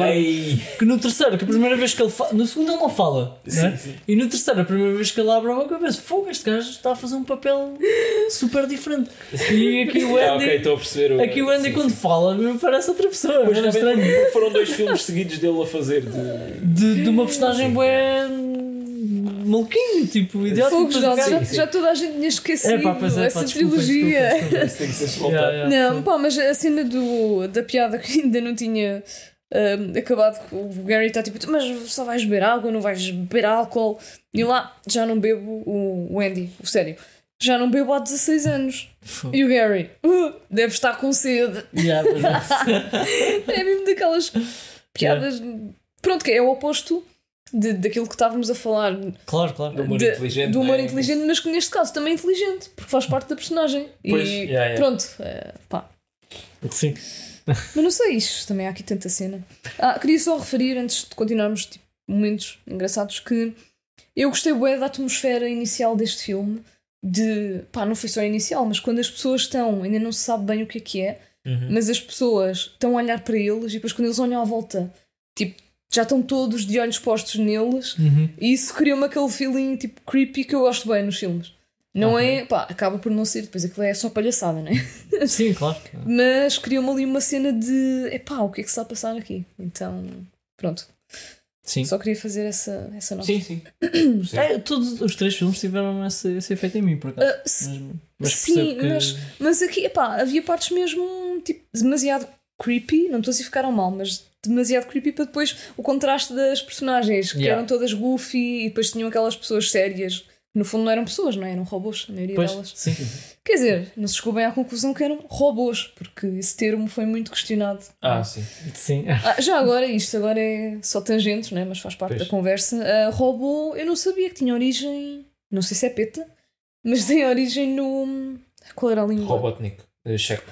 Ei! que no terceiro, que a primeira vez que ele fala, no segundo ele não fala, não é? Sim, sim. E no terceiro, a primeira vez que ele abre a boca, eu penso, fogo, este gajo está a fazer um papel super diferente. E aqui o Ah, Andy, ok, estou a perceber. o- aqui o Andy sim, quando sim. fala, me parece outra pessoa, Pois, é estranho. Foram dois filmes seguidos dele a fazer de. de, de uma personagem Sim. bué maluquinho, tipo, idiota. Fogo, já, já, sim. toda a gente tinha esquecido É pá, é, essa pá, desculpa, trilogia. desculpa, desculpa. Ser soltado. Yeah, yeah, Não, pá, mas a cena do, da piada que ainda não tinha ahm, acabado, que o Gary está tipo, mas só vais beber água, não vais beber álcool. E lá, já não bebo o, Andy, o sério, já não bebo há 16 anos. E o Gary, "Uh, deve estar com sede. Yeah, é. É mesmo daquelas piadas. Pronto, que é o oposto de, daquilo que estávamos a falar. Claro, claro. Do humor de- inteligente. do humor não é? inteligente, mas que neste caso também é inteligente, porque faz parte da personagem. Pois, e yeah, yeah. pronto, é, pá. Sim. Mas não sei isto, também há aqui tanta cena. Ah, queria só referir, antes de continuarmos, tipo, momentos engraçados, que eu gostei bué da atmosfera inicial deste filme. De pá, não foi só inicial, mas quando as pessoas estão, ainda não se sabe bem o que é que é, Uhum. mas as pessoas estão a olhar para eles e depois quando eles olham à volta, tipo, já estão todos de olhos postos neles Uhum. e isso criou-me aquele feeling tipo creepy que eu gosto bem nos filmes. Não Ok. é, pá, acaba por não ser, depois aquilo é só palhaçada, né? Sim, claro. Mas criou-me ali uma cena de epá, o que é que se está a passar aqui? Então, pronto. Sim. Só queria fazer essa, essa nota. Sim, sim. É, todos os três filmes tiveram esse, esse efeito em mim, por acaso. Ah, s- Mas, mas sim, que. mas- Mas aqui, epá, havia partes mesmo tipo, demasiado creepy. Não estou a dizer ficaram mal, mas demasiado creepy para depois o contraste das personagens, que Yeah. eram todas goofy e depois tinham aquelas pessoas sérias. No fundo não eram pessoas, não é? Eram robôs, a maioria Pois, delas. sim. Quer dizer, não se chegou bem à conclusão que eram robôs, porque esse termo foi muito questionado. Ah, sim. Sim. Ah, já agora, isto agora é só tangentes, não é? mas faz parte Pois. da conversa. Robô, eu não sabia que tinha origem, não sei se é peta, mas tem origem no. Qual era a língua? Robotnik. eh, Checo.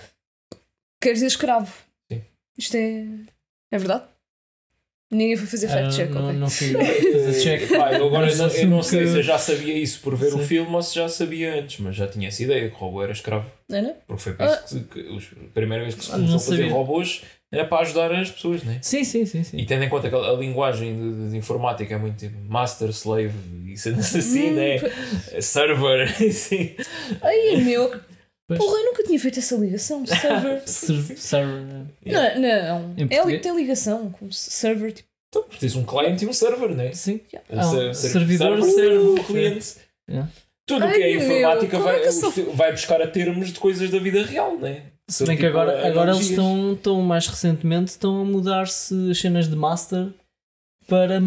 Quer dizer escravo. Sim. Isto é. É verdade? Ninguém foi fazer Ah, fact check, não, ok. não fui fazer check. Eu agora Mas não, eu não sei se eu já sabia isso por ver o Sim. filme ou se já sabia antes, mas já tinha essa ideia que o robô era escravo. Era? Porque foi por isso que, que os- a primeira vez que se Ah, começou não a fazer sabia. robôs era para ajudar as pessoas, né? Sim, sim, sim, sim. E tendo em conta que a, linguagem de, de informática é muito tipo master, slave e cenas assim, Hum, né? Server, assim. Ai, meu. Pois. Porra, eu nunca tinha feito essa ligação. Server. Ser- server, né? não, não. Em É português? tem ligação. Como se- server, tipo. Então, tens um cliente e um server, né? Sim. Um Ah, ser- ser- servidor server, serve o o cliente. Yeah. Tudo o que é meu, informática como é vai, sou- vai buscar a termos de coisas da vida real, né? Se São bem que tipo agora, agora eles estão, estão mais recentemente estão a mudar-se as cenas de master para,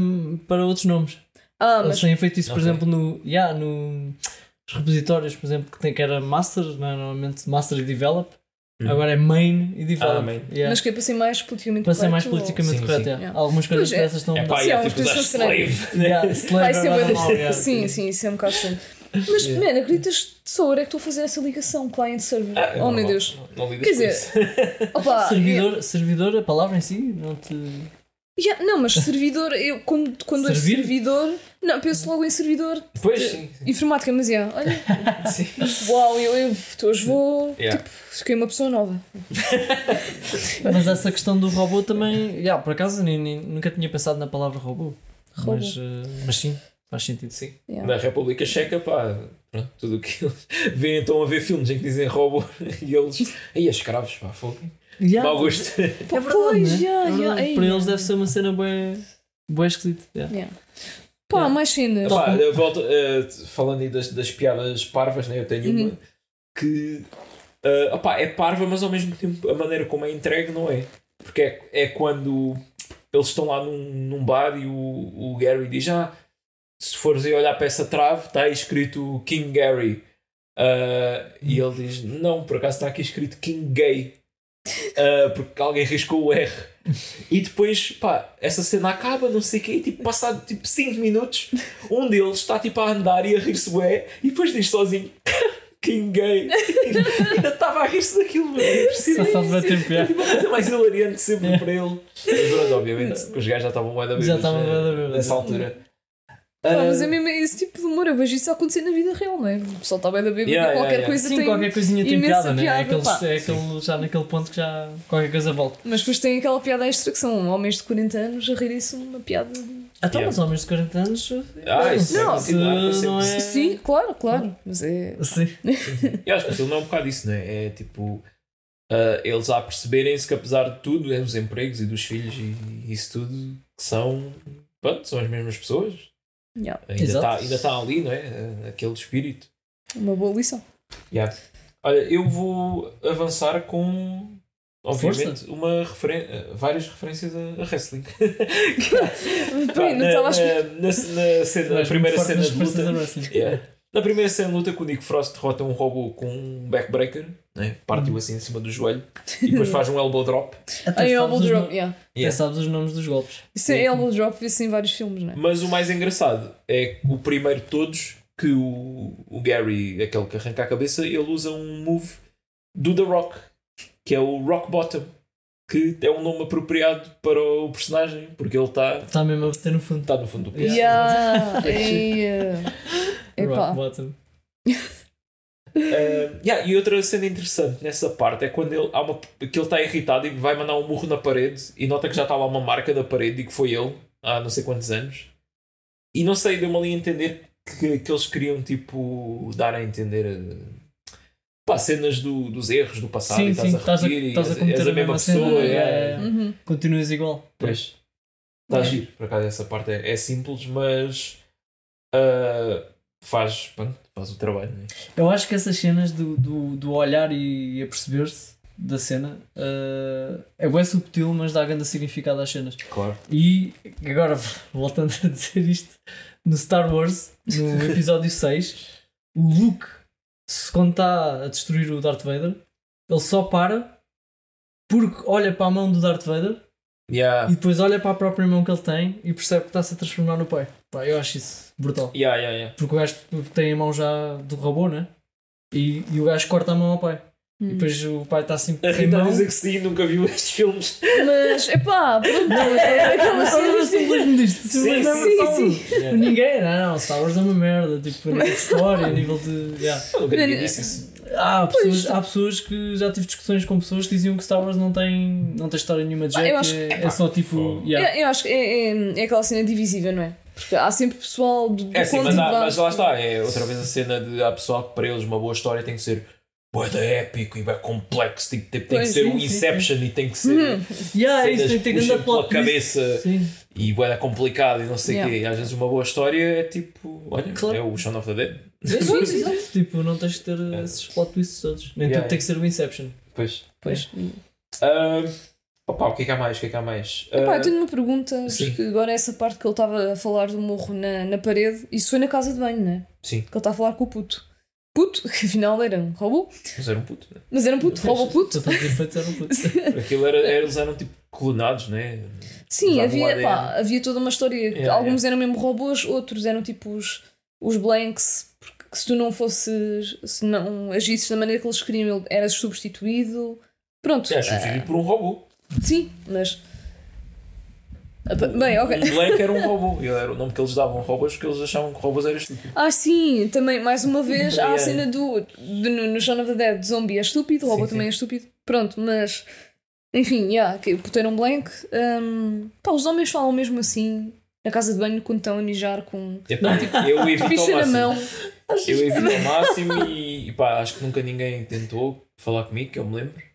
para outros nomes. Ah, Eles mas. têm feito isso, por exemplo, no, yeah, no os repositórios, por exemplo, que tem que era master, né, normalmente master e develop. Hum. Agora é main e develop. Ah, main. Yeah. Mas que é para ser mais politicamente para ser mais correto, politicamente Sim, correto. sim. yeah. Yeah. Algumas coisas Pois é. dessas estão. É pá, Sim, é tipo usar slave? Yeah, ou- slave Vai ser é yeah. Sim, sim, isso é um bocado estranho. Mas, Yeah. man, acreditas que só eu é que estou a fazer essa ligação client-server? Ah, é oh, meu normal. Deus. Não, não Quer dizer. Opa, Servidor, servidor, a palavra em si, não te. Yeah, não, mas servidor, eu quando, quando é Servir? servidor, não, penso logo em servidor Pois sim. informática, mas yeah, olha, sim. uau, eu, eu hoje vou, Yeah. tipo, fiquei uma pessoa nova. Mas essa questão do robô também. Yeah, por acaso nem, nem- nunca tinha pensado na palavra robô. Robô. Mas, eh, mas sim, faz sentido. Sim. Yeah. Na República Checa, pá, pronto, tudo o que eles estão a ver filmes em que dizem robô e eles. Aí, escravos, pá, fogo. Yeah, Mau gosto. É verdade, Pois, né? yeah, yeah, Para eles deve ser uma cena bem, bem esquisita. Yeah. Yeah. Pá, Yeah. mais cenas. Eu volto, eh, falando aí das, das piadas parvas, né? eu tenho Uhum. uma que opá, é parva, mas ao mesmo tempo a maneira como é entregue não é. Porque é, é quando eles estão lá num, num bar e o, o Gary diz: Ah, se fores aí olhar para essa trave, está aí escrito King Gary. Ah, e ele diz: Não, por acaso está aqui escrito King Gay. Ah, porque alguém riscou o R. E depois, pá, essa cena acaba, não sei o quê, e tipo, passado tipo 5 minutos, um deles está tipo a andar e a rir-se bué, e depois diz sozinho. King gay. Ainda estava a rir-se daquilo, mano. Só É piada. tipo a coisa mais hilariante sempre para ele. Mas obviamente, que os gajos já estavam bué da Já estavam né, bué da bêbados. Nessa altura. Pá, mas é mesmo esse tipo de humor, eu vejo isso acontecer na vida real, não é? O pessoal está bem da bebida Yeah, e qualquer yeah, yeah. coisa Sim, tem. qualquer coisinha tem imensa piada, né? É, piada, aqueles, pá. é aquele, já naquele ponto que já qualquer coisa volta. Mas depois tem aquela piada extra que são homens de 40 anos a rirem-se uma piada. Então, Yeah. os homens de 40 anos. Ah, isso Não, é continuar para sempre. não é- Sim, claro, claro. Mas é. Sim. Eu acho que o filme é um bocado isso, né? É tipo. ah, eles a perceberem-se que apesar de tudo, é dos empregos e dos filhos e isso tudo, que são. Pronto, são as mesmas pessoas. Yeah, Ainda está ainda tá ali, não é? Ah, Aquele espírito. uma boa lição. Yeah. Olha, eu vou avançar com. Obviamente, uma referen várias referências a, a wrestling. Peraí, não estava a na, na, na, cena- na primeira cena de luta. a wrestling. Yeah. Na primeira cena de luta, que o Nick Frost derrota um robô com um backbreaker, né? partiu assim em cima do joelho e depois faz um elbow drop. Até elbow os drop, no- yeah. Até Yeah. sabes os nomes dos golpes. Isso é Sim. elbow drop, vê-se em vários filmes, não é? Mas o mais engraçado é que o primeiro de todos que o, o Gary, aquele que arranca a cabeça, ele usa um move do The Rock, que é o Rock Bottom, que é um nome apropriado para o personagem, porque ele está Está mesmo a bater no fundo. tá no fundo do poço. Yeah. Ei, Epá. Rock bottom. Uh, yeah, e outra cena interessante nessa parte é quando ele, há uma, que ele está irritado e vai mandar um murro na parede e nota que já está lá uma marca da parede e que foi ele há não sei quantos anos. E não sei, deu-me ali a entender que, que eles queriam tipo dar a entender uh, pá, cenas do, dos erros do passado Sim, e sim, estás a estás a, repetir e estás a és, a mesma pessoa. é, é, yeah. é. Uhum. Continuas igual. Pois. Está a É. giro, por acaso essa parte é, é simples, mas uh, faz, pronto, faz o trabalho. Né? Eu acho que essas cenas do, do, do olhar e aperceber-se da cena. Uh, é bem subtil, mas dá grande significado às cenas. Claro. E agora, voltando a dizer isto, no Star Wars, no episódio 6, o Luke, se quando está a destruir o Darth Vader, ele só para porque olha para a mão do Darth Vader Yeah. e depois olha para a própria mão que ele tem e percebe que está-se a transformar no pai. Pá, eu acho isso brutal. Yeah, yeah, yeah. Porque o gajo tem a mão já do robô, né? E, e o gajo corta a mão ao pai. E depois o pai está assim A Rita dizer que sim, nunca viu estes filmes. Mas, epá, pronto, é aquela cena simbolismo disto. Sim, é sim, sim. Yeah. Ninguém, não, não, Star Wars é uma merda, tipo, a nível de história, a nível de. yeah. Isso. Há, pessoas, há pessoas que já tive discussões com pessoas que diziam que Star Wars não tem, não tem história nenhuma de Ah, eu jeito, acho é, que- é só tipo. yeah. Eu, eu acho que é, é, é aquela cena divisível, não é? Porque há sempre pessoal do, do É sim, mas, há- mas lá está, é outra vez a cena de há pessoal que para eles uma boa história tem que ser bué da épico e bem complexo, tipo, tem, tem que ser sim, um sim, Inception e tem que ser Yeah, é cenas isso tem que ter que puxam pela cabeça Sim. e bué da complicado e não sei o Yeah. quê. E às vezes uma boa história é tipo, olha, Claro. é o Shaun of the Dead. Sim, sim, sim. Tipo, não tens que ter esses plot twists todos. Nem Yeah. tudo tem que ser o Inception. Pois. Pois. Ah, opa, o que é que há mais? O que é que há mais? Epá, Ah, eu tenho uma pergunta, sim. porque agora essa parte que ele estava a falar do morro na, na parede, isso foi na casa de banho, não é? Sim, Que ele está a falar com o puto. Puto, que afinal era um robô, mas era um puto, né? mas era um puto, robô puto. Efeitos eram puto. Aquilo era, era- eles eram tipo clonados, né? Sim, Usavam havia, pá, havia toda uma história. que Yeah, Alguns eram mesmo robôs, outros eram tipo os, os blanks, porque se tu não fosses, se não agisses da maneira que eles queriam, eras substituído. Pronto. É, substituído por um robô. Sim, mas. Bem, ok. O Blank era um robô. Ele era o nome que eles davam robôs porque eles achavam que robôs era estúpido. Ah, sim, também, mais uma vez, há a cena do. do no, no Shaun of the Dead, zombie é estúpido, robô Sim, também sim. é estúpido. Pronto, mas. Enfim, yeah, que puteram blank. hum, pá, os homens falam mesmo assim na casa de banho quando estão a mijar com Epá, eu evito ao na mão. Eu evito ao máximo e, e pá, acho que nunca ninguém tentou falar comigo, que eu me lembro.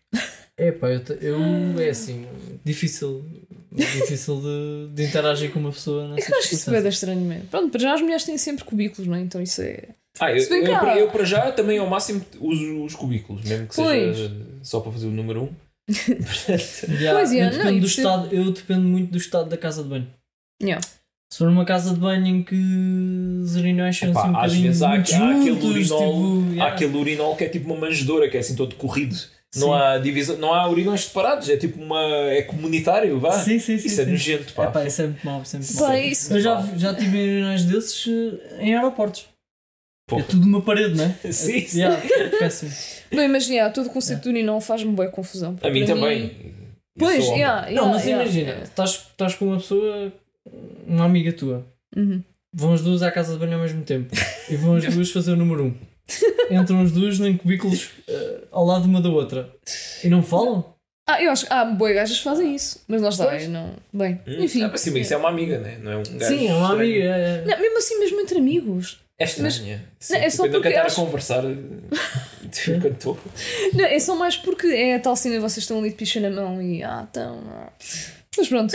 É pá, eu, eu é assim, difícil, difícil de, de interagir com uma pessoa nessa Eu acho isso bem estranho mesmo. Pronto, para já as mulheres têm sempre cubículos, não é? Então isso é. Ah, eu, que eu, há- para- eu para já também ao máximo uso os cubículos, mesmo que Pois. seja só para fazer o número 1. Um. Yeah, Pois é, eu, não, dependo e do estado, eu dependo muito do estado da casa de banho. Yeah. Se for uma casa de banho em que os urinóis são assim um às bocadinho vezes há, há muito aquele juntos, urinol, tipo, há yeah. aquele urinol que é tipo uma manjedoura, que é assim todo corrido. Não há divisão, não há urinóis separados, é tipo uma. é comunitário, vá. Sim, sim, sim. Isso é nojento, pá. Epá, isso é muito mau, é muito Pá, mau. isso- Eu já, já tive urinóis desses eh, em aeroportos. Porra. É tudo uma parede, não é? Sim, É- sim. yeah, é péssimo. Bem, mas yeah, todo o conceito do urinol faz-me boa confusão. A mim também. Eu Pois, yeah, yeah, não, mas yeah, imagina, yeah. estás, estás com uma pessoa, uma amiga tua, Uhum. vão as duas à casa de banho ao mesmo tempo e vão as duas fazer o número um. Entram as duas em cubículos eh, ao lado uma da outra e não falam? Ah, eu acho que há boi gajas que fazem isso, mas está, Pois. eu não. Bem, Hum, enfim. ah, sim, mas isso é uma amiga, né? não é um gajo. Sim, é uma estranho. amiga. é- é- Não, mesmo assim, mesmo entre amigos. É estranho, Mas- é. Sim, Não, é só tipo, porque estar acho- a conversar eh, enquanto estou. Não, é só mais porque é a tal cena, vocês estão ali de picha na mão e. Ah, então. Mas pronto.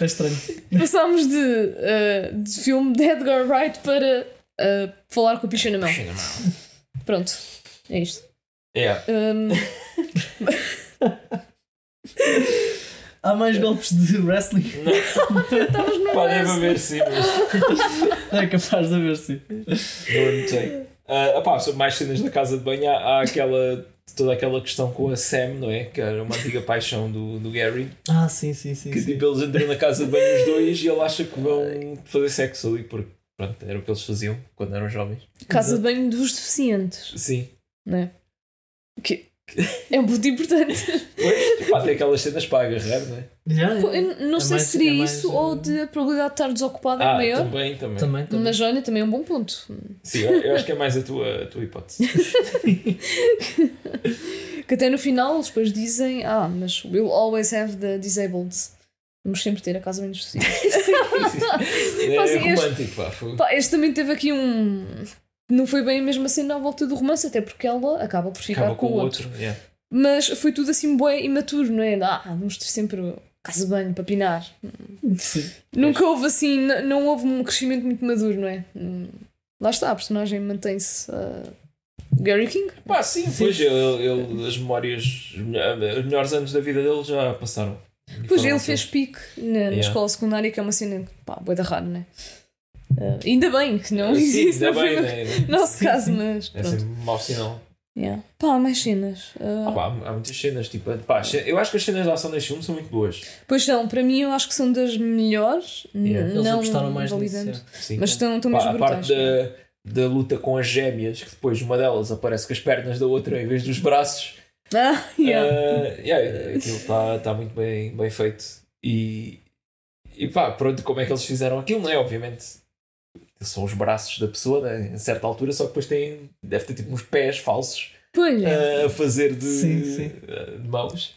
é estranho. Passámos de, ah, de filme de Edgar Wright para ah, falar com a picha na mão. Pronto. É isto. Yeah. Hum, Há mais golpes de wrestling? Estamos no wrestling. haver sim, mas É capaz de haver, sim. não notei. Ah, opá, sobre mais cenas da casa de banho, há, há aquela, toda aquela questão com a Sam, não é? Que era uma antiga paixão do, do Gary. Ah, sim, sim, sim. Que sim. tipo, eles entram na casa de banho os dois e ele acha que vão fazer sexo ali, porque pronto, era o que eles faziam quando eram jovens. Casa de banho dos deficientes, Sim. não é? Que é um ponto importante. Pois, pá, tem aquelas cenas para agarrar, não é? Eu não É sei mais- se seria é mais, isso ou de a probabilidade de estar desocupado é Ah, maior. também, também. Também, também. Mas olha, também é um bom ponto. Sim, eu, eu acho que é mais a tua, a tua hipótese. Que até no final eles depois dizem: Ah, mas we'll always have the disabled. Vamos sempre ter a casa menos possível. é este- romântico, pá. foi- Pá, este também teve aqui um. Não foi bem a mesma cena à volta do romance, até porque ela acaba por ficar Acaba com, com o outro. yeah. Mas foi tudo assim bué imaturo, não é? Ah, vamos ter sempre casa de banho para pinar. Sim. Nunca houve assim, não houve um crescimento muito maduro, não é? Hum, lá está, a personagem mantém-se. ah, Gary King? Pá, sim, pois ele, ele- as memórias, os melhor- os melhores anos da vida dele já passaram. Pois ele fez pique na, na Yeah. escola secundária, que é uma cena, pá, boa da raro, né? Ah, ainda bem que não Sim, existe, ainda não bem, foi né? no nosso Sim, caso, sim. mas É pronto. sempre mau sinal. Yeah. Pá, mais cenas. Ah, Ah, pá, há, muitas cenas, tipo, pá, eu acho que as cenas de ação deste filme são muito boas. Pois são, para mim eu acho que são das melhores, Yeah. Eles não gostaram mais validando. Sim. mas estão, estão Pá, mesmo a brutais. parte da, da luta com as gêmeas, que depois uma delas aparece com as pernas da outra em vez dos braços. Ah, yeah. Ah, yeah, aquilo está tá muito bem, bem feito. E, e pá, pronto, como é que eles fizeram aquilo, não é? Obviamente são os braços da pessoa, né? a certa altura, só que depois tem, deve ter tipo uns pés falsos é. ah, a fazer de, Sim, sim. ah, de mãos.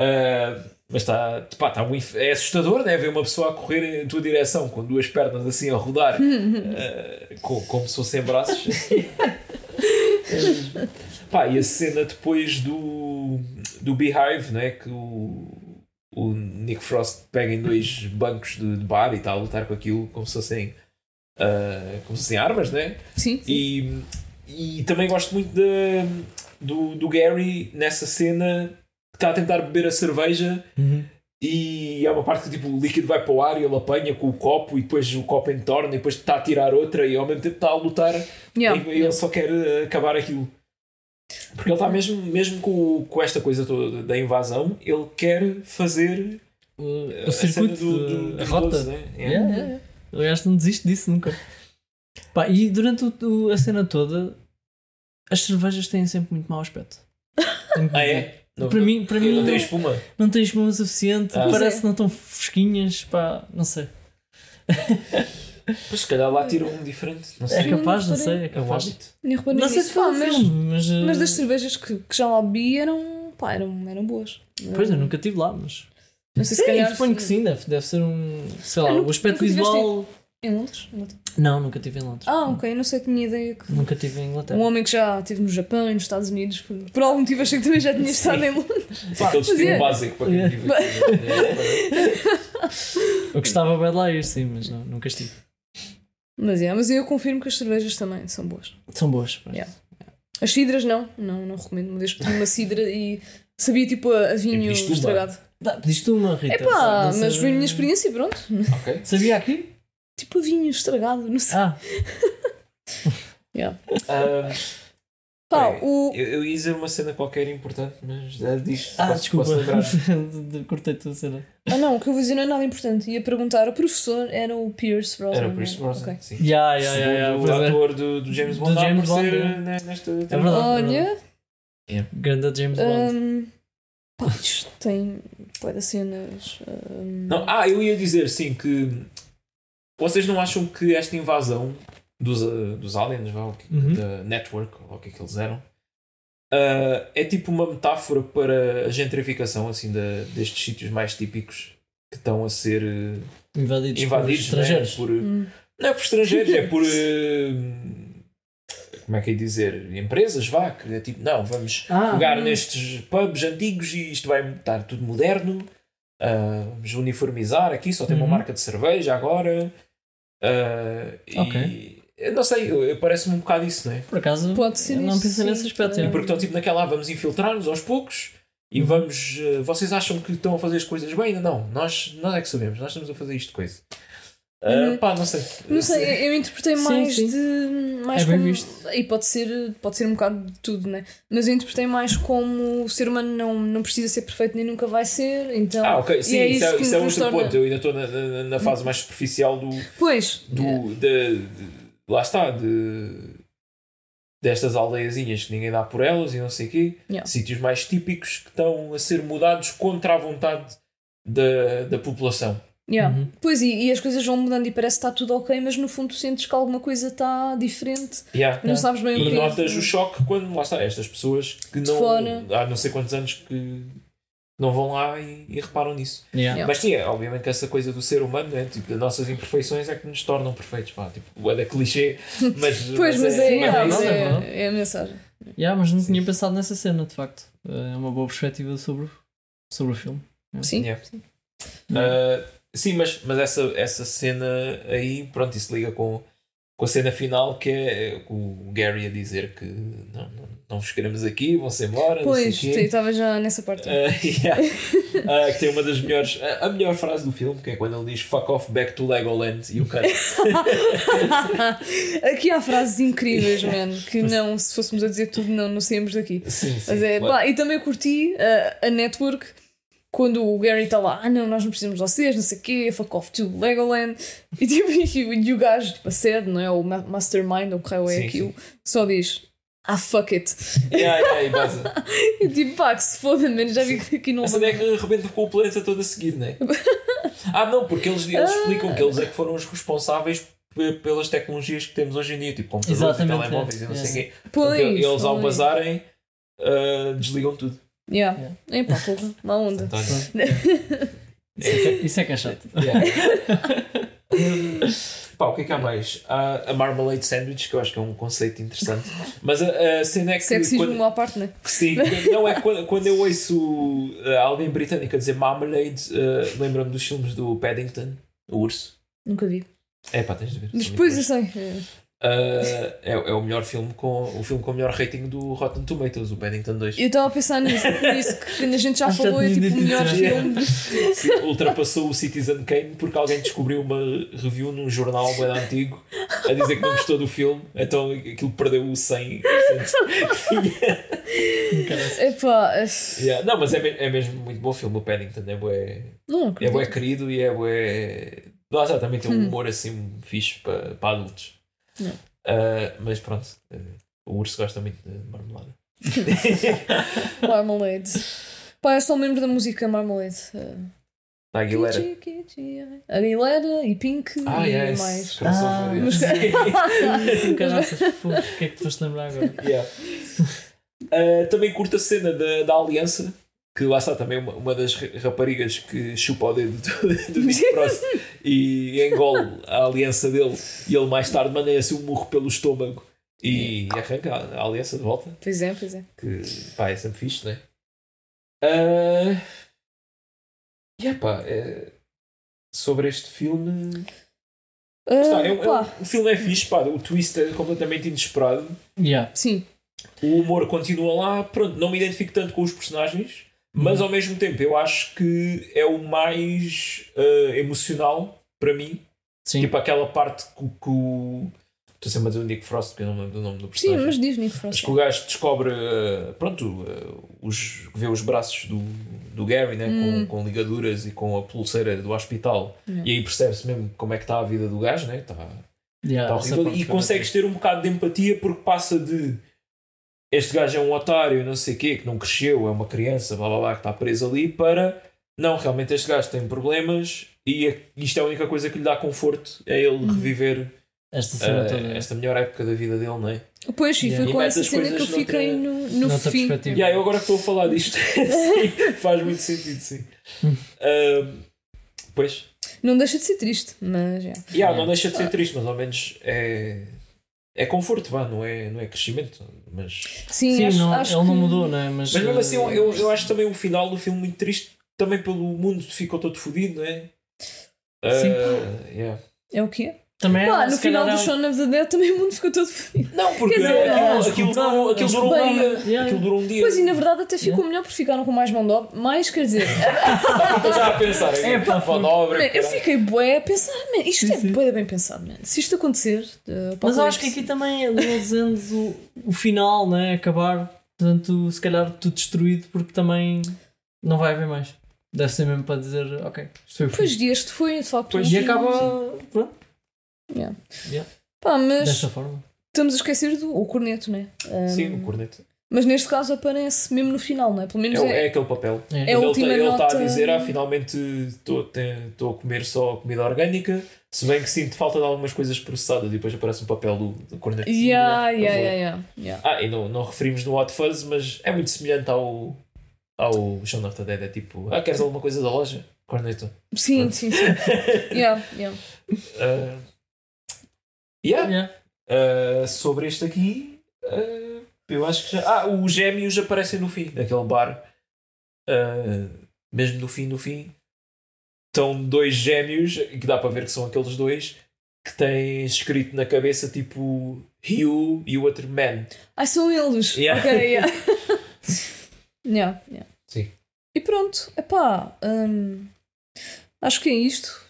Ah, mas está pá, tá muito, é assustador, né? Ver uma pessoa a correr em tua direção com duas pernas assim a rodar, ah, co- como se fossem braços. Pá, e a cena depois do, do Beehive, né? que o, o Nick Frost pega em dois bancos de, de bar e está a lutar com aquilo como se fossem, ah, como se fossem armas, né? Sim, sim. E, e também gosto muito da- do, do Gary nessa cena que está a tentar beber a cerveja Uhum. e há uma parte que tipo, o líquido vai para o ar e ele apanha com o copo e depois o copo entorna e depois está a tirar outra e ao mesmo tempo está a lutar Yeah. e ele só quer uh, acabar aquilo. Porque ele está mesmo, mesmo com, com esta coisa toda da invasão, ele quer fazer O, uh, o a cena circuito, do, do, a dos rota. 12, né? Yeah, yeah, yeah. Aliás, não desisto disso nunca. Pá, e durante o- o- a cena toda, as cervejas têm sempre muito mau aspecto. Ah, é? Não, Para mim, para não, mim não não, tem espuma. não tem espuma suficiente, Ah. parece é. que não estão fresquinhas, pá, não sei. Pois se calhar lá tiram um diferente. Não sei. É capaz, não reparei. sei, é É um capaz. Nem reparei Não sei se foi um mas, mas. mas uh, das cervejas que, que já lá bebi eram, pá, eram, eram boas. Pois, eu nunca estive lá, mas. Não sei se Sim, calhar. suponho que sim, deve, deve ser um. Sei lá, Ah, o nunca- aspecto nunca visual. Em Londres? Não, nunca estive em Londres. Ah, ok, não sei, tinha ideia que. Nunca estive em Um Inglaterra. homem que já esteve no Japão e nos Estados Unidos, por, por algum motivo achei que também já tinha estado em Londres. Aquele destino é. básico para quem vive aqui. Eu gostava bem de lá ir, sim, mas não, nunca estive. Mas, é, mas eu confirmo que as cervejas também são boas. São boas. pois. Yeah. As cidras não, não, não recomendo. Uma vez pedi uma cidra e sabia tipo a, vinho estragado. Pediste uma, Rita. É pá, mas foi a minha experiência e pronto. Ok. Sabia aqui? Tipo vinho estragado, não sei. Ah, Ah, Pá, bem, o. eu, eu ia dizer uma cena qualquer importante, mas já diz. ah posso, desculpa. Posso de- Cortei-te a cena. Ah não, o que eu vou dizer não é nada importante. Ia perguntar, o professor era o Pierce Brosnan. Era o Pierce não? Brosnan, Ok. sim. Ya, ya, ya, ya, Segundo o é. ator do, do James Do Bond, James a aparecer Bond, é. né, nesta verdade. Olha, Grande James Bond. hum, pá, isto tem. Pode cenas. hum, Não, ah, eu ia dizer sim que vocês não acham que esta invasão dos, uh, dos aliens, Uhum. da network, ou o que é que eles eram, uh, é tipo uma metáfora para a gentrificação assim, da, destes sítios mais típicos que estão a ser uh, Invadidos, invadidos por né, estrangeiros. por, hum. não é por estrangeiros, é por uh, como é que é dizer? Empresas, vá, que é tipo, não, vamos Ah, pegar hum. nestes pubs antigos e isto vai estar tudo moderno. ah, vamos uniformizar aqui, só tem uma Uhum. marca de cerveja agora. ah, e não sei, parece-me um bocado isso, não é? por acaso, Pode ser não pensei nesse aspecto. E é. E porque estão tipo naquela, ah, vamos infiltrar-nos aos poucos e Uhum. vamos. vocês acham que estão a fazer as coisas bem? Ainda não, nós, nós é que sabemos, nós estamos a fazer isto de coisa. Uhum. Pá, não sei. Não sei, eu interpretei Sim, mais sim. de. Mais É bem como, visto. E pode ser, pode ser um bocado de tudo, né? Mas eu interpretei mais como o ser humano não, não precisa ser perfeito nem nunca vai ser. Então. Ah, ok, sim, é isso, é, isso isso é nos outro torna- ponto. Eu ainda estou na, na, na fase mais superficial do, Pois. do, de, de- lá está, de, destas aldeiazinhas que ninguém dá por elas e não sei o quê, Yeah. sítios mais típicos que estão a ser mudados contra a vontade da, da população. Yeah. Uhum. Pois, e, e as coisas vão mudando e parece que está tudo ok, mas no fundo sentes que alguma coisa está diferente. Yeah. Não sabes bem o E que é. notas o choque quando, lá está, estas pessoas que não, fora. há não sei quantos anos que não vão lá e, e reparam nisso. Yeah. Yeah. Mas sim, é, obviamente que essa coisa do ser humano, né? tipo, das nossas imperfeições é que nos tornam perfeitos. Pá, tipo, é da clichê, mas, Pois, mas é, é yeah, mas é é, é a mensagem. Yeah, mas não Sim. tinha pensado nessa cena, de facto. É uma boa perspectiva sobre, sobre o filme. Sim. Yeah. Uh, sim, mas, mas essa, essa cena aí, pronto, isso liga com, com a cena final que é o Gary a dizer que não, não, não vos queremos aqui, vão-se embora. Pois, estava já nessa parte. Ah, yeah. Ah, que tem uma das melhores, a, a melhor frase do filme, que é quando ele diz fuck off back to Legoland e o cara. Aqui há frases incríveis, mano, que não, se fôssemos a dizer tudo, não, não saímos daqui. Sim, sim. Mas é, claro. pá, e também curti uh, a network quando o Gary está lá, ah não, nós não precisamos de vocês, não sei o quê, fuck off to Legoland. E, tipo, e, o- e o gajo, tipo, a sede, não é? O ma- Mastermind, ou o que é Sim, aquilo, só diz, ah fuck it. Yeah, yeah, e base. E tipo, pá, que se foda, mano, já vi que aqui não A cena é que rebenta com o planeta todo a seguir, não é? Ah, não, porque eles, eles explicam que eles é que foram os responsáveis pe- pelas tecnologias que temos hoje em dia, tipo computadores e telemóveis é. e não sei o quê. Pois, Porque eles, ao bazarem, ah, desligam tudo. Yeah. É pá, porra, má onda. Então, Isso é que- Isso é que é chato. yeah. Pá, o que é que há mais? Há a Marmalade Sandwich, que eu acho que é um conceito interessante. Mas a, a cena é que. Sexismo quando- à parte, né? Sim, não é que quando, quando eu ouço uh, alguém britânico a dizer Marmalade, uh, lembra-me dos filmes do Paddington, o urso. Nunca vi. É pá, tens de ver. Depois eu sei. É. Uh, é, é o melhor filme com o filme com o melhor rating do Rotten Tomatoes, o Paddington 2. Eu estava a pensar nisso, nisso que a gente já Acho falou, é tipo o melhor filme. Sim, ultrapassou o Citizen Kane porque alguém descobriu uma review num jornal bem antigo a dizer que não gostou do filme, então aquilo perdeu o 100%. Epá, é- Yeah, Não, mas é, me- é mesmo muito bom filme. O Paddington é bué, não é bué querido e é bué. Lá já também tem um Hum. humor assim fixe para, para adultos. Não. Ah, mas pronto, ah, o urso gosta muito de marmelada. Marmalade. Pá, eu só me lembro da música Marmalade. Uh, Da Aguilera. Ai. Aguilera e Pink Ah, e yes. mais. Crossover, Ah. Sim, caraças, O que é que te foste lembrar agora? Yeah. Ah, também curto a cena da, da aliança, que lá está também uma, uma das ra- raparigas que chupa o dedo do, do Nick Frost e engole a aliança dele e ele mais tarde manda assim um murro pelo estômago e arranca a, a aliança de volta, Pois é, pois é. que pá, é sempre fixe, não é? Ah, yeah, pá, é- sobre este filme. Ah, Está, é um- é um- o filme é fixe, pá, o twist é completamente inesperado. Yeah. Sim, o humor continua lá, pronto, não me identifico tanto com os personagens, mas ao mesmo tempo eu acho que é o mais eh, emocional para mim. Sim. Tipo aquela parte que, o- que o. Estou sempre a dizer o Nick Frost, porque eu não me lembro do nome do sim, personagem. mas diz Nick Mas Frost. que o gajo descobre, eh, pronto, eh, os, vê os braços do, do Gary né, Hum. com, com ligaduras e com a pulseira do hospital, Yeah. e aí percebe-se mesmo como é que está a vida do gajo, né? Está Yeah, Tá essa horrível. parte E consegues ter um bocado de empatia porque passa de este gajo é um otário, não sei o quê, que não cresceu, é uma criança, blá blá blá, que está preso ali, para não, realmente este gajo tem problemas e é- isto é a única coisa que lhe dá conforto, é ele reviver bacana. Esta uh, toda. esta melhor época da vida dele, não é? Pois, e Yeah. foi com essa cena que eu fiquei noutra- no, no noutra fim. E aí, eu agora que estou a falar disto, sim, faz muito sentido, sim. Um, pois, Não deixa de ser triste, mas é. yeah, não deixa de ser triste, mas ao menos é, é conforto, vá, não é, não é crescimento, mas Sim, Sim, acho, não, acho ele não que- mudou, né? Mas, Mas mesmo assim, eu, uh, eu, eu acho também o final do filme muito triste, também pelo mundo ficou todo fodido, não é? Sim. Uh, yeah. É o quê? Também Pá, é, no final do é Shaun of the Dead também o mundo ficou todo fodido. Não, porque Quer dizer, aquilo, aquilo, durou, aquilo durou um dia. Yeah. Aquilo durou um dia. Pois e na verdade até ficou melhor porque ficaram com mais mão de obra. Mais quer dizer, Estou já a pensar. É, É, pá, pá, manobra. man, eu fiquei bué a pensar, man, isto Sim, é sim. bué bem pensado, man. Se isto acontecer, uh, Mas eu acho que aqui também ali dizendo o, o final, né? Acabar, portanto, se calhar tudo destruído porque também não vai haver mais. Deve ser mesmo para dizer, ok, isto foi o fim. Pois este foi, de facto, Pois, E acaba pronto, Pá, mas desta forma. estamos a esquecer do o corneto, né? Um, Sim, o corneto. Mas neste caso aparece mesmo no final, não é? Pelo menos É, o- é. é aquele papel. É. É a Quando última ele está a nota- dizer, ah, finalmente estou estou a comer só comida orgânica, se bem que sinto falta de algumas coisas processadas e depois aparece um papel do, do corneto. Yeah, yeah, yeah, yeah, yeah. Ah, e não, não referimos no Hot Fuzz, mas é muito semelhante ao, ao Shaun of the Dead. É tipo, ah, queres alguma coisa da loja? Corneto. Sim, sim, sim. yeah, yeah. Ah, yeah. Yeah. Ah, sobre este aqui, ah, eu acho que já. Ah, os gêmeos aparecem no fim daquele bar. Ah, mesmo no fim, no fim. Estão dois gêmeos, que dá para ver que são aqueles dois, que tem escrito na cabeça tipo Hugh e o outro Man. Ai, são eles. Yeah. Ok, yeah. yeah, yeah. Sim. E pronto, epá, hum, acho que é isto.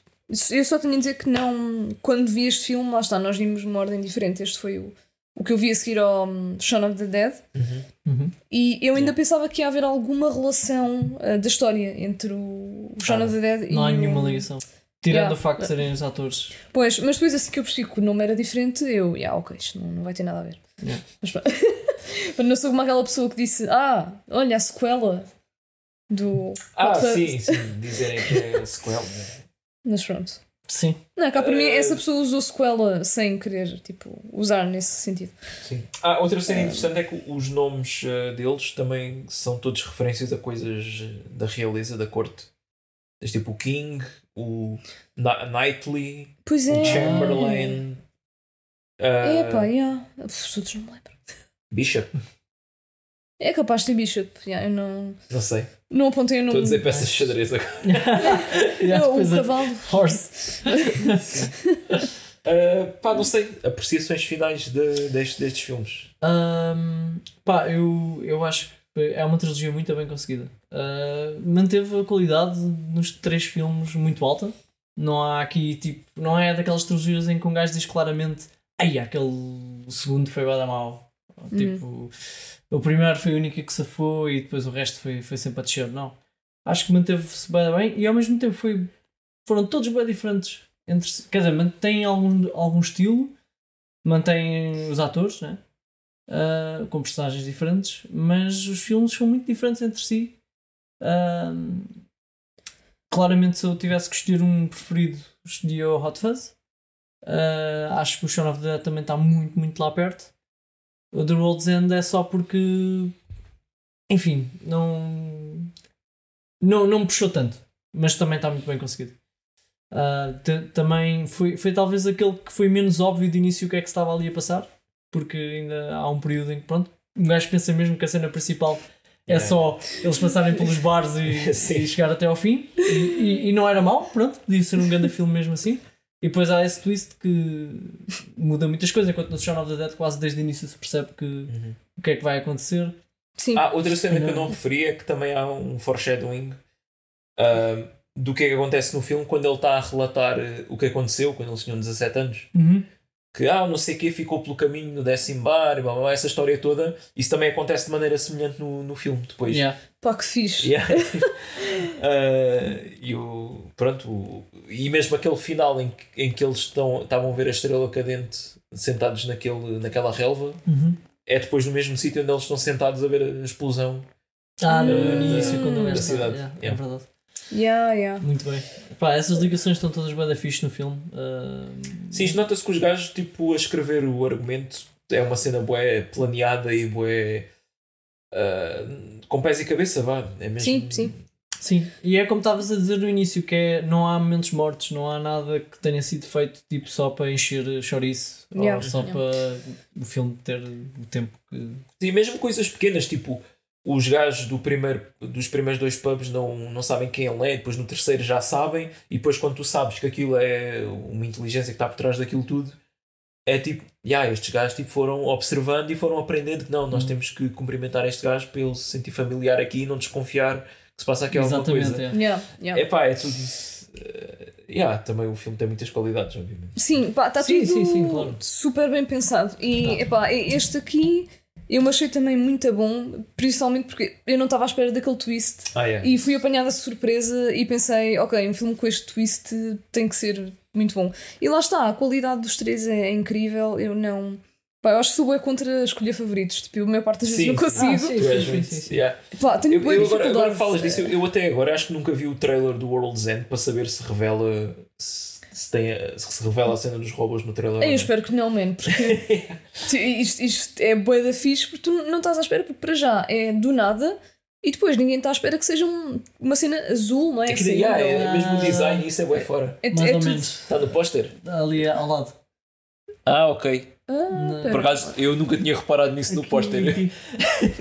Eu só tenho a dizer que não. Quando vi este filme, lá está, nós vimos numa ordem diferente. Este foi o, o que eu vi a seguir ao um, Shaun of the Dead. Uhum. E eu ainda pensava que ia haver alguma relação uh, da história entre o, o Shaun Ah, of the Dead e. Não há o- nenhuma ligação. Tirando Yeah. o facto de serem os atores. Pois, mas depois assim que eu percebi que o nome era diferente, eu, yeah, ok, isto não, não vai ter nada a ver. Yeah. Mas pronto. Mas não sou como aquela pessoa que disse: Ah, olha a sequela do. Ah, Hot Fuzz." sim, sim, dizerem que é sequel. né? Mas pronto. Sim. Não, cá para mim Eh, essa pessoa usou sequela sem querer, tipo, usar nesse sentido. Sim. Ah, outra cena interessante é que os nomes eh, deles também são todos referências a coisas eh, da realeza, da corte. Tens tipo o King, o Knightley, Pois é. o Chamberlain, eh, É pá, yeah. Os outros não me lembro. Bishop, É capaz de ter Bishop. Yeah, eu não, não sei. não apontei o nome. Estou a dizer peças de xadrez agora. Yeah, o cavalo. Horse. Eh, pá, não sei. Apreciações finais de, destes, destes filmes. Ahm, pá, eu, eu acho que é uma trilogia muito bem conseguida. Ah, manteve a qualidade nos três filmes muito alta. Não há aqui tipo. Não é daquelas trilogias em que um gajo diz claramente. Ai, aquele segundo foi bada mau. Tipo, o primeiro foi o único que safou e depois o resto foi, foi sempre a descer. Não. Acho que manteve-se bem bem e ao mesmo tempo foi, foram todos bem diferentes. Entre, quer dizer, mantém algum, algum estilo, mantém os atores, né? Ah, com personagens diferentes, mas os filmes são muito diferentes entre si. Ahm, claramente, se eu tivesse que escolher um preferido, escolhia o Hot Fuzz. Ah, acho que o Shaun of the Dead também está muito, muito lá perto. O The World's End é só porque, enfim, não, não, não me puxou tanto, mas também está muito bem conseguido. T- também foi, foi talvez aquele que foi menos óbvio de início o que é que estava ali a passar, porque ainda há um período em que, pronto, um gajo pensa mesmo que a cena principal é É. só eles passarem pelos bares e, e chegar até ao fim, e, e- e não era mau, pronto, podia ser um grande filme mesmo assim. E depois há esse twist que muda muitas coisas, enquanto no Shaun of the Dead quase desde o início se percebe que, o que é que vai acontecer. Sim. Ah, outra cena que eu Não. referi é que também há um foreshadowing ah, do que é que acontece no filme quando ele está a relatar eh, o que aconteceu quando ele tinha 17 anos. Que ah, não sei o que ficou pelo caminho no décimo bar, e blá, blá, blá, essa história toda. Isso também acontece de maneira semelhante no, no filme depois. Yeah. Pá, que fixe. Yeah. Ah, e o, pronto, o- e mesmo aquele final em que, em que eles estão, estavam a ver a estrela cadente sentados naquele, naquela relva Uhum. é depois no mesmo sítio onde eles estão sentados a ver a explosão. Ah, no Hum. início, quando Da cidade. yeah, É Yeah. verdade. Yeah, yeah. Muito bem. Pá, essas ligações estão todas bem da fixe no filme. Ah, Sim, isto nota-se que os gajos, tipo, a escrever o argumento é uma cena bué planeada e bué ah, com pés e cabeça, vá. É mesmo... Sim, sim. Sim, e é como estavas a dizer no início, que é, não há momentos mortos, não há nada que tenha sido feito tipo só para encher chouriço Yeah. ou só Yeah. para o filme ter o tempo que. E mesmo coisas pequenas, tipo, os gajos do primeiro, dos primeiros dois pubs não, não sabem quem ele é, depois no terceiro já sabem, e depois quando tu sabes que aquilo é uma inteligência que está por trás daquilo tudo, é tipo, yeah, estes gajos tipo, foram observando e foram aprendendo que não, nós Uhum. temos que cumprimentar este gajo para ele se sentir familiar aqui e não desconfiar que se passa aqui alguma Exatamente, coisa. é. Yeah, yeah. É pá, é tudo. eh, yeah, também o filme tem muitas qualidades, obviamente. Sim, pá, está Sim, tudo sim, sim, claro. super bem pensado. E epá, este aqui eu me achei também muito bom, principalmente porque eu não estava à espera daquele twist. Ah, é. E fui apanhada de surpresa e pensei, ok, um filme com este twist tem que ser muito bom. E lá está, a qualidade dos três é incrível. Eu não. Pá, eu acho que sou bem contra escolher favoritos. Tipo, a maior parte das vezes Sim. não consigo. Ah, sim. Tu és sim, sim, sim. yeah. Pá, tenho Eu, boa eu agora, agora que falas disso, eu, eu até agora acho que nunca vi o trailer do World's End para saber se revela se, se tem se se revela a cena dos robôs no trailer. Eu espero que não, man, porque tu- isto, isto é boa da fixe porque tu não estás à espera, porque para já é do nada e depois ninguém está à espera que seja um- uma cena azul, não é? É que Assim, yeah, é, não. mesmo o design, isso é bué fora. É, Mais é ou tudo- menos. Está no póster? Ali ao lado. Ah, ok. Ah. Por acaso, eu nunca tinha reparado nisso no póster.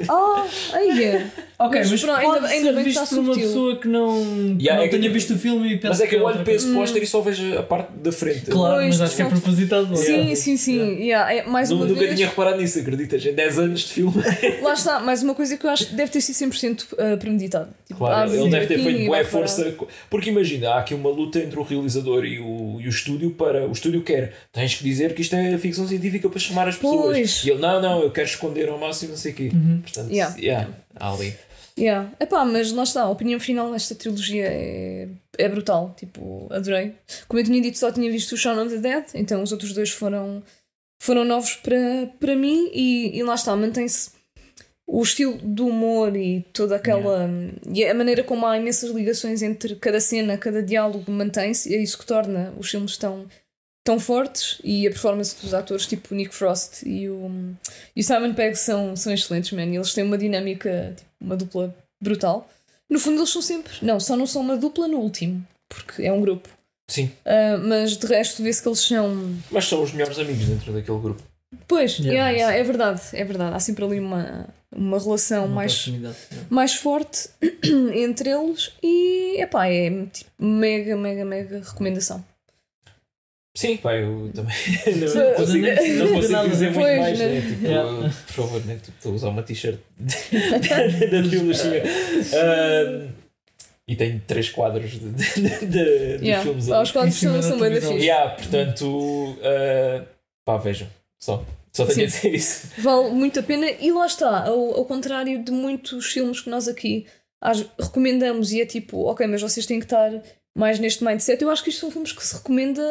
Ah, ai, é. Ok, Mas mas, pronto, pode ainda- ainda ser visto por uma subtil. pessoa que não, que Yeah, não é que tenha visto o filme e pensa Mas é que eu é olho para esse póster e só vejo a parte da frente. Claro, Pois, mas acho que é propositado. Sim, Yeah. sim, sim. Yeah, é, mais Nu- uma Nunca vez, tinha reparado nisso, acreditas? Em 10 anos de filme. lá está, mais uma coisa que eu acho que deve ter sido 100% uh, premeditado. Tipo, Claro, há ele deve ter feito boa vai força. Porque imagina, há aqui uma luta entre o realizador e o, e o estúdio para. O estúdio quer, tens que dizer que isto é ficção científica para chamar as pessoas. Pois. E ele, não, não, eu quero esconder ao máximo, não sei o quê. Portanto, Yeah. yeah, há ali. Yeah. Epá, mas lá está, a opinião final nesta trilogia é, é brutal. Tipo, adorei. Como eu tinha dito, só tinha visto o Shaun of the Dead, então os outros dois foram, foram novos para, para mim e, e lá está, mantém-se o estilo do humor e toda aquela. e a maneira como há imensas ligações entre cada cena, cada diálogo mantém-se, é isso que torna os filmes tão, tão fortes e a performance dos atores, tipo o Nick Frost e o, e o Simon Pegg, são, são excelentes, man. E Eles têm uma dinâmica, tipo, uma dupla brutal. No fundo, eles são sempre. Não, só não são uma dupla no último, porque é um grupo. Sim, Ah, mas de resto, vê-se que eles são. mas são os melhores amigos dentro daquele grupo. Pois, Yeah, yeah, é verdade, é verdade. Há sempre ali uma, uma relação Uma mais, mais forte entre eles e epá, é tipo, mega, mega, mega recomendação. Sim, pá, eu também Sim. não consigo, não consigo dizer muito Pois, mais, né? né? Tipo, Yeah. por favor, né? Tipo, estou a usar uma t-shirt da trilogia. Ah, e tenho três quadros de, de, de, de Yeah. filmes Aos ali. quadros Em cima são, são bem da fixe. Yeah, portanto, ah, pá, vejam. Só, só tenho a dizer isso. Vale muito a pena e lá está, ao, ao contrário de muitos filmes que nós aqui às- recomendamos e é tipo, ok, mas vocês têm que estar mais neste mindset. Eu acho que isto são filmes que se recomenda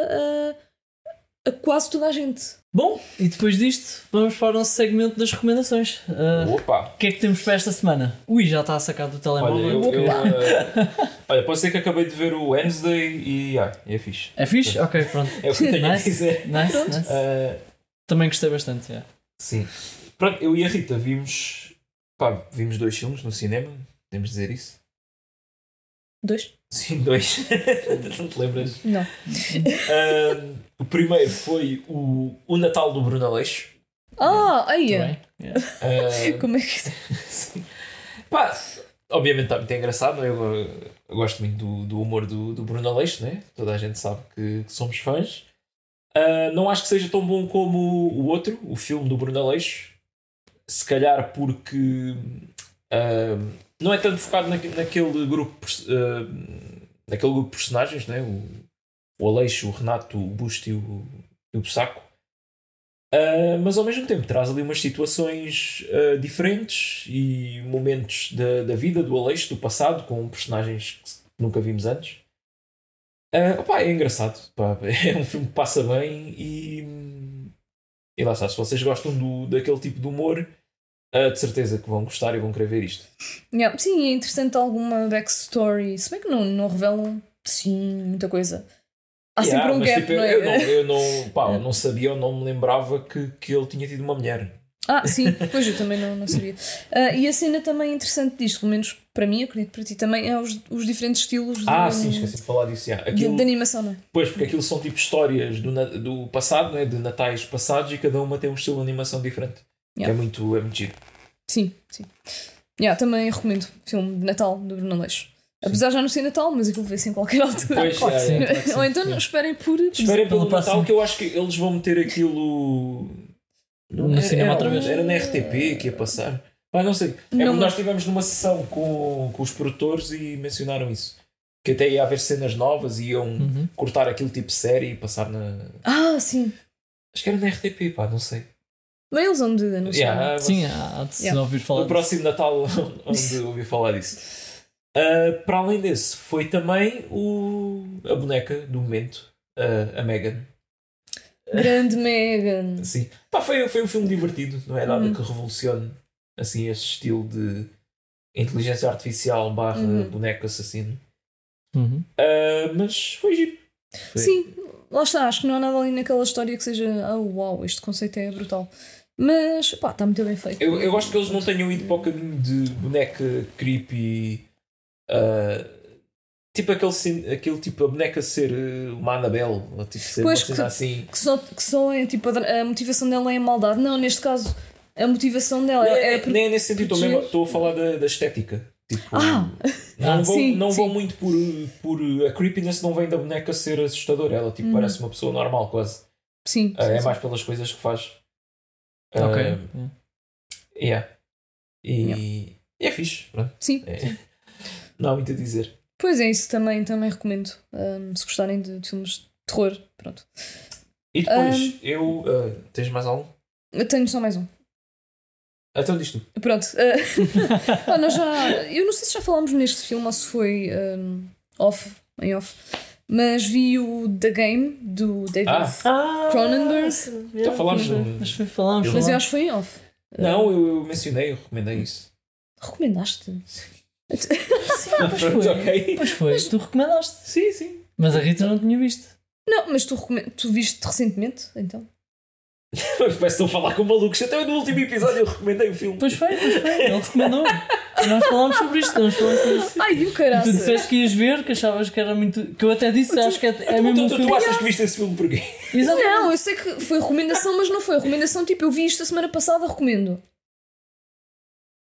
a, a quase toda a gente. Bom, e depois disto, vamos para o nosso segmento das recomendações. Ah, Opa! O que é que temos para esta semana? Ui, já está a sacar do Olha, telemóvel. eu, eu, ah, olha, pode ser que acabei de ver o Wednesday e ah, é fixe. É fixe? Ok, pronto. É o que eu tenho a Nice. dizer. Nice, nice. Ah, Também gostei bastante. yeah. Sim. Pronto, eu e a Rita vimos. Pá, vimos dois filmes no cinema, podemos dizer isso? Dois? Sim, dois. Não te lembras? Não. Ahm, o primeiro foi o, o Natal do Bruno Aleixo. Ah, aí Tá é. Yeah. Ah, Como é que. sim. Pá, obviamente está muito engraçado, é? eu, eu gosto muito do, do humor do, do Bruno Aleixo, né? toda a gente sabe que, que somos fãs. Ah, não acho que seja tão bom como o outro, o filme do Bruno Aleixo. Se calhar porque não é tanto focado naque- naquele grupo, ah, naquele grupo de personagens, né? o, o Aleixo, o Renato, o Busto e o, e o Bussaco. Ah, mas ao mesmo tempo traz ali umas situações ah, diferentes e momentos da, da vida do Aleixo, do passado, com personagens que nunca vimos antes. Ah, opá, é engraçado, pá, é um filme que passa bem e, e lá está. Se vocês gostam do, daquele tipo de humor, ah, de certeza que vão gostar e vão querer ver isto. Yeah, Sim, é interessante alguma backstory. Se bem que não, não revelam, sim, muita coisa. Há Yeah, sempre um mas, gap, tipo, não é? eu, não, eu não, pá, eu não sabia, eu não me lembrava que, que ele tinha tido uma mulher. Ah, sim, pois eu também não, não sabia. Ah, e a cena também interessante disto, pelo menos para mim, acredito para ti também, é os, os diferentes estilos Ah, de, sim, esqueci de falar disso. yeah. de, Aquilo, de animação, não é? Pois, porque aquilo são tipo histórias do, do passado, né? de natais passados, e cada uma tem um estilo de animação diferente. Yeah. É, muito, é muito giro. Sim, sim. Yeah, também recomendo o filme de Natal do Bruno Aleixo. Apesar de já não ser Natal, mas aquilo vê-se em qualquer altura. Pois, Claro sim, yeah. claro sim. Ou então Yeah. esperem por. Esperem pelo Natal próxima. que eu acho que eles vão meter aquilo No era, cinema era, outra vez. Era na RTP que ia passar. Ah, não sei. É Não, porque nós estivemos numa sessão com, com os produtores e mencionaram isso. Que até ia haver cenas novas e iam Uhum. cortar aquilo tipo série e passar na. Ah, sim. Acho que era na RTP, pá, não sei. Mas eles vão de anunciar. Yeah, Sim, há de se Yeah. ouvir falar. o próximo Natal onde ouvi falar disso. Uh, para além desse, foi também o, a boneca do momento, uh, a Megan. Grande Megan. Sim. Pá, foi, foi um filme divertido, não é nada Uhum. que revolucione assim, esse estilo de inteligência artificial barra Uhum. boneco assassino. Uhum. Uh, mas foi giro. Foi. Sim, lá está. Acho que não há nada ali naquela história que seja. Ah, uau, este conceito é brutal. Mas, pá, está muito bem feito. Eu, eu gosto que eles não tenham ido para o caminho de boneca creepy. uh, tipo aquele, aquele tipo, a boneca ser uh, uma Annabelle, ou tipo ser Pois, uma cena que- assim. Que só, que só é tipo a, a motivação dela é a maldade. Não, neste caso, a motivação dela Nem, era nem- por- nem nesse sentido, estou mesmo- estou a falar da, da estética. Tipo, Ah! não Ah, vão, sim, não sim. vão muito por, por. A creepiness não vem da boneca ser assustadora. Ela tipo, parece uma pessoa normal, quase. Sim, Ah, sim, é sim. mais pelas coisas que faz. Ok. Ah, yeah. E, e é fixe. Pronto. Sim. É. Não há muito a dizer. Pois é, isso também, também recomendo. hum, se gostarem de, de filmes de terror, pronto. E depois, Ahm. eu. ah, tens mais algum? Eu tenho só mais um. Então diz tu. Pronto. ah, pá, nós já, eu não sei se já falámos neste filme ou se foi hum, off, em off, mas vi o The Game do David. Ah. Ah, Cronenberg. Então falámos Mas mas foi, falámos. Eu- Mas eu acho que foi em off. Não, eu, eu mencionei, eu recomendei isso. Recomendaste? Pois Pronto, foi. ok. Pois foi, tu recomendaste. Sim, sim. Mas a Rita não tinha visto. Não, mas tu, tu viste recentemente, então? Parece que estou a falar com malucos. Até no último episódio eu recomendei o filme. Pois foi, pois foi. Ele recomendou. E nós falámos sobre isto. Nós falámos sobre isto. Ai, o E tu caralho. disseste que ias ver, que achavas que era muito. Que eu até disse, acho que é, é mesmo tu, um tu, filme. tu achas que viste esse filme porquê? Exatamente. Não, eu sei que foi recomendação, mas não foi. Recomendação tipo, eu vi isto a semana passada, recomendo.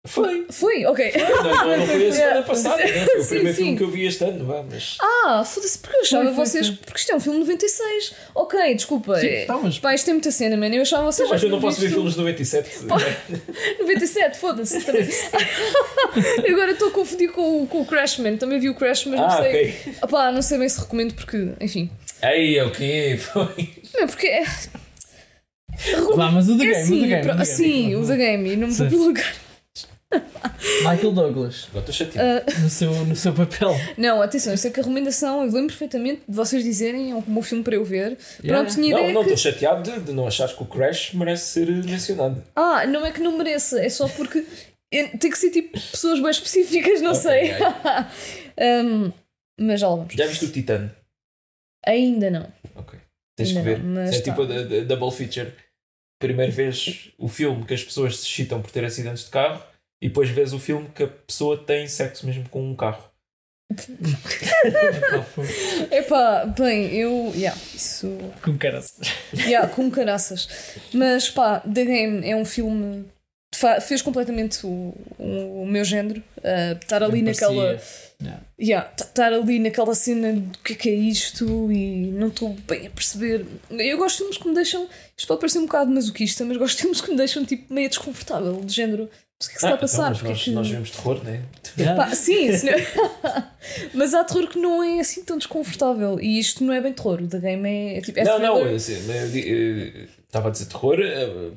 Foi. Foi? Ok. Não, não, não foi a semana Yeah. passada. né? Foi o Sim, primeiro sim. filme que eu vi este ano. Vá, mas... Ah, foda-se, porque eu achava vocês. foi. Porque isto é um filme de 96. Ok, desculpa. Sim, é- tá, mas- Pá, isto tem muita cena, mano. Eu achava vocês. mas já eu não posso ver filmes de 97. né? 97, foda-se. também. Agora estou a confundir com, o- com o Crashman. Também vi o Crashman, não Ah, sei. ok. Opá, não sei bem se recomendo porque, enfim. Aí, ok. Foi. Não, porque é. Vá, mas o The é Game, o assim, The Game. pro- o The Game. sim, o The Game, e não me vou lugar. Michael Douglas, Agora estou chateado. Ah, no seu, no seu papel. não, atenção, eu sei que a recomendação, eu lembro perfeitamente de vocês dizerem, é um bom filme para eu ver. Yeah. Pronto, tinha não, ideia não, que. estou chateado de, de não achares que o Crash merece ser mencionado. Ah, não é que não mereça, é só porque é- tem que ser tipo pessoas bem específicas, não Ok, sei. ok. Um, mas já lá vamos. Já viste o Titano? Ainda não. Ok. Tens Ainda que ver. não, mas é tá. tipo a, a- a double feature. Primeiro vês o filme que as pessoas se excitam por ter acidentes de carro e depois vês o filme que a pessoa tem sexo mesmo com um carro. Epá, bem, eu. Yeah, isso. Com cara. Yeah, com caraças. Mas pá, The Game é um filme. Fez completamente o, o, o meu género. Uh, estar ali naquela. Yeah. Yeah, estar ali naquela cena do que é que é isto e não estou bem a perceber. Eu gosto de filmes que me deixam. Isto pode parecer um bocado masoquista, mas gosto de filmes que me deixam tipo meio desconfortável, de género. Mas o que é que se está a passar? Ah, então, é mas nós, que- nós vemos terror, né? Yeah. Pá, sim, senhor. mas há terror que não é assim tão desconfortável. E isto não é bem terror. O The Game é, é tipo. É não, não, thriller. assim, eu eh, estava a dizer terror eh,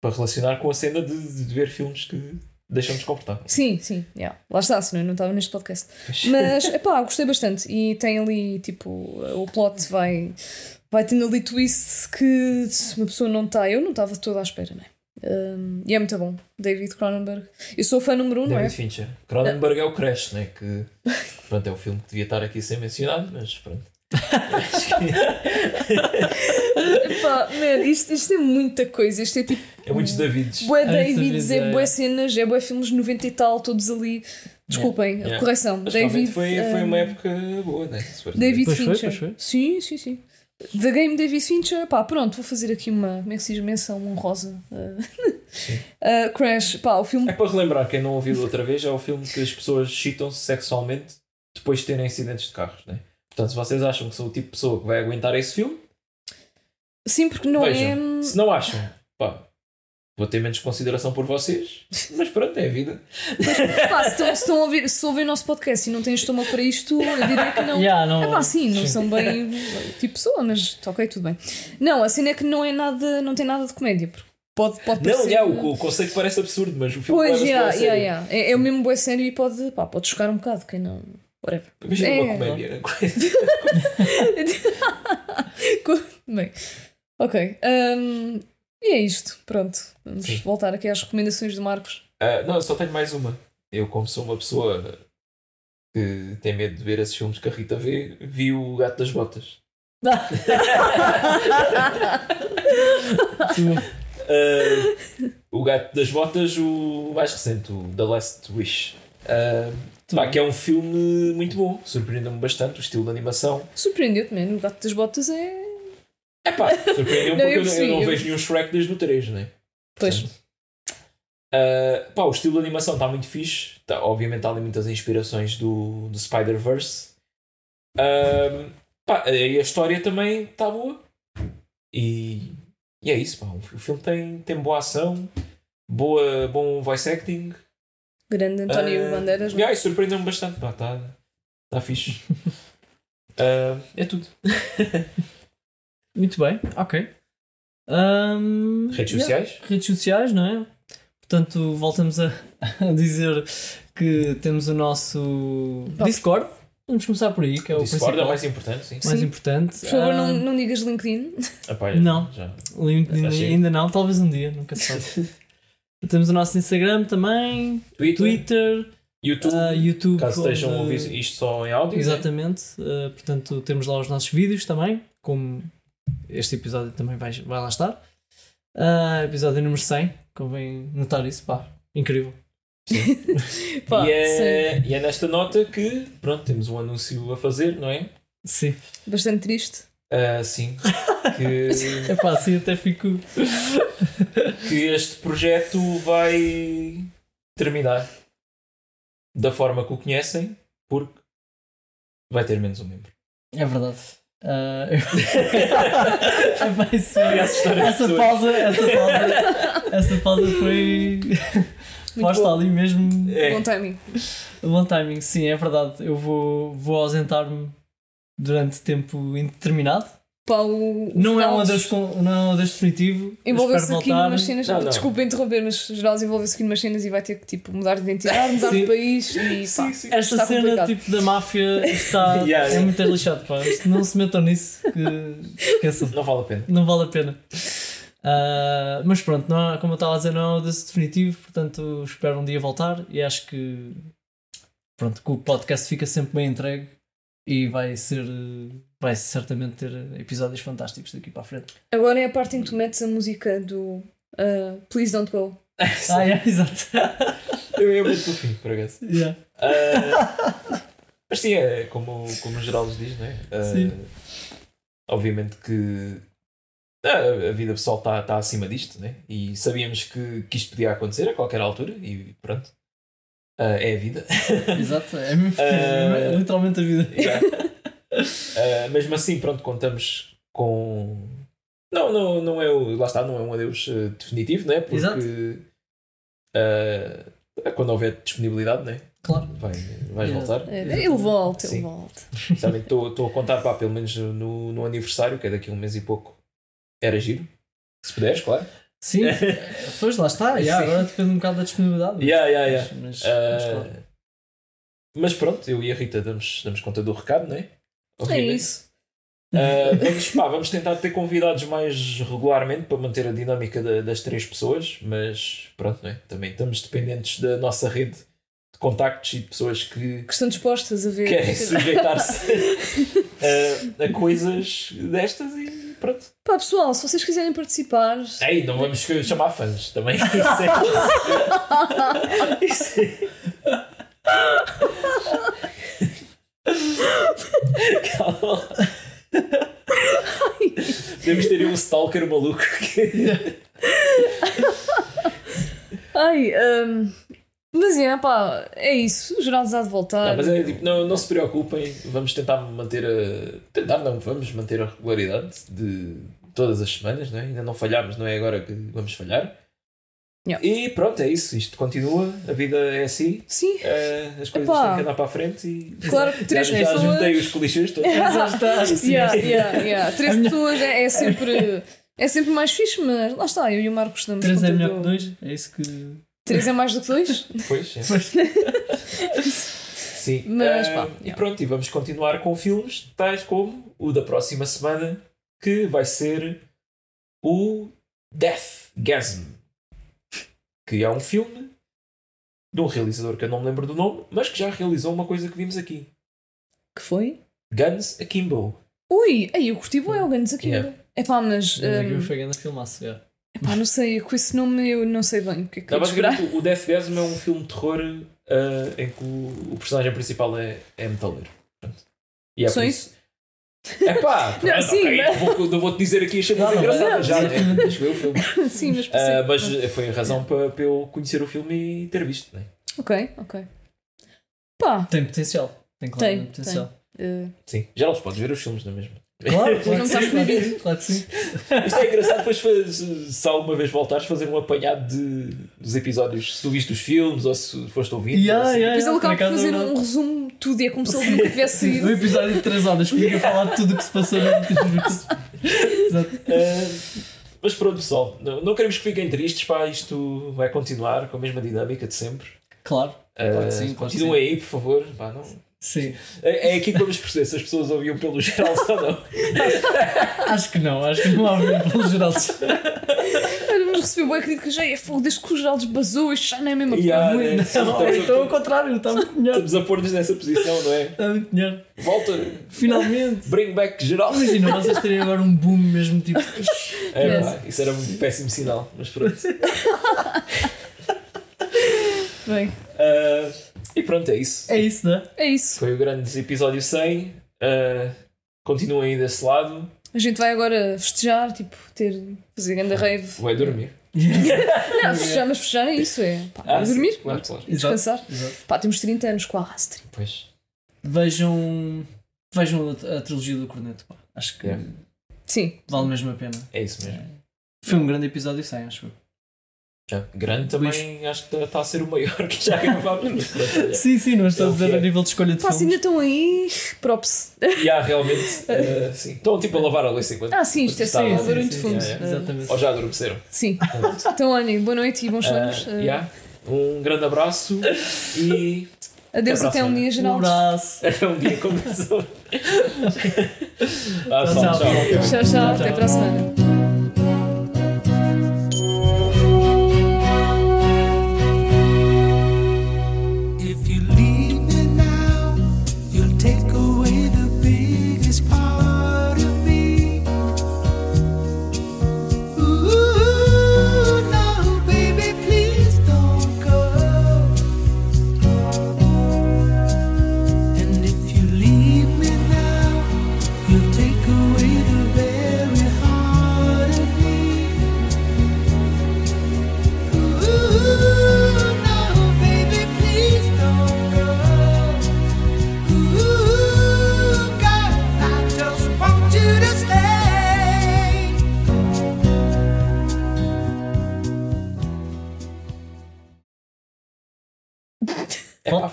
para relacionar com a cena de, de ver filmes que deixam desconfortável. Sim, sim, yeah. lá está, senão eu não estava neste podcast. Mas, epá, gostei bastante. E tem ali, tipo, o plot vai, vai tendo ali twists que se uma pessoa não está. Eu não estava toda à espera, né? Um, e é muito bom. David Cronenberg. Eu sou fã número um, não é? David Fincher. Cronenberg é o Crash, né? Que pronto, é um filme que devia estar aqui sem mencionado, mas pronto. Epá, man, isto, isto é muita coisa. Isto é tipo. É muitos Davids. Bué Ah, Davids, é bué é. cenas, é bué filmes de 90 e tal, todos ali. Desculpem, Yeah. correção. Mas David. foi, foi um, uma época boa, né? David foi, Fincher. pois foi. Sim, sim, sim. The Game David Fincher, pá, pronto, vou fazer aqui uma, como é que se diz, menção honrosa. Uh, Crash, pá, o filme. É para relembrar, quem não ouviu outra vez, é o filme que as pessoas excitam-se sexualmente depois de terem acidentes de carros, né? Portanto, se vocês acham que sou o tipo de pessoa que vai aguentar esse filme, Sim, porque não vejam. é. Se não acham, vou ter menos consideração por vocês, mas pronto, é a vida. Pá, se estão, se estão a ouvir, se ouvem o nosso podcast e não têm estômago para isto, eu diria que não. Yeah, não, É pá, sim, não são bem tipo pessoa, mas tá ok, tudo bem. Não, a cena é que não é nada, não tem nada de comédia, porque pode, pode Não, parecer. já, o, o conceito parece absurdo, mas o filme Pois, yeah, yeah, yeah. É, é o mesmo bué sério e pode, pá, pode chocar um bocado, quem não. Whatever. Imagina É. uma comédia. né? Bem, ok. hum, e é isto, pronto. Vamos Sim. voltar aqui às recomendações do Marcos. Ah, não, eu só tenho mais uma. Eu, como sou uma pessoa que tem medo de ver esses filmes que a Rita vê, vi o Gato das Botas. Ah, o Gato das Botas, o mais recente, o The Last Wish. Ah, pá, que é um filme muito bom, surpreendeu-me bastante o estilo de animação. Surpreendeu-te, mano. O gato das botas é. É pá, surpreendeu-me Não, porque eu não- eu não vejo nenhum Shrek desde o 3, né? Pois. Portanto, Uh, pá, o estilo de animação está muito fixe. Tá, obviamente há ali muitas inspirações do, do Spider-Verse. Um, pá, e a história também está boa. E, e é isso. Pá. O filme tem, tem boa ação, boa, bom voice acting. Grande António Uh, Bandeiras. é? Yeah, e surpreendeu-me bastante. Pá, está tá fixe. Uh, é tudo. Muito bem, ok. Ahm, Redes yeah, sociais? Redes sociais, não é? Portanto, voltamos a, a dizer que temos o nosso Discord. Vamos começar por aí, que é o Discord é principal, o mais importante, sim. mais Sim. importante. Por favor, não, Ah, não digas LinkedIn. Epá, Não. Já. LinkedIn Achei. ainda não, talvez um dia, nunca se sabe. temos o nosso Instagram também, Twitter, Twitter, YouTube. ah, YouTube. caso estejam a ouvir isto só em áudio. né? Exatamente. Uh, portanto, temos lá os nossos vídeos também, como este episódio também vai, vai lá estar. Uh, episódio número 100, convém notar isso, pá, incrível. Pá, e, é, e é nesta nota que, pronto, temos um anúncio a fazer, não é? Sim. Bastante triste. Ah, sim. Que, é pá, assim até fico. que este projeto vai terminar da forma que o conhecem, porque vai ter menos um membro. É verdade. Uh, Foi essa pausa, essa pausa, essa pausa foi. Bom. ali mesmo. É. Bom timing. Bom timing, sim, é verdade. Eu vou, vou ausentar-me durante tempo indeterminado. Pá, o, Não é um adeus, não é um adeus definitivo. Eu Envolveu-se aqui voltar. numas cenas. Não, não. Desculpa interromper, mas Geraldo envolveu-se aqui numas cenas e vai ter que tipo, mudar de identidade, mudar Sim. de país e pá. Sim, sim. Esta Está cena complicado. tipo da máfia está Yeah, é muito lixado, pá. Não se metam nisso, que esqueçam, Não vale a pena. não vale a pena. Ah, mas pronto, não é- como eu estava a dizer, não é um adeus definitivo, portanto espero um dia voltar e acho que pronto, que o podcast fica sempre bem entregue e vai ser vai certamente ter episódios fantásticos daqui para a frente. Agora é a parte em que tu metes a música do uh, Please Don't Go. Ah, é, exato. Eu ia muito fim, por acaso. Yeah. Ah, mas sim, é como, como o Geraldo diz, não é? Ah, Sim. Obviamente que ah, a vida pessoal está tá acima disto, né? E sabíamos que, que isto podia acontecer a qualquer altura e pronto. Ah, é a vida. Exato, é, mesmo- Ah. é literalmente a vida. Yeah. Ah, mesmo assim, pronto, contamos com. Não, não, não é o. Lá está, não é um adeus eh, definitivo, né? Porque. Exato. ah, quando houver disponibilidade, né? Claro. Vai, vais Yeah. voltar. É, ele volta, Sim. ele volta. Sabe, Estou estou a contar, pá, pelo menos no, no aniversário, que é daqui a um mês e pouco. Era giro. Se puderes, claro. Sim, pois lá está, yeah, agora depende um bocado da disponibilidade. Yeah, yeah, yeah. Mas, mas, Ah, mas claro. mas pronto, eu e a Rita damos, damos conta do recado, não é? É isso. Uh, vamos, pá, vamos tentar ter convidados mais regularmente para manter a dinâmica da- das três pessoas, mas pronto, não é? também estamos dependentes da nossa rede de contactos e de pessoas que Que estão dispostas a ver. querem sujeitar-se a, a coisas destas e pronto. Pá, pessoal, se vocês quiserem participar, Ei, não vamos chamar fãs também. Isso é. Isso é. Calma. Devemos ter um stalker maluco. Ai, hum, mas é, pá, é isso. O Geraldo há de voltar. Não, mas é tipo, não, não se preocupem, vamos tentar manter a. Tentar não, vamos manter a regularidade de todas as semanas, não é? ainda não falhámos, não é agora que vamos falhar. Yeah. E pronto, é isso, isto continua, a vida é assim, Sim, eh, as coisas Epá. têm que andar para a frente e. claro que Já, três já pessoas. juntei os clichês todos. Já está, sim. Yeah, yeah, yeah. Três pessoas é, é sempre. É sempre mais fixe, mas lá está, eu e o Marcos damos 3 é melhor que 2, é isso que. Três é mais do que dois? Pois, é. Sim. Mas, pá, e yeah. pronto, e vamos continuar com filmes tais como o da próxima semana, que vai ser o Deathgasm, que é um filme de um realizador que eu não me lembro do nome, mas que já realizou uma coisa que vimos aqui: Que foi? Guns Akimbo. Ui, aí eu curti bem o Ganos aqui. Yeah. É pá, mas. Um, hum, foi grande filmaço, yeah. Epá, não sei, com esse nome eu não sei bem o que é que Não, eu esperar. o Deathgasm é um filme de terror eh, em que o, o personagem principal é, é metaleiro. Pronto. E é Só isso? É pá, Não, sim, mas- não vou, não vou-te dizer aqui as cenas Não, não, engraçadas já, não, né? Deixa eu ver o filme. Sim, mas percebo. mas foi a razão para, para eu conhecer o filme e ter visto, né? Ok, ok. Pá, Tem potencial. Tem claramente Tem, potencial. eh, Sim, já não se pode ver os filmes na mesma. Claro, claro Não que sim, claro que sim, claro que sim. Isto é engraçado, depois faz, se alguma vez voltares, fazer um apanhado de, dos episódios, se tu viste os filmes ou se foste ouvindo. Yeah, assim. yeah, depois ele yeah, acaba por fazer é um resumo de tudo e é como se ele nunca tivesse Sim, um episódio de 3 horas comigo a falar de tudo o que se passou vezes. Exato. Ah, mas pronto, pessoal, não, não queremos que fiquem tristes, pá, isto vai continuar com a mesma dinâmica de sempre. Claro, Ah, Claro que sim, claro que continuem aí, por favor. Pá, não. Sim. É, é aqui que vamos perceber se as pessoas ouviam pelo geral ou não. Acho que não, acho que não mesmo pelo geral. Olha, mas recebeu boa crítica já é fogo desde que o Geraldo basou, isto já não é a mesma E há, coisa. né? Não, Estamos então ao a- contrário, está muito melhor. Estamos a pôr-nos nessa posição, não é? Está muito melhor. Volta, Finalmente. bring back geral. Imagina vocês terem agora um boom mesmo tipo. É, Yes. pá, isso era um péssimo sinal, mas pronto. Bem, Ah, e pronto, é isso. É isso, não é? é isso. Foi o grande episódio 100. Ah, continuem desse lado. A gente vai agora festejar, tipo, ter, fazer grande rave. Vai dormir. Não, festejar, mas festejar é isso, é pá, Ah, vai sim, dormir, Claro, claro. Exato. descansar. Exato. Pá, temos 30 anos, quase 30. Pois. Vejam. Vejam a, a trilogia do Corneto. pá. Acho que Yeah. Sim, vale mesmo a pena. É isso mesmo. Foi um grande episódio 100, acho eu. Já. Grande também acho que está a ser o maior que já gravámos. Sim, sim, não estou a É dizer que é. a nível de escolha de pá, filmes. ainda estão aí, props. E há realmente. ah, sim. Estão tipo a lavar a louça enquanto. Ah, sim, isto é só Sim, um sim, barulho de fundo. sim, Ah, Exatamente. Ou já adormeceram. Sim. Então, olhem, boa noite e bons sonhos. Ah, Ah, yeah. Um grande abraço e Adeus até a um dia, Um Geraldo. abraço. até um dia começou. ah, Tchau, tchau, tchau. tchau. Tchau, tchau, até para a semana.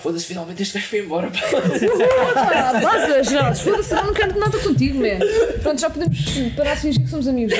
Foda-se, finalmente este gajo foi embora. pá. Ah, basta, Geraldo, foda-se, eu não quero nada contigo, man. Pronto, já podemos parar de fingir que somos amigos.